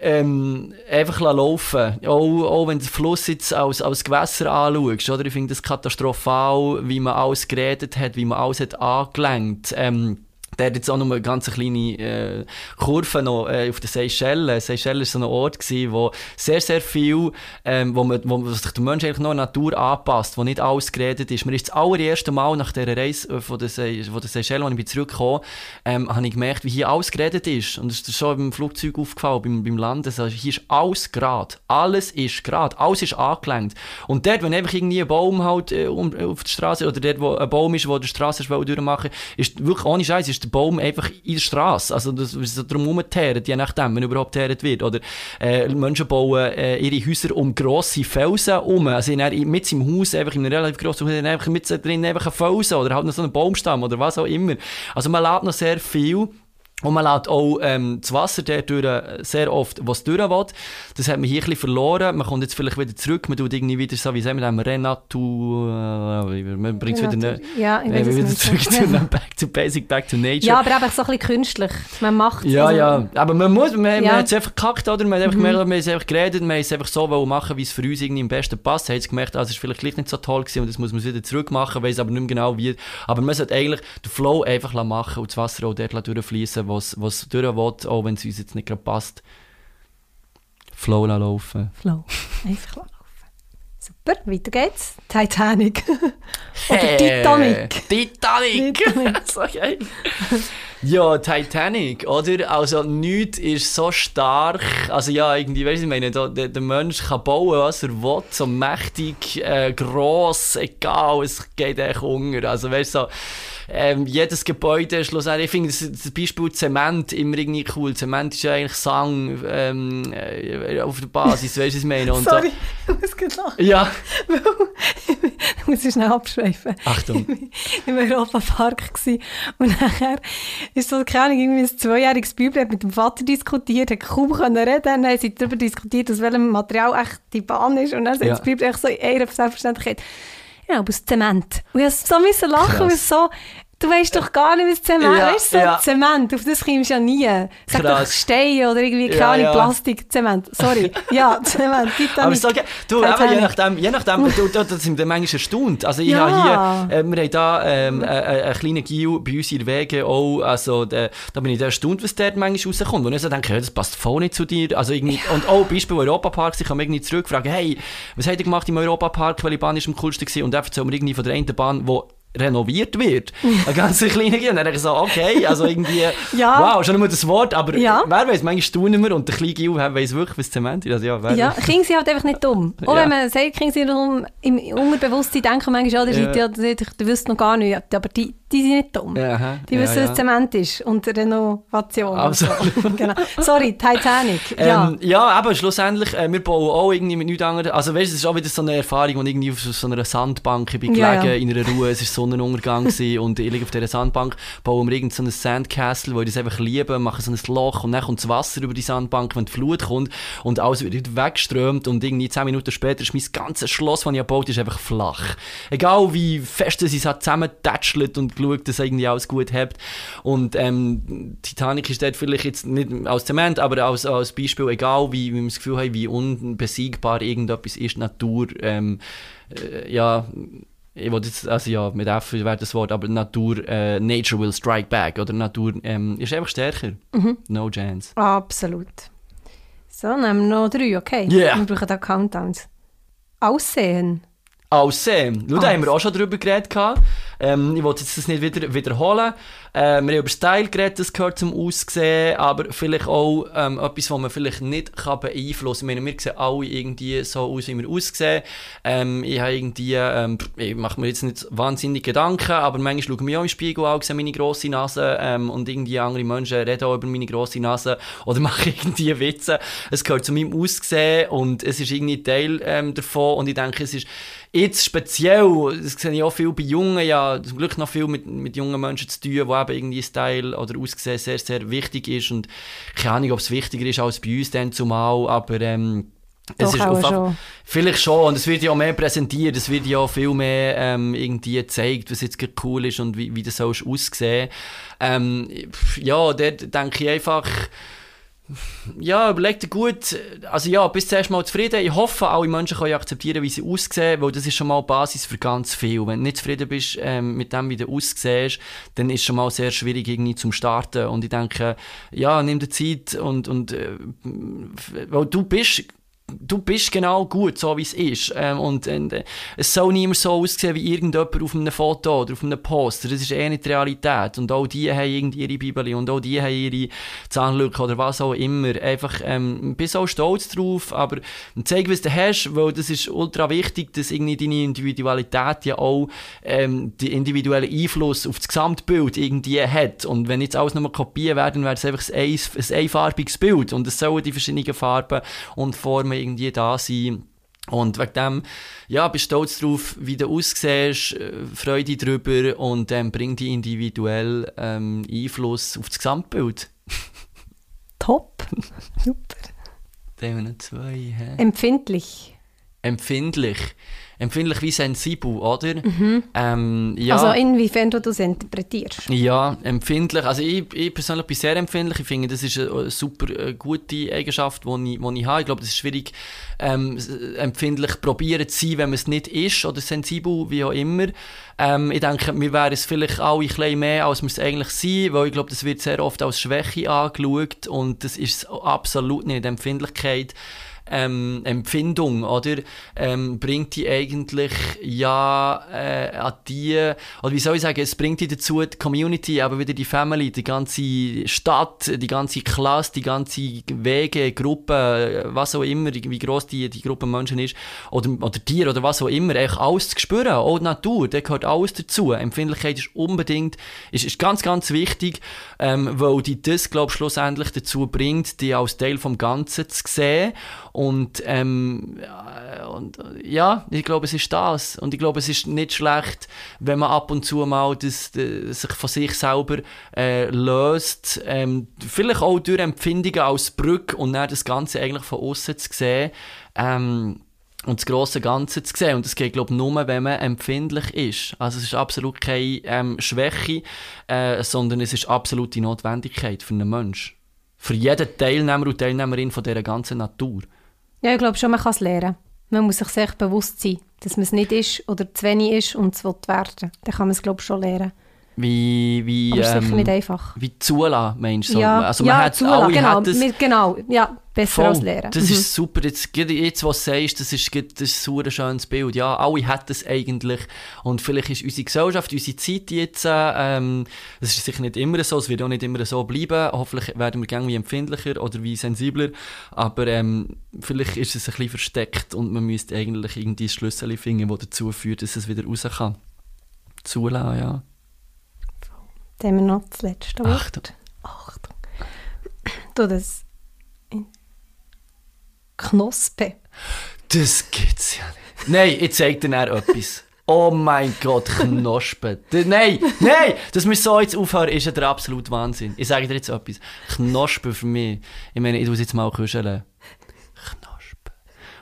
ähm, einfach laufen auch, auch wenn du den Fluss jetzt als, als Gewässer anschaust, oder? ich finde das katastrophal, wie man alles geredet hat, wie man alles hat angelenkt. Ähm, der hat jetzt auch noch eine ganz kleine äh, Kurve noch, äh, auf den Seychellen. Seychellen war so ein Ort, gewesen, wo sehr, sehr viel, ähm, wo, man, wo sich der Mensch eigentlich noch an Natur anpasst, wo nicht alles geredet ist. Mir ist das allererste Mal nach dieser Reise äh, von den, Se von den Seychellen, als ich zurückgekommen ähm, habe ich gemerkt, wie hier alles geredet ist. Und es ist schon beim Flugzeug aufgefallen, beim, beim Landen. Also hier ist alles gerade. Alles ist gerade. Alles ist angelenkt. Und dort, wenn einfach irgendwie ein Baum halt äh, auf der Straße oder dort, wo ein Baum ist, wo die Straße durchmachen ist wirklich ohne Scheiß, ist der Baum einfach in der Straße. Also, das ist so drum herumteert, je nachdem, wenn überhaupt teert wird. Oder äh, Menschen bauen äh, ihre Häuser um grosse Felsen herum. Also, mit im Haus, einfach in einem relativ grossen Haus, einfach mit drin einfach einen Felsen oder halt noch so einen Baumstamm oder was auch immer. Also, man lädt noch sehr viel. Und man lässt auch ähm, das Wasser dort durch, sehr oft, was durch will. Das hat man hier ein bisschen verloren. Man kommt jetzt vielleicht wieder zurück. Man tut irgendwie wieder so, wie sagen wir das, Renatu... Äh, man bringt es wieder, ne, ja, ich äh, wieder zurück zu *laughs* Back to Basic, Back to Nature. Ja, aber einfach so ein bisschen künstlich. Man macht Ja, also, ja. Aber man muss, man, ja. man hat es einfach gekackt, oder? Man hat einfach, mhm. gemerkt, man hat einfach geredet, man hat es einfach so machen, wie es für uns irgendwie am besten passt. Man hat gemerkt, also es ist vielleicht nicht so toll gewesen und das muss man wieder zurück machen, weiß aber nicht mehr genau wie. Aber man sollte eigentlich den Flow einfach machen und das Wasser auch dort durchfließen, was was durch will, auch wenn es uns jetzt nicht gerade passt. Flow laufen. Flow. Einfach laufen. Super, weiter geht's. Titanic. *laughs* Oder hey, Titanic. Titanic. Titanic. *laughs* so geil. Ja, Titanic, oder? Also nichts ist so stark. Also ja, irgendwie, weißt du, ich meine, der, der Mensch kann bauen, was er will, so mächtig, äh, gross, egal, es geht echt unter. Also weißt du, so, ähm, jedes Gebäude schlussendlich, ich finde das, das, Beispiel Zement immer irgendwie cool. Zement ist ja eigentlich Sang ähm, äh, auf der Basis, weißt du, was ich meine? Und Sorry, so, *laughs* ich muss gelacht. Ja. ich *laughs* muss ich schnell abschweifen. Achtung. *laughs* Im Europapark gsi und nachher ist so, keine Ahnung, irgendwie ein zweijähriges Bübel hat mit dem Vater diskutiert, hat kaum können reden, dann haben sie darüber diskutiert, aus welchem Material echt die Bahn ist und dann sagt Ja. das Bübel echt so in einer Selbstverständlichkeit, ja, aus Zement. Und ich musste so lachen, weil es so, du weißt doch gar nicht, was Zement Ja, ist. So ja. Zement, auf das kommst du ja nie. Sag doch Krass. Stein oder irgendwie, keine Ja. Plastik, Zement. Sorry. *laughs* Ja, Zement, Titanic. Aber so, du, eben, je nachdem, je nachdem du, du, da sind wir manchmal erstaunt. Also ich habe hier, äh, wir haben da ähm, äh, äh, einen kleinen Gil bei uns in Wege auch, also da, da bin ich da erstaunt, was dort manchmal rauskommt. Und ich so denke, das passt voll nicht zu dir. Also irgendwie, Und auch Beispiel Europapark, ich kann mich irgendwie zurückfragen, hey, was habt ihr gemacht im Europapark, welche Bahn ist am coolsten gewesen? Und dann erzählen wir irgendwie von der einen Bahn, die renoviert wird. Eine ganz *laughs* kleine. Und dann denke ich so, okay, also irgendwie, *laughs* Ja. wow, schon nur das Wort, aber Ja. wer weiß, manchmal staunen wir und der kleine Gil weiss wirklich, was Zement ist. Also, ja, wer Ja. Kinder sind halt einfach nicht dumm. Auch Ja. wenn man sagt, Kinder sind dumm, im Unterbewusstsein denken manchmal, ja, der Ja. seid ja, der wisst noch gar nicht, aber die, die sind nicht dumm. Ja, aha. Die Ja, wissen, ja. was Zement ist und Renovation. und so. Absolut. *laughs* genau. Sorry, Titanic. ja. Ähm, ja, aber schlussendlich, äh, wir bauen auch irgendwie mit nichts anderem. Also weißt du, es ist auch wieder so eine Erfahrung, wo ich irgendwie auf so, einer Sandbank bin Ja, gelegen, ja. in einer Ruhe, es war Sonnenuntergang *laughs* und ich liege auf dieser Sandbank, bauen wir irgend so ein Sandcastle, wo ich das einfach liebe, machen so ein Loch und dann kommt das Wasser über die Sandbank, wenn die Flut kommt und alles wird weggeströmt und irgendwie 10 Minuten später ist mein ganzes Schloss, das ich gebaut habe, ist einfach flach. Egal wie fest es hat zusammengetätschelt und geschaut, dass irgendwie alles gut hat. Und ähm, Titanic ist dort vielleicht jetzt nicht aus Zement, aber als, als Beispiel, egal wie, wie wir das Gefühl haben, wie unbesiegbar irgendetwas ist, Natur, ähm, äh, ja, ich wollte jetzt, also ja, mit F wäre das Wort, aber Natur, äh, Nature will strike back, oder Natur ähm, ist einfach stärker. No chance. Absolut. So, nehmen wir noch drei, okay? Yeah. Wir brauchen da Countdowns. Aussehen. Aussehen. Schau, da Ah. haben wir auch schon drüber geredet. Ähm, ich wollte jetzt das nicht wieder wiederholen. Äh, wir haben über Style geredet, das gehört zum Aussehen, aber vielleicht auch ähm, etwas, was man vielleicht nicht kann beeinflussen kann. Ich meine, wir sehen alle irgendwie so aus, wie wir aussehen. Ähm, ich habe irgendwie, ähm, ich mache mir jetzt nicht wahnsinnig Gedanken, aber manchmal schaue ich mich auch im Spiegel an, sehe meine grosse Nase ähm, und irgendwie andere Menschen reden auch über meine grosse Nase *laughs* oder machen irgendwie Witze. Es gehört zu meinem Aussehen und es ist irgendwie Teil ähm, davon und ich denke, es ist Jetzt speziell, das sehe ich auch viel bei Jungen, ja, zum Glück noch viel mit, mit jungen Menschen zu tun, wo eben irgendwie Style oder Aussehen sehr, sehr wichtig ist und keine Ahnung, ob es wichtiger ist als bei uns dann zumal, aber ähm, es Doch ist auf, schon. Vielleicht schon, und es wird ja auch mehr präsentiert, es wird ja auch viel mehr ähm, irgendwie gezeigt, was jetzt gerade cool ist und wie, wie das soll aussehen. Ähm, ja, dort denke ich einfach, ja, überleg dir gut, also ja, bis zuerst mal zufrieden. Ich hoffe, alle Menschen können akzeptieren, wie sie aussehen, weil das ist schon mal Basis für ganz viel. Wenn du nicht zufrieden bist ähm, mit dem, wie du aussiehst, dann ist schon mal sehr schwierig irgendwie zum Starten. Und ich denke, ja, nimm dir Zeit und, und äh, weil du bist du bist genau gut, so wie es ist. Ähm, und, und äh, es soll niemand so aussehen wie irgendjemand auf einem Foto oder auf einem Poster. Das ist eh nicht die Realität. Und auch die haben irgendwie ihre Bibel und auch die haben ihre Zahnlücke oder was auch immer. Einfach, ähm, bist auch stolz drauf, aber zeig, was du hast, weil das ist ultra wichtig, dass irgendwie deine Individualität ja auch ähm, die individuelle Einfluss auf das Gesamtbild irgendwie hat. Und wenn jetzt alles nur Kopien werden, wäre es einfach ein, ein, ein einfarbiges Bild. Und es sollen die verschiedenen Farben und Formen irgendwie da sein. Und wegen dem, ja, bist stolz drauf, wie du aussiehst, äh, freu dich drüber und ähm, bring die individuell ähm, Einfluss auf das Gesamtbild. *laughs* Top. Super. Da haben wir noch zwei, hä? Empfindlich. Empfindlich. Empfindlich wie sensibel, oder? Ähm, ja. Also inwiefern du das interpretierst. Ja, empfindlich. Also ich, ich persönlich bin sehr empfindlich. Ich finde, das ist eine, super äh, gute Eigenschaft, die ich, die ich habe. Ich glaube, das ist schwierig, ähm, empfindlich probieren zu sein, wenn man es nicht ist oder sensibel, wie auch immer. Ähm, ich denke, wir wären es vielleicht alle ein bisschen mehr, als wir es eigentlich sind, weil ich glaube, das wird sehr oft als Schwäche angeschaut und das ist es absolut nicht. Empfindlichkeit ähm, Empfindung, oder? Ähm, bringt die eigentlich ja äh, an die, oder wie soll ich sagen, es bringt die dazu, die Community, aber wieder die Family, die ganze Stadt, die ganze Klasse, die ganze Wege, Gruppe, was auch immer, wie groß die, die Gruppe Menschen ist, oder, oder Tiere oder was auch immer, eigentlich alles zu spüren, auch die Natur, da gehört alles dazu. Empfindlichkeit ist unbedingt, ist, ist ganz, ganz wichtig, ähm, weil die das, glaube ich, schlussendlich dazu bringt, die als Teil vom Ganzen zu sehen Und, ähm, ja, und äh, ja, ich glaube, es ist das. Und ich glaube, es ist nicht schlecht, wenn man ab und zu mal das, das sich von sich selber äh, löst. Ähm, vielleicht auch durch Empfindungen als Brücke und dann das Ganze eigentlich von außen zu sehen. Ähm, und das grosse Ganze zu sehen. Und das geht, glaube ich, nur, wenn man empfindlich ist. Also es ist absolut keine ähm, Schwäche, äh, sondern es ist absolute Notwendigkeit für einen Menschen. Für jeden Teilnehmer und Teilnehmerin von dieser ganzen Natur. Ja, ich glaube schon, man kann es lernen. Man muss sich sehr bewusst sein, dass man es nicht ist oder zu wenig ist und es werden. Dann kann man es, glaube ich, schon lernen. Wie, wie, Aber ähm, sicher nicht einfach. wie zulassen, meinst du? Ja, also man ja, hat, zulassen, alle genau, es- wir- genau, ja, besser Voll. als lernen. Das Mhm. ist super. Jetzt, jetzt, was du sagst, das ist, das ist ein super schönes Bild. Ja, alle hätten es eigentlich. Und vielleicht ist unsere Gesellschaft, unsere Zeit jetzt, äh, ähm, das ist sicher nicht immer so, es wird auch nicht immer so bleiben. Hoffentlich werden wir gerne wie empfindlicher oder wie sensibler. Aber ähm, vielleicht ist es ein bisschen versteckt und man müsste eigentlich irgendwie ein Schlüssel finden, das dazu führt, dass es wieder raus kann. Zulassen, ja. Dann haben wir noch das letzte Wort. Achtung. Achtung. Du, das... Knospe. Das gibt's ja nicht. Nein, ich zeig dir dann etwas. Oh mein Gott, Knospen. Nein, nein, dass wir so jetzt aufhören, ist ja der absolute Wahnsinn. Ich sage dir jetzt etwas. Knospen für mich. Ich meine, ich muss jetzt mal kuscheln.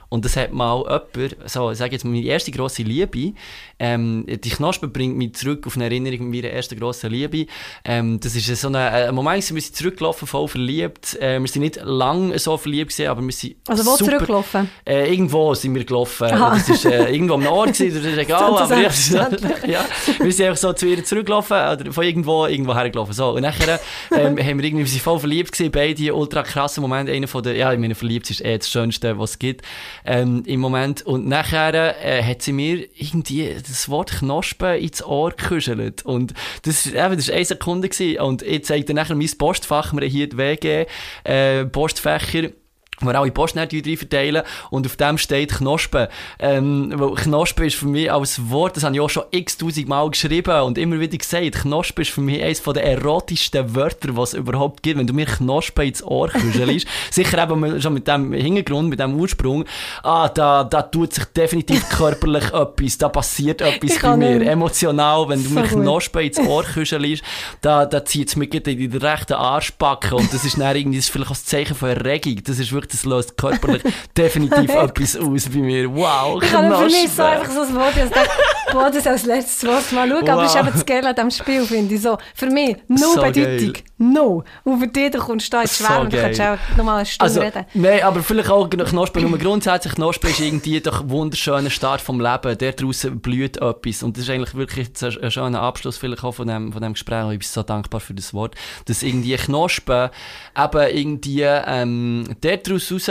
Und das hat mal jemand, so, ich sage jetzt meine erste grosse Liebe, ähm, die Knospen bringt mich zurück auf eine Erinnerung mit meiner ersten grossen Liebe. Ähm, das ist so ein, ein Moment, wir sind zurückgelaufen, voll verliebt. Äh, wir sind nicht lang so verliebt gewesen, aber wir sind Also wo super, zurückgelaufen? äh, irgendwo sind wir gelaufen. Aha. Das ist äh, irgendwo am Ort gewesen, das ist *laughs* egal. Aber selbstverständlich. *laughs* ja, wir sind einfach so zu ihr zurückgelaufen oder von irgendwo irgendwo hergelaufen. So. Und nachher ähm, haben wir irgendwie, wir sind voll verliebt gewesen, beide ultra krassen Momente. Einer von der, ja, ich meine, verliebt ist eh das Schönste, was es gibt ähm, im Moment. Und nachher äh, hat sie mir irgendwie das Wort Knospen ins Ohr gekuschelt. Und das, eben, das war eine Sekunde gewesen. Und ich zeige dir nachher mein Postfach. Haben hier die WG, äh, Postfächer wo alle Postnetze drin verteilen und auf dem steht Knospen. Ähm, weil Knospen ist für mich als Wort, das habe ich auch schon x-tausend Mal geschrieben und immer wieder gesagt, Knospen ist für mich eines der erotischsten Wörter, was es überhaupt gibt. Wenn du mir Knospen ins Ohr kuschelst, *laughs* sicher eben schon mit dem Hintergrund, mit dem Ursprung, ah, da, da tut sich definitiv körperlich *laughs* etwas, da passiert etwas Ich bei mir, emotional, wenn du mir. Knospen ins Ohr kuschelst, da, da zieht es mir gerade in den rechten Arschbacken und das ist *laughs* dann irgendwie, das ist vielleicht auch ein Zeichen von Erregung, das ist wirklich, das löst körperlich *laughs* definitiv etwas aus bei mir. Wow, Ich habe für mich so einfach so ein Wort, ich dachte, boah, das als letztes Wort mal schauen, aber es ist Wow. eben das Geile an diesem Spiel, finde ich so. Für mich, no So Bedeutung, geil. No. Und für dich, du kommst da ins So Schwärmen, du kannst auch noch mal eine Stunde Also, reden. nein, aber vielleicht auch Knospen, nur grundsätzlich, Knospen ist irgendwie doch ein wunderschöner Start vom Leben. Der draussen blüht etwas. Und das ist eigentlich wirklich ein ein schöner Abschluss vielleicht auch von dem, von dem Gespräch. Ich bin so dankbar für das Wort. Dass irgendwie Knospen eben irgendwie, ähm, der daraus raus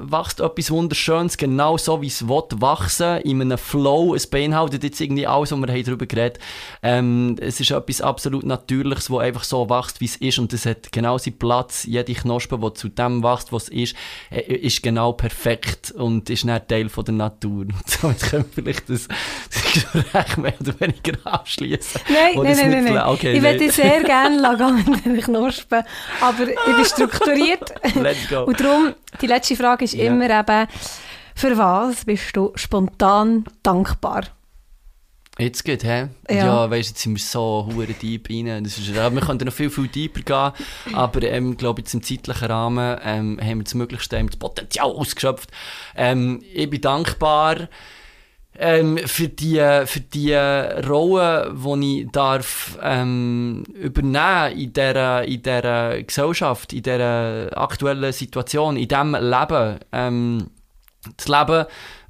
wächst etwas Wunderschönes, genau so wie es will, wachsen, in einem Flow. Es beinhaltet jetzt irgendwie alles, was wir haben darüber geredet ähm, Es ist etwas absolut Natürliches, das einfach so wächst, wie es ist. Und das hat genau seinen Platz. Jede Knospe, die zu dem wächst, was es ist, äh, ist genau perfekt und ist nicht Teil von der Natur. *laughs* Und somit können wir vielleicht das, das Gespräch mehr oder weniger abschließen. Nein, nein, nein, nein, nein. okay, ich nein. würde sehr gerne *laughs* lassen mit den Knospen, aber ich bin strukturiert. Let's go. Und darum, die letzte Frage ist Ja. immer eben, für was bist du spontan dankbar? Jetzt geht, hä? Ja. Ja, weißt, jetzt sind wir so hure deep rein. Das ist, wir könnten noch viel, viel deeper gehen, aber ähm, ich glaube, jetzt im zeitlichen Rahmen ähm, haben wir das Möglichste, das Potenzial ausgeschöpft. Ähm, ich bin dankbar ähm, für die, für die Rolle, die ich darf, ähm, übernehmen in dieser, in dieser Gesellschaft, in dieser aktuellen Situation, in diesem Leben. Ähm, das Leben,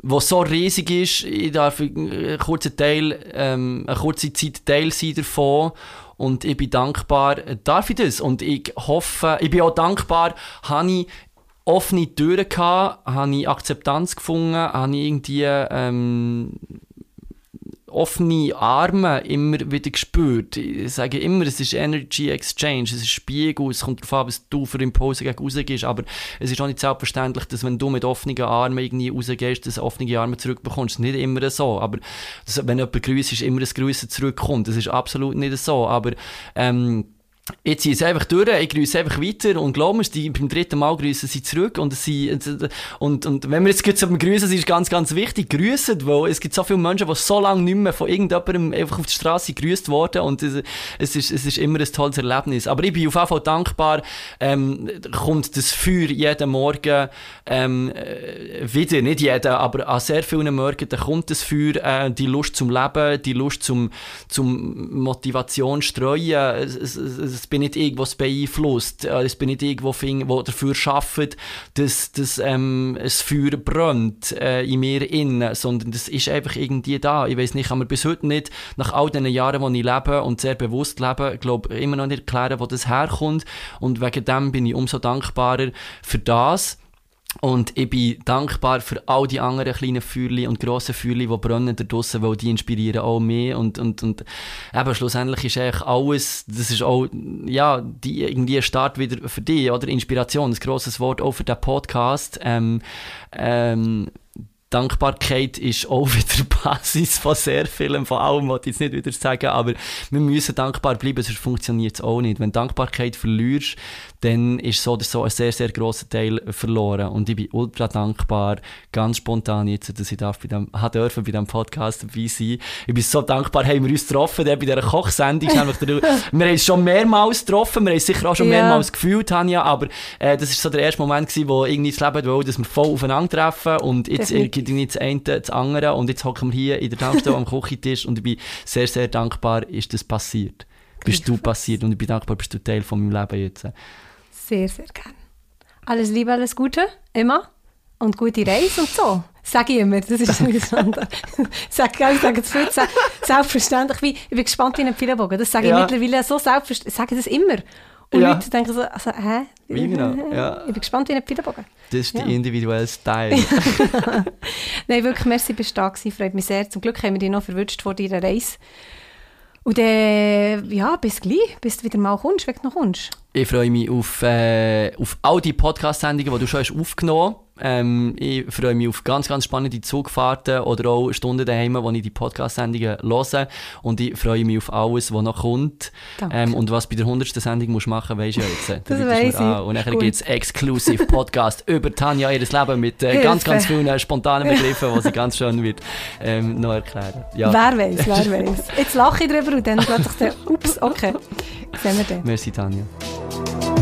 das so riesig ist, ich darf einen kurzen Teil, ähm, eine kurze Zeit Teil sein davon und ich bin dankbar, darf ich das? Und ich hoffe, ich bin auch dankbar, habe ich offene Türen gehabt, habe ich Akzeptanz gefunden, habe ich irgendwie ähm, offene Arme immer wieder gespürt. Ich sage immer, es ist Energy Exchange, es ist Spiegel, es kommt darauf an, was du für Impulse gegen rausgehst, aber es ist auch nicht selbstverständlich, dass wenn du mit offenen Armen irgendwie rausgehst, dass offene Arme zurückbekommst. Nicht immer so, aber das, wenn jemand grüßt, ist immer ein Grüßen zurückkommt. Das ist absolut nicht so, aber ähm, ich ziehe es einfach durch, ich grüße einfach weiter und glaub mir, die, beim dritten Mal grüßen sie zurück und sie, und, und wenn wir jetzt kurz am Grüßen sind, ist ganz, ganz wichtig, grüßen, weil es gibt so viele Menschen, die so lange nicht mehr von irgendjemandem einfach auf der Straße grüßt worden und es, es, ist, es ist immer ein tolles Erlebnis. Aber ich bin auf jeden Fall dankbar, ähm, kommt das Feuer jeden Morgen ähm, äh, wieder, nicht jeder, aber an sehr vielen Morgen, da kommt das Feuer, äh, die Lust zum Leben, die Lust zum, zum Motivation streuen, es, es, es es bin nicht ich, was beeinflusst, äh, es bin nicht ich, wo, dafür schafft, dass, dass ähm, ein Feuer brennt äh, in mir innen, sondern das ist einfach irgendwie da. Ich weiß nicht, kann mir bis heute nicht, nach all den Jahren, wo ich lebe und sehr bewusst lebe, glaube immer noch nicht erklären, wo das herkommt und wegen dem bin ich umso dankbarer für das und ich bin dankbar für all die anderen kleinen Feuerchen und grossen Feuerchen, die brennen da draussen, weil die inspirieren auch mich. Und, und, und eben schlussendlich ist eigentlich alles, das ist auch, ja, die, irgendwie ein Start wieder für dich, oder? Inspiration, ein grosses Wort auch für den Podcast. Ähm, ähm, Dankbarkeit ist auch *laughs* wieder Basis von sehr vielem, von allem, was ich jetzt nicht wieder sagen, aber wir müssen dankbar bleiben, sonst funktioniert es auch nicht. Wenn Dankbarkeit verlierst, dann ist so oder so ein sehr, sehr grosser Teil verloren. Und ich bin ultra dankbar, ganz spontan jetzt, dass ich darf bei dem, dürfen bei diesem Podcast dabei sein. Ich bin so dankbar, haben wir uns getroffen, bei dieser Kochsendung. *laughs* wir haben uns schon mehrmals getroffen, wir haben es sicher auch schon ja. mehrmals gefühlt, Tanja, aber äh, das war so der erste Moment gewesen, wo irgendwie das Leben wollte, dass wir voll aufeinander treffen und jetzt irgendwie das eine, das andere und jetzt hocken wir hier in der Tankstelle am *laughs* Küchentisch und ich bin sehr, sehr dankbar, ist das passiert. Bist du passiert und ich bin dankbar, bist du Teil von meinem Leben jetzt. Sehr, sehr gern. Alles Liebe, alles Gute, immer. Und gute Reise und so. Sage ich immer, das ist so interessant. *laughs* sag, ich sage es viel selbstverständlich. Wie, ich bin gespannt wie ein Pfeilbogen. Das sage ich ja. mittlerweile so selbstverständlich. Ich sage das immer. Und ja. Leute denken so, also, hä? Wie genau? Ja. Ich bin gespannt wie ein Pfeilbogen. Das ist ja. der individuelle Style. *laughs* Nein, wirklich, merci, bist du da gewesen. Freut mich sehr. Zum Glück haben wir dich noch verwünscht vor deiner Reise. Und dann, ja, bis gleich, bis du wieder mal kommst, weg noch kommst. Ich freue mich auf, äh, auf all die Podcast-Sendungen, die du schon hast aufgenommen hast. Ähm, ich freue mich auf ganz, ganz spannende Zugfahrten oder auch Stunden daheim, wo ich die Podcast-Sendungen höre. Und ich freue mich auf alles, was noch kommt. Ähm, und was bei der 100. Sendung musst machen, weisst du ja jetzt. Das weiss ich. Und dann gibt es exklusiv Podcast *laughs* über Tanja, ihr Leben mit äh, ganz, ganz vielen spontanen *laughs* Begriffen, die sie ganz schön wird ähm, noch erklären. Ja. Wer weiß, wer *laughs* weiß. Jetzt lache ich drüber und dann plötzlich ups, okay. Sehen wir dann. Merci, Tanja. Thank you.